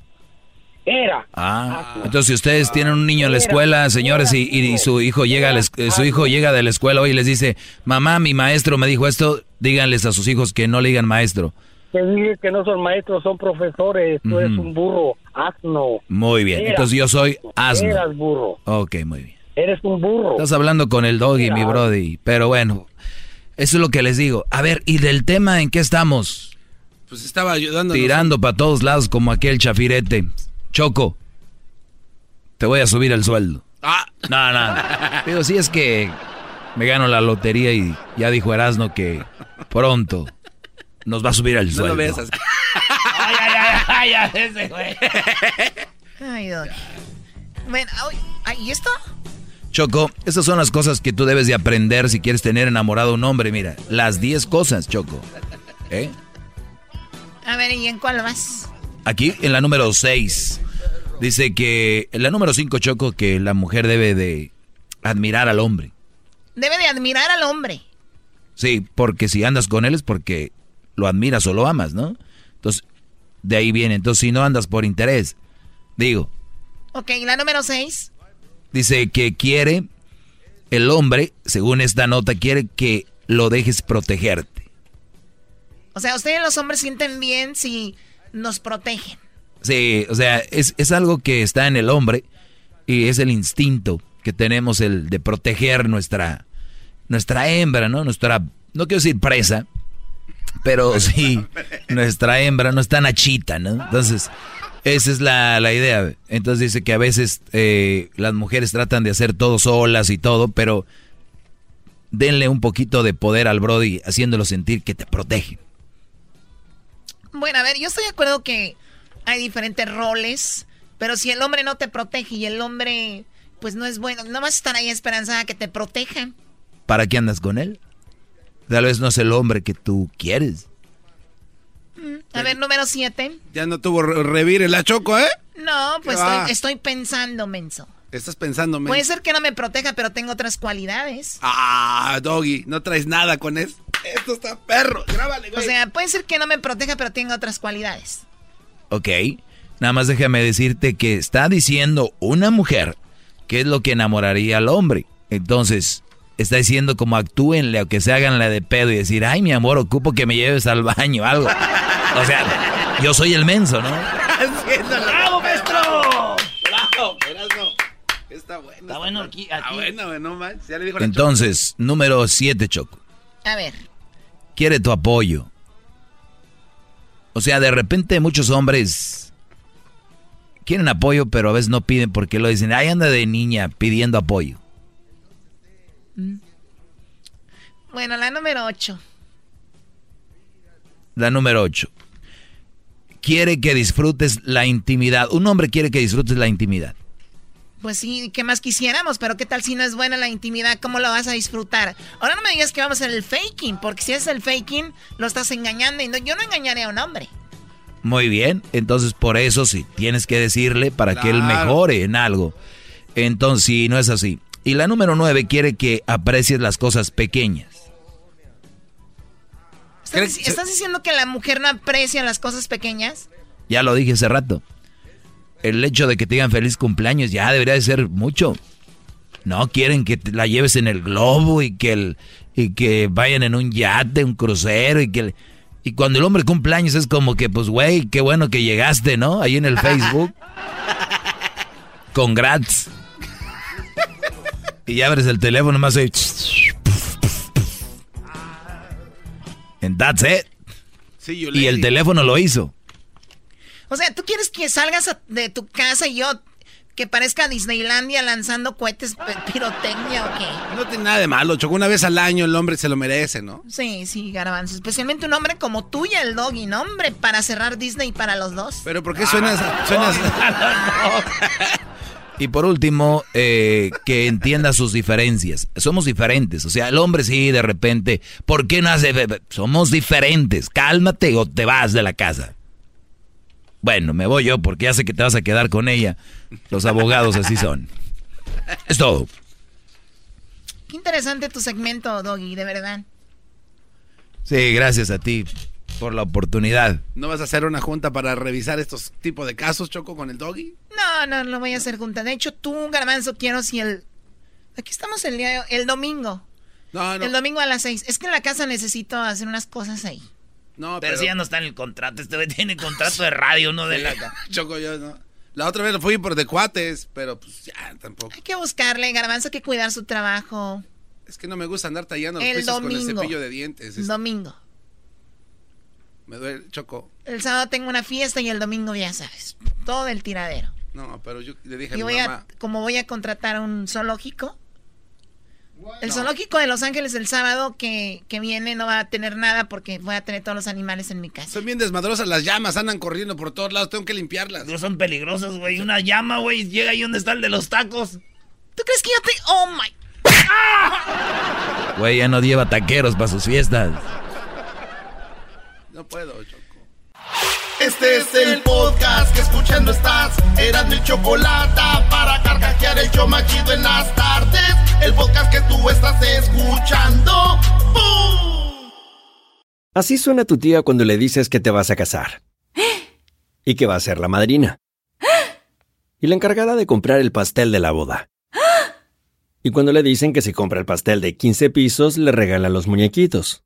Era. Ah, entonces si ustedes tienen un niño en la escuela, señores, y, su hijo llega su hijo llega de la escuela hoy y les dice, mamá, mi maestro me dijo esto, díganles a sus hijos que no le digan maestro. Que digan que no son maestros, son profesores, tú eres un burro, asno. Muy bien, entonces yo soy asno. Eras burro. Ok, muy bien. Eres un burro. Estás hablando con el doggy, mi brody. Pero bueno, eso es lo que les digo. A ver, ¿y del tema en qué estamos? Pues estaba ayudando. Tirando para todos lados como aquel chafirete. Choco, te voy a subir el sueldo. Ah. No, no. Pero sí es que me gano la lotería y ya dijo Erasno que pronto nos va a subir el sueldo. No lo ay, ay, ay, ay, ese güey. Ay, Bueno, ¿y esto? Choco, esas son las cosas que tú debes de aprender si quieres tener enamorado a un hombre. Mira, las 10 cosas, Choco. ¿Eh? A ver, ¿y en cuál vas? Aquí, en la número 6. Dice que, la número 5, Choco, que la mujer debe de admirar al hombre. Debe de admirar al hombre. Sí, porque si andas con él es porque lo admiras o lo amas, ¿no? Entonces, de ahí viene. Entonces, si no andas por interés, digo. Ok, la número 6. Dice que quiere, el hombre, según esta nota, quiere que lo dejes protegerte. O sea, ustedes los hombres sienten bien si nos protegen. Sí, o sea, es, es algo que está en el hombre y es el instinto que tenemos el de proteger nuestra, nuestra hembra, ¿no? Nuestra, no quiero decir presa, pero sí, nuestra hembra no está nachita, ¿no? Entonces, esa es la, la idea. Entonces dice que a veces eh, las mujeres tratan de hacer todo solas y todo, pero denle un poquito de poder al Brody haciéndolo sentir que te protege. Bueno, a ver, yo estoy de acuerdo que hay diferentes roles, pero si el hombre no te protege y el hombre pues no es bueno, no vas a estar ahí esperanzada que te protejan. ¿Para qué andas con él? Tal vez no es el hombre que tú quieres. Mm, a ver, número siete. Ya no tuvo revir la choco, ¿eh? No, pues estoy, estoy, pensando, menso. Estás pensando, menso. Puede ser que no me proteja, pero tengo otras cualidades. Ah, Doggy, no traes nada con eso. Esto está perro. Grábale, güey. O sea, puede ser que no me proteja, pero tengo otras cualidades. Ok. Nada más déjame decirte que está diciendo una mujer que es lo que enamoraría al hombre. Entonces, está diciendo como actúenle o que se hagan la de pedo y decir, ay, mi amor, ocupo que me lleves al baño, algo. O sea, yo soy el menso, ¿no? ¡Bravo, maestro! ¡Bravo! Está bueno. Está bueno aquí. Está bueno, no Ya le dijo Entonces, número 7, Choco. A ver. Quiere tu apoyo. O sea, de repente muchos hombres quieren apoyo, pero a veces no piden porque lo dicen, ahí anda de niña pidiendo apoyo. Mm. Bueno, la número 8. La número 8. Quiere que disfrutes la intimidad. Un hombre quiere que disfrutes la intimidad. Pues sí, ¿qué más quisiéramos? Pero ¿qué tal si no es buena la intimidad? ¿Cómo lo vas a disfrutar? Ahora no me digas que vamos a hacer el faking, porque si es el faking, lo estás engañando y yo no engañaré a un hombre. Muy bien, entonces por eso sí, tienes que decirle para que él mejore en algo. Entonces, si no es así. Y la número nueve quiere que aprecies las cosas pequeñas. ¿Estás, diciendo que la mujer no aprecia las cosas pequeñas? Ya lo dije hace rato. El hecho de que te digan feliz cumpleaños ya debería de ser mucho. No quieren que la lleves en el globo y que, el, y que vayan en un yate, un crucero y que... Y cuando el hombre cumpleaños es como que, pues, güey, qué bueno que llegaste, ¿no? Ahí en el Facebook. Congrats. Y abres el teléfono más ahí. And that's it. y el teléfono lo hizo. O sea, ¿tú quieres que salgas de tu casa y yo que parezca Disneylandia lanzando cohetes pirotecnia o qué? No tiene nada de malo, Choco. Una vez al año el hombre se lo merece, ¿no? Sí, sí, garbanzo. Especialmente un hombre como tú y el doggy, ¿no? Hombre, para cerrar Disney para los dos. Pero ¿por qué suenas... suenas... Y por último, eh, que entienda sus diferencias. Somos diferentes. O sea, el hombre sí, de repente, ¿por qué no hace? Somos diferentes. Cálmate o te vas de la casa. Bueno, me voy yo porque ya sé que te vas a quedar con ella. Los abogados así son. Es todo. Qué interesante tu segmento, Doggy, de verdad. Sí, gracias a ti por la oportunidad. ¿No vas a hacer una junta para revisar estos tipos de casos, Choco, con el doggy? No, no, no voy a hacer junta. De hecho, tú, Garbanzo, quiero si el... Aquí estamos el día... El domingo. No, no. El domingo a las seis. Es que en la casa necesito hacer unas cosas ahí. No, pero, si ya no está en el contrato. Este tiene contrato de radio, no de la... Choco, yo no. La otra vez lo fui por de cuates, pero pues ya, tampoco. Hay que buscarle, Garbanzo, hay que cuidar su trabajo. Es que no me gusta andar tallando los el con el cepillo de dientes. El domingo. Me duele, choco. El sábado tengo una fiesta y el domingo ya sabes. Todo el tiradero. No, pero yo le dije a mi voy A, como voy a contratar un zoológico. El zoológico de Los Ángeles el sábado que, viene no va a tener nada porque voy a tener todos los animales en mi casa. Son bien desmadrosas las llamas, andan corriendo por todos lados, tengo que limpiarlas. No son peligrosas, güey. Una llama, güey, llega ahí donde está el de los tacos. ¿Tú crees que ya te... Oh, my... Güey, ya no lleva taqueros para sus fiestas. No puedo, Choco. Este es el podcast que escuchando estás. Eran mi chocolate para carcajear el yo machido en las tardes. El podcast que tú estás escuchando. Así suena tu tía cuando le dices que te vas a casar. Y que va a ser la madrina. Y la encargada de comprar el pastel de la boda. Y cuando le dicen que si compra el pastel de 15 pisos, le regala los muñequitos.